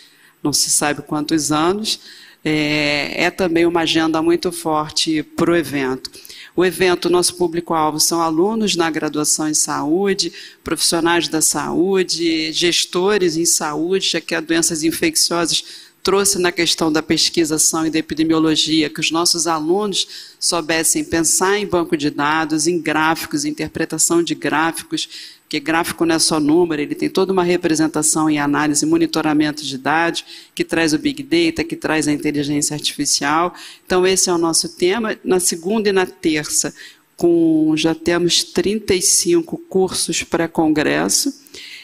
não se sabe quantos anos, é, é também uma agenda muito forte para o evento. O evento, nosso público-alvo são alunos na graduação em saúde, profissionais da saúde, gestores em saúde, já que as doenças infecciosas trouxe na questão da pesquisação e da epidemiologia que os nossos alunos soubessem pensar em banco de dados, em gráficos, interpretação de gráficos, porque gráfico não é só número, ele tem toda uma representação em análise e monitoramento de dados, que traz o Big Data, que traz a inteligência artificial. Então, esse é o nosso tema. Na segunda e na terça, com, já temos 35 cursos pré-congresso,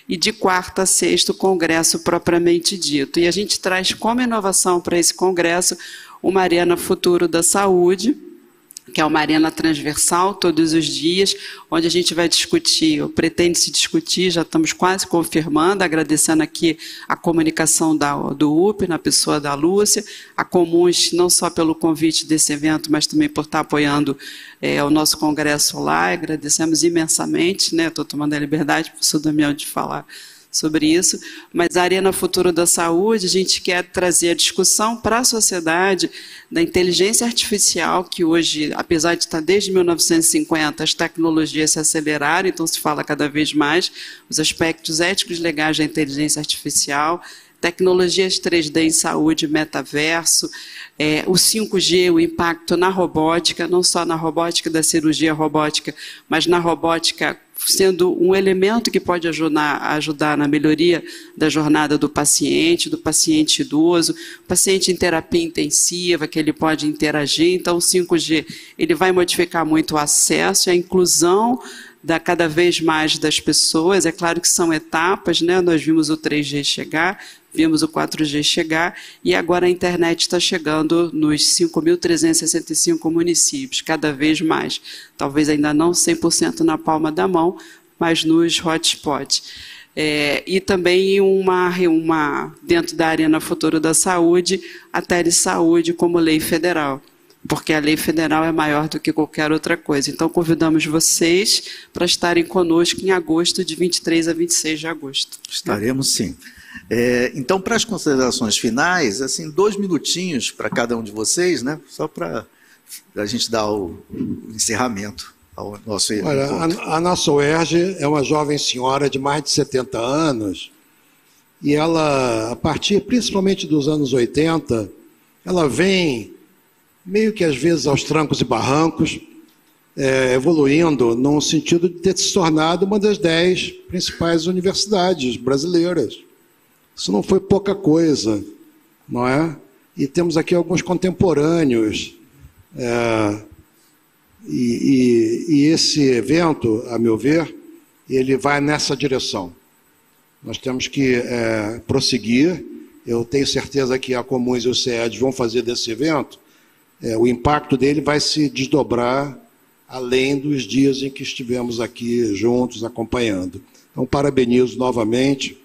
e de quarta a sexta, o congresso propriamente dito. E a gente traz como inovação para esse congresso uma Arena Futuro da Saúde, que é uma arena transversal todos os dias, onde a gente vai discutir, ou pretende se discutir, já estamos quase confirmando, agradecendo aqui a comunicação da, do UP, na pessoa da Lúcia, a Comuns, não só pelo convite desse evento, mas também por estar apoiando é, o nosso congresso lá, agradecemos imensamente, né, estou tomando a liberdade, professor Damião, de falar sobre isso, mas a Arena Futuro da Saúde, a gente quer trazer a discussão para a sociedade da inteligência artificial, que hoje, apesar de estar desde 1950, as tecnologias se aceleraram, então se fala cada vez mais os aspectos éticos legais da inteligência artificial, tecnologias 3D em saúde, metaverso, é, o 5G, o impacto na robótica, não só na robótica da cirurgia robótica, mas na robótica sendo um elemento que pode ajudar, ajudar na melhoria da jornada do paciente, do paciente idoso, paciente em terapia intensiva, que ele pode interagir. Então, o 5G ele vai modificar muito o acesso e a inclusão da cada vez mais das pessoas. É claro que são etapas, né? Nós vimos o 3G chegar, vimos o 4G chegar e agora a internet está chegando nos 5.365 municípios, cada vez mais. Talvez ainda não 100% na palma da mão, mas nos hotspots. É, e também uma, uma, dentro da Arena Futuro da Saúde, a telesaúde como lei federal porque a lei federal é maior do que qualquer outra coisa. Então, convidamos vocês para estarem conosco em agosto, de 23 a 26 de agosto. Estaremos sim. É, então, para as considerações finais, assim, dois minutinhos para cada um de vocês, né? Só para a gente dar o, o encerramento ao nosso Olha, a, a, nossa UERJ é uma jovem senhora de mais de 70 anos e ela, a partir principalmente dos anos 80, ela vem meio que às vezes aos trancos e barrancos, é, evoluindo no sentido de ter se tornado uma das dez principais universidades brasileiras. Isso não foi pouca coisa, não é? E temos aqui alguns contemporâneos. É, e, e, e esse evento, a meu ver, ele vai nessa direção. Nós temos que é, prosseguir. Eu tenho certeza que a Comuns e o CED vão fazer desse evento. É, o impacto dele vai se desdobrar além dos dias em que estivemos aqui juntos acompanhando. Então, parabenizo novamente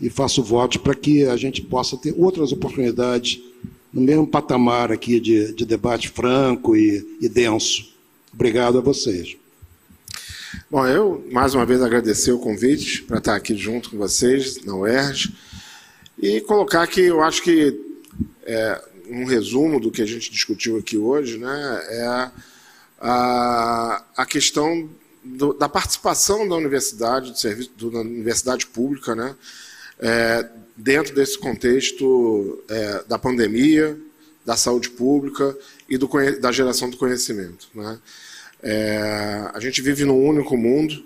e faço votos para que a gente possa ter outras oportunidades no mesmo patamar aqui de, de debate franco e, e denso. Obrigado a vocês. Bom, eu mais uma vez agradecer o convite para estar aqui junto com vocês na UERJ e colocar que eu acho que é, um resumo do que a gente discutiu aqui hoje, né, é a, a questão do, da participação da universidade, do serviço do, da universidade pública, né, é, dentro desse contexto é, da pandemia, da saúde pública e do, da geração do conhecimento. Né. É, a gente vive num único mundo,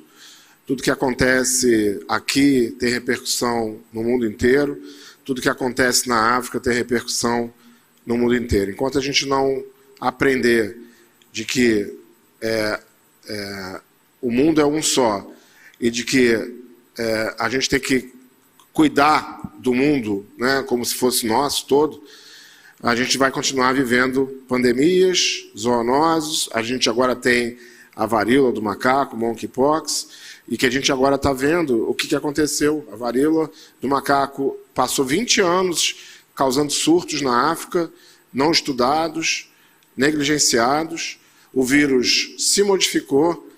tudo que acontece aqui tem repercussão no mundo inteiro, tudo que acontece na África tem repercussão no mundo inteiro. Enquanto a gente não aprender de que é, é, o mundo é um só e de que é, a gente tem que cuidar do mundo né, como se fosse nosso todo, a gente vai continuar vivendo pandemias, zoonoses, a gente agora tem a varíola do macaco, monkeypox, e que a gente agora está vendo o que, que aconteceu. A varíola do macaco passou 20 anos causando surtos na África, não estudados, negligenciados. O vírus se modificou.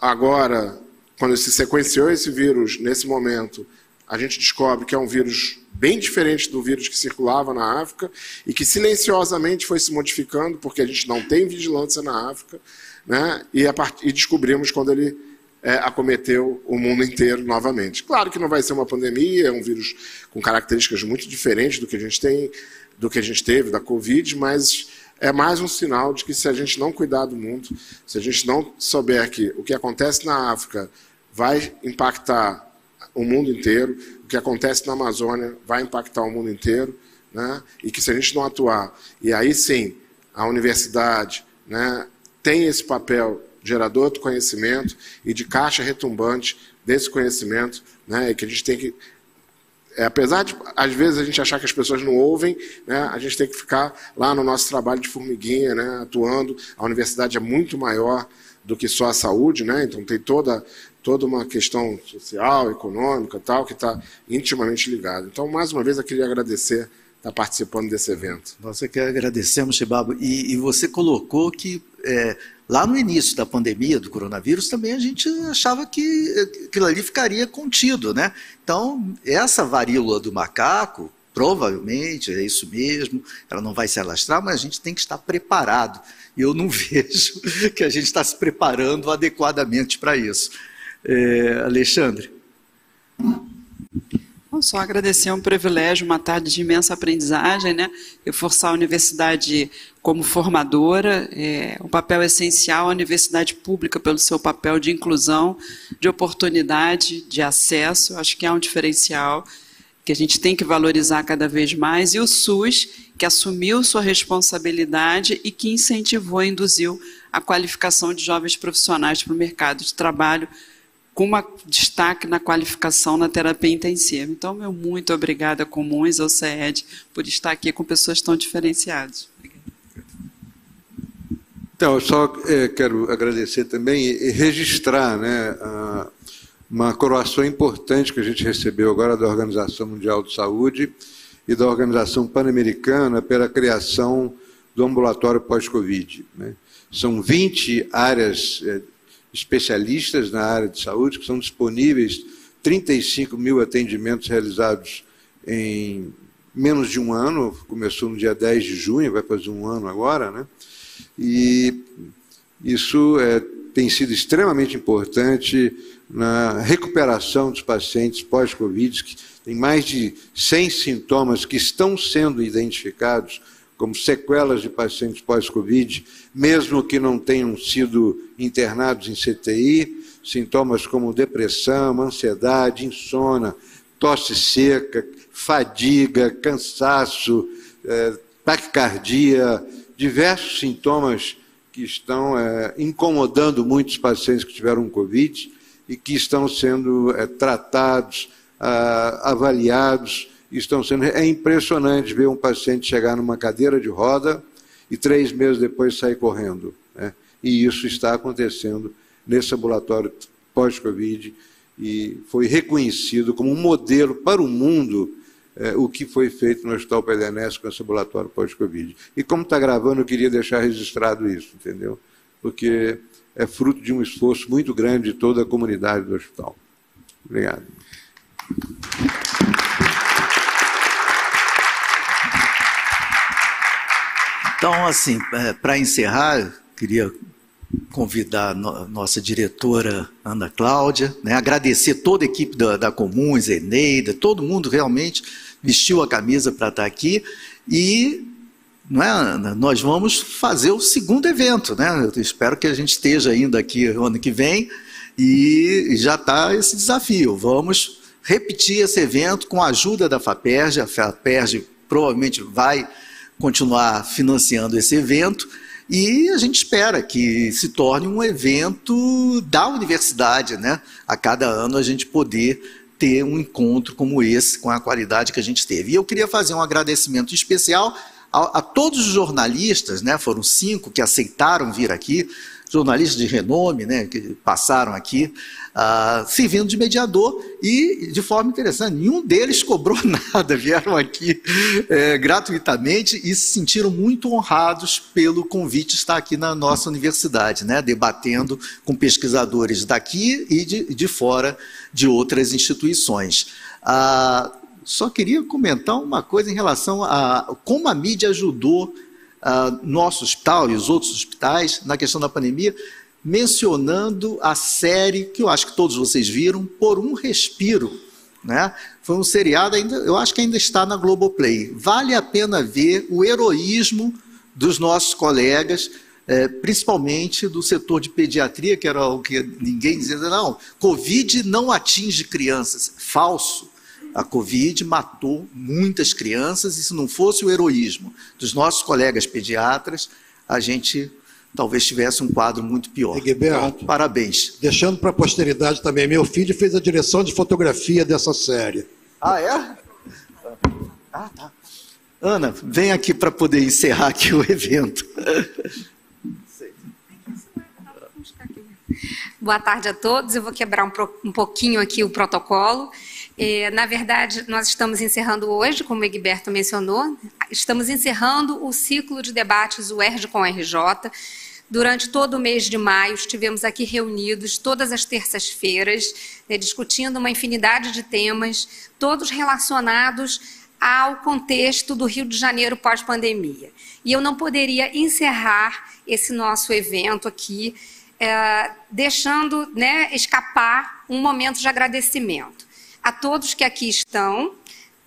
Agora, quando se sequenciou esse vírus, nesse momento, a gente descobre que é um vírus bem diferente do vírus que circulava na África e que silenciosamente foi se modificando, porque a gente não tem vigilância na África, né? e, part... e descobrimos quando ele é, acometeu o mundo inteiro novamente. Claro que não vai ser uma pandemia, é um vírus com características muito diferentes do que a gente tem, do que a gente teve da Covid, mas é mais um sinal de que se a gente não cuidar do mundo, se a gente não souber que o que acontece na África vai impactar o mundo inteiro, o que acontece na Amazônia vai impactar o mundo inteiro, né? e que se a gente não atuar, e aí sim, a universidade né, tem esse papel gerador de conhecimento e de caixa retumbante desse conhecimento, né, e que a gente tem que é, apesar de, às vezes, a gente achar que as pessoas não ouvem, né, a gente tem que ficar lá no nosso trabalho de formiguinha, né, atuando. A universidade é muito maior do que só a saúde, né, então tem toda, toda uma questão social, econômica, tal, que está intimamente ligada. Então, mais uma vez, eu queria agradecer estar participando desse evento. Nós é que agradecemos, Chibabo. E, e você colocou que é, lá no início da pandemia do coronavírus também a gente achava que aquilo ali ficaria contido, né? Então, essa varíola do macaco, provavelmente é isso mesmo, ela não vai se alastrar, mas a gente tem que estar preparado. E eu não [laughs] vejo que a gente está se preparando adequadamente para isso. É, Alexandre. Bom, só agradecer, é um privilégio, uma tarde de imensa aprendizagem, né? reforçar a universidade como formadora, é um papel essencial, a universidade pública pelo seu papel de inclusão, de oportunidade, de acesso, acho que é um diferencial que a gente tem que valorizar cada vez mais, e o SUS, que assumiu sua responsabilidade e que incentivou e induziu a qualificação de jovens profissionais para o mercado de trabalho, com uma destaque na qualificação na terapia intensiva. Então, meu muito obrigada, Comuns, ao CED, por estar aqui com pessoas tão diferenciadas. Então, eu só é, quero agradecer também e registrar né, a, uma coroação importante que a gente recebeu agora da Organização Mundial de Saúde e da Organização Pan-Americana pela criação do ambulatório pós-Covid. Né? São 20 áreas é, especialistas na área de saúde, que são disponíveis 35 mil atendimentos realizados em menos de um ano, começou no dia 10 de junho, vai fazer um ano agora, né? E isso é, tem sido extremamente importante na recuperação dos pacientes pós-Covid, que tem mais de 100 sintomas que estão sendo identificados como sequelas de pacientes pós-Covid, mesmo que não tenham sido internados em CTI, sintomas como depressão, ansiedade, insônia, tosse seca, fadiga, cansaço, eh, taquicardia, diversos sintomas que estão é, incomodando muitos pacientes que tiveram Covid e que estão sendo é, tratados, avaliados, estão sendo. É impressionante ver um paciente chegar numa cadeira de roda e três meses depois sair correndo. Né? E isso está acontecendo nesse ambulatório pós-Covid e foi reconhecido como um modelo para o mundo é, o que foi feito no Hospital Pederneste com esse ambulatório pós-Covid. E como está gravando, eu queria deixar registrado isso, entendeu? Porque é fruto de um esforço muito grande de toda a comunidade do hospital. Obrigado. Então, assim, é, para encerrar, queria convidar a nossa diretora Ana Cláudia, né, agradecer toda a equipe da, da Comuns, Eneida, todo mundo realmente vestiu a camisa para estar aqui e não é, Ana? Nós vamos fazer o segundo evento, né? Eu espero que a gente esteja ainda aqui no ano que vem e já está esse desafio. Vamos repetir esse evento com a ajuda da FAPERJ. A FAPERJ provavelmente vai continuar financiando esse evento e a gente espera que se torne um evento da universidade, né? A cada ano a gente poder ter um encontro como esse, com a qualidade que a gente teve. E eu queria fazer um agradecimento especial a, a todos os jornalistas, né, foram cinco que aceitaram vir aqui, jornalistas de renome, né, que passaram aqui, uh, servindo de mediador e, de forma interessante, nenhum deles cobrou [laughs] nada, vieram aqui é, gratuitamente e se sentiram muito honrados pelo convite de estar aqui na nossa universidade, né, debatendo com pesquisadores daqui e de, de fora de outras instituições. Uh, só queria comentar uma coisa em relação a como a mídia ajudou uh, nosso hospital e os outros hospitais na questão da pandemia, mencionando a série que eu acho que todos vocês viram, Por um Respiro. Né? Foi um seriado, ainda, eu acho que ainda está na Globoplay. Vale a pena ver o heroísmo dos nossos colegas, é, principalmente do setor de pediatria, que era o que ninguém dizia, não, Covid não atinge crianças. Falso. A Covid matou muitas crianças e se não fosse o heroísmo dos nossos colegas pediatras, a gente talvez tivesse um quadro muito pior. Egberto, então, parabéns. Deixando para a posteridade também, meu filho fez a direção de fotografia dessa série. Ah, é? Ah, tá. Ana, vem aqui para poder encerrar aqui o evento. Boa tarde a todos. Eu vou quebrar um, um pouquinho aqui o protocolo. É, na verdade, nós estamos encerrando hoje, como o Egberto mencionou, estamos encerrando o ciclo de debates UERJ com RJ. Durante todo o mês de maio, estivemos aqui reunidos todas as terças-feiras, né, discutindo uma infinidade de temas, todos relacionados ao contexto do Rio de Janeiro pós-pandemia. E eu não poderia encerrar esse nosso evento aqui, é, deixando né, escapar um momento de agradecimento a todos que aqui estão,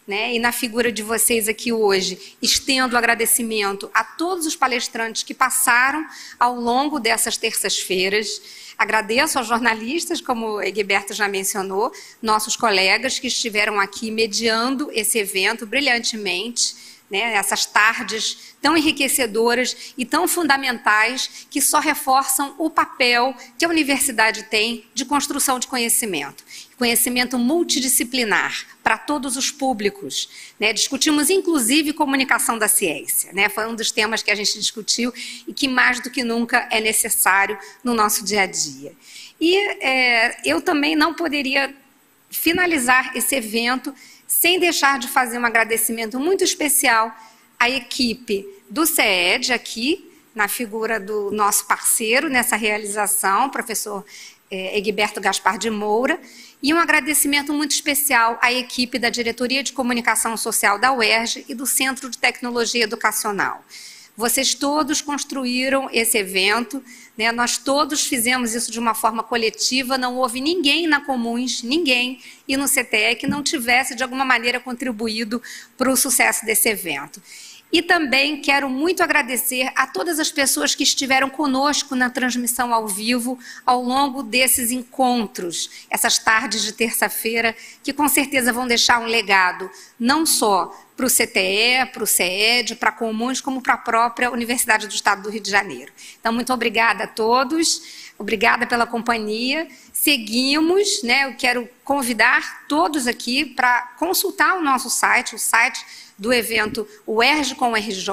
né, e na figura de vocês aqui hoje, estendo o agradecimento a todos os palestrantes que passaram ao longo dessas terças-feiras. Agradeço aos jornalistas, como Egberto já mencionou, nossos colegas que estiveram aqui mediando esse evento brilhantemente né, essas tardes tão enriquecedoras e tão fundamentais que só reforçam o papel que a universidade tem de construção de conhecimento. Conhecimento multidisciplinar para todos os públicos. Né? Discutimos, inclusive, comunicação da ciência. Né? Foi um dos temas que a gente discutiu e que, mais do que nunca, é necessário no nosso dia a dia. E é, eu também não poderia finalizar esse evento sem deixar de fazer um agradecimento muito especial à equipe do CED aqui, na figura do nosso parceiro nessa realização, professor é, Egberto Gaspar de Moura, e um agradecimento muito especial à equipe da Diretoria de Comunicação Social da UERJ e do Centro de Tecnologia Educacional. Vocês todos construíram esse evento, né? nós todos fizemos isso de uma forma coletiva, não houve ninguém na Comuns, ninguém, e no CTE que não tivesse, de alguma maneira, contribuído para o sucesso desse evento. E também quero muito agradecer a todas as pessoas que estiveram conosco na transmissão ao vivo ao longo desses encontros, essas tardes de terça-feira, que com certeza vão deixar um legado, não só para o CTE, para o CED, para comuns, como para a própria Universidade do Estado do Rio de Janeiro. Então, muito obrigada a todos. Obrigada pela companhia. Seguimos, né? Eu quero convidar todos aqui para consultar o nosso site, o site do evento UERJ com RJ,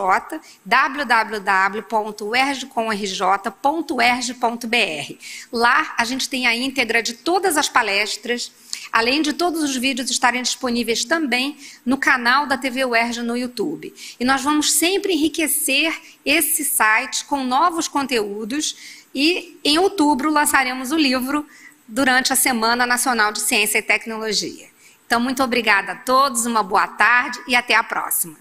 www.uerjcomrj.erj.br. Lá a gente tem a íntegra de todas as palestras, além de todos os vídeos estarem disponíveis também no canal da TV UERJ no YouTube. E nós vamos sempre enriquecer esse site com novos conteúdos e em outubro lançaremos o livro durante a Semana Nacional de Ciência e Tecnologia. Então, muito obrigada a todos, uma boa tarde e até a próxima.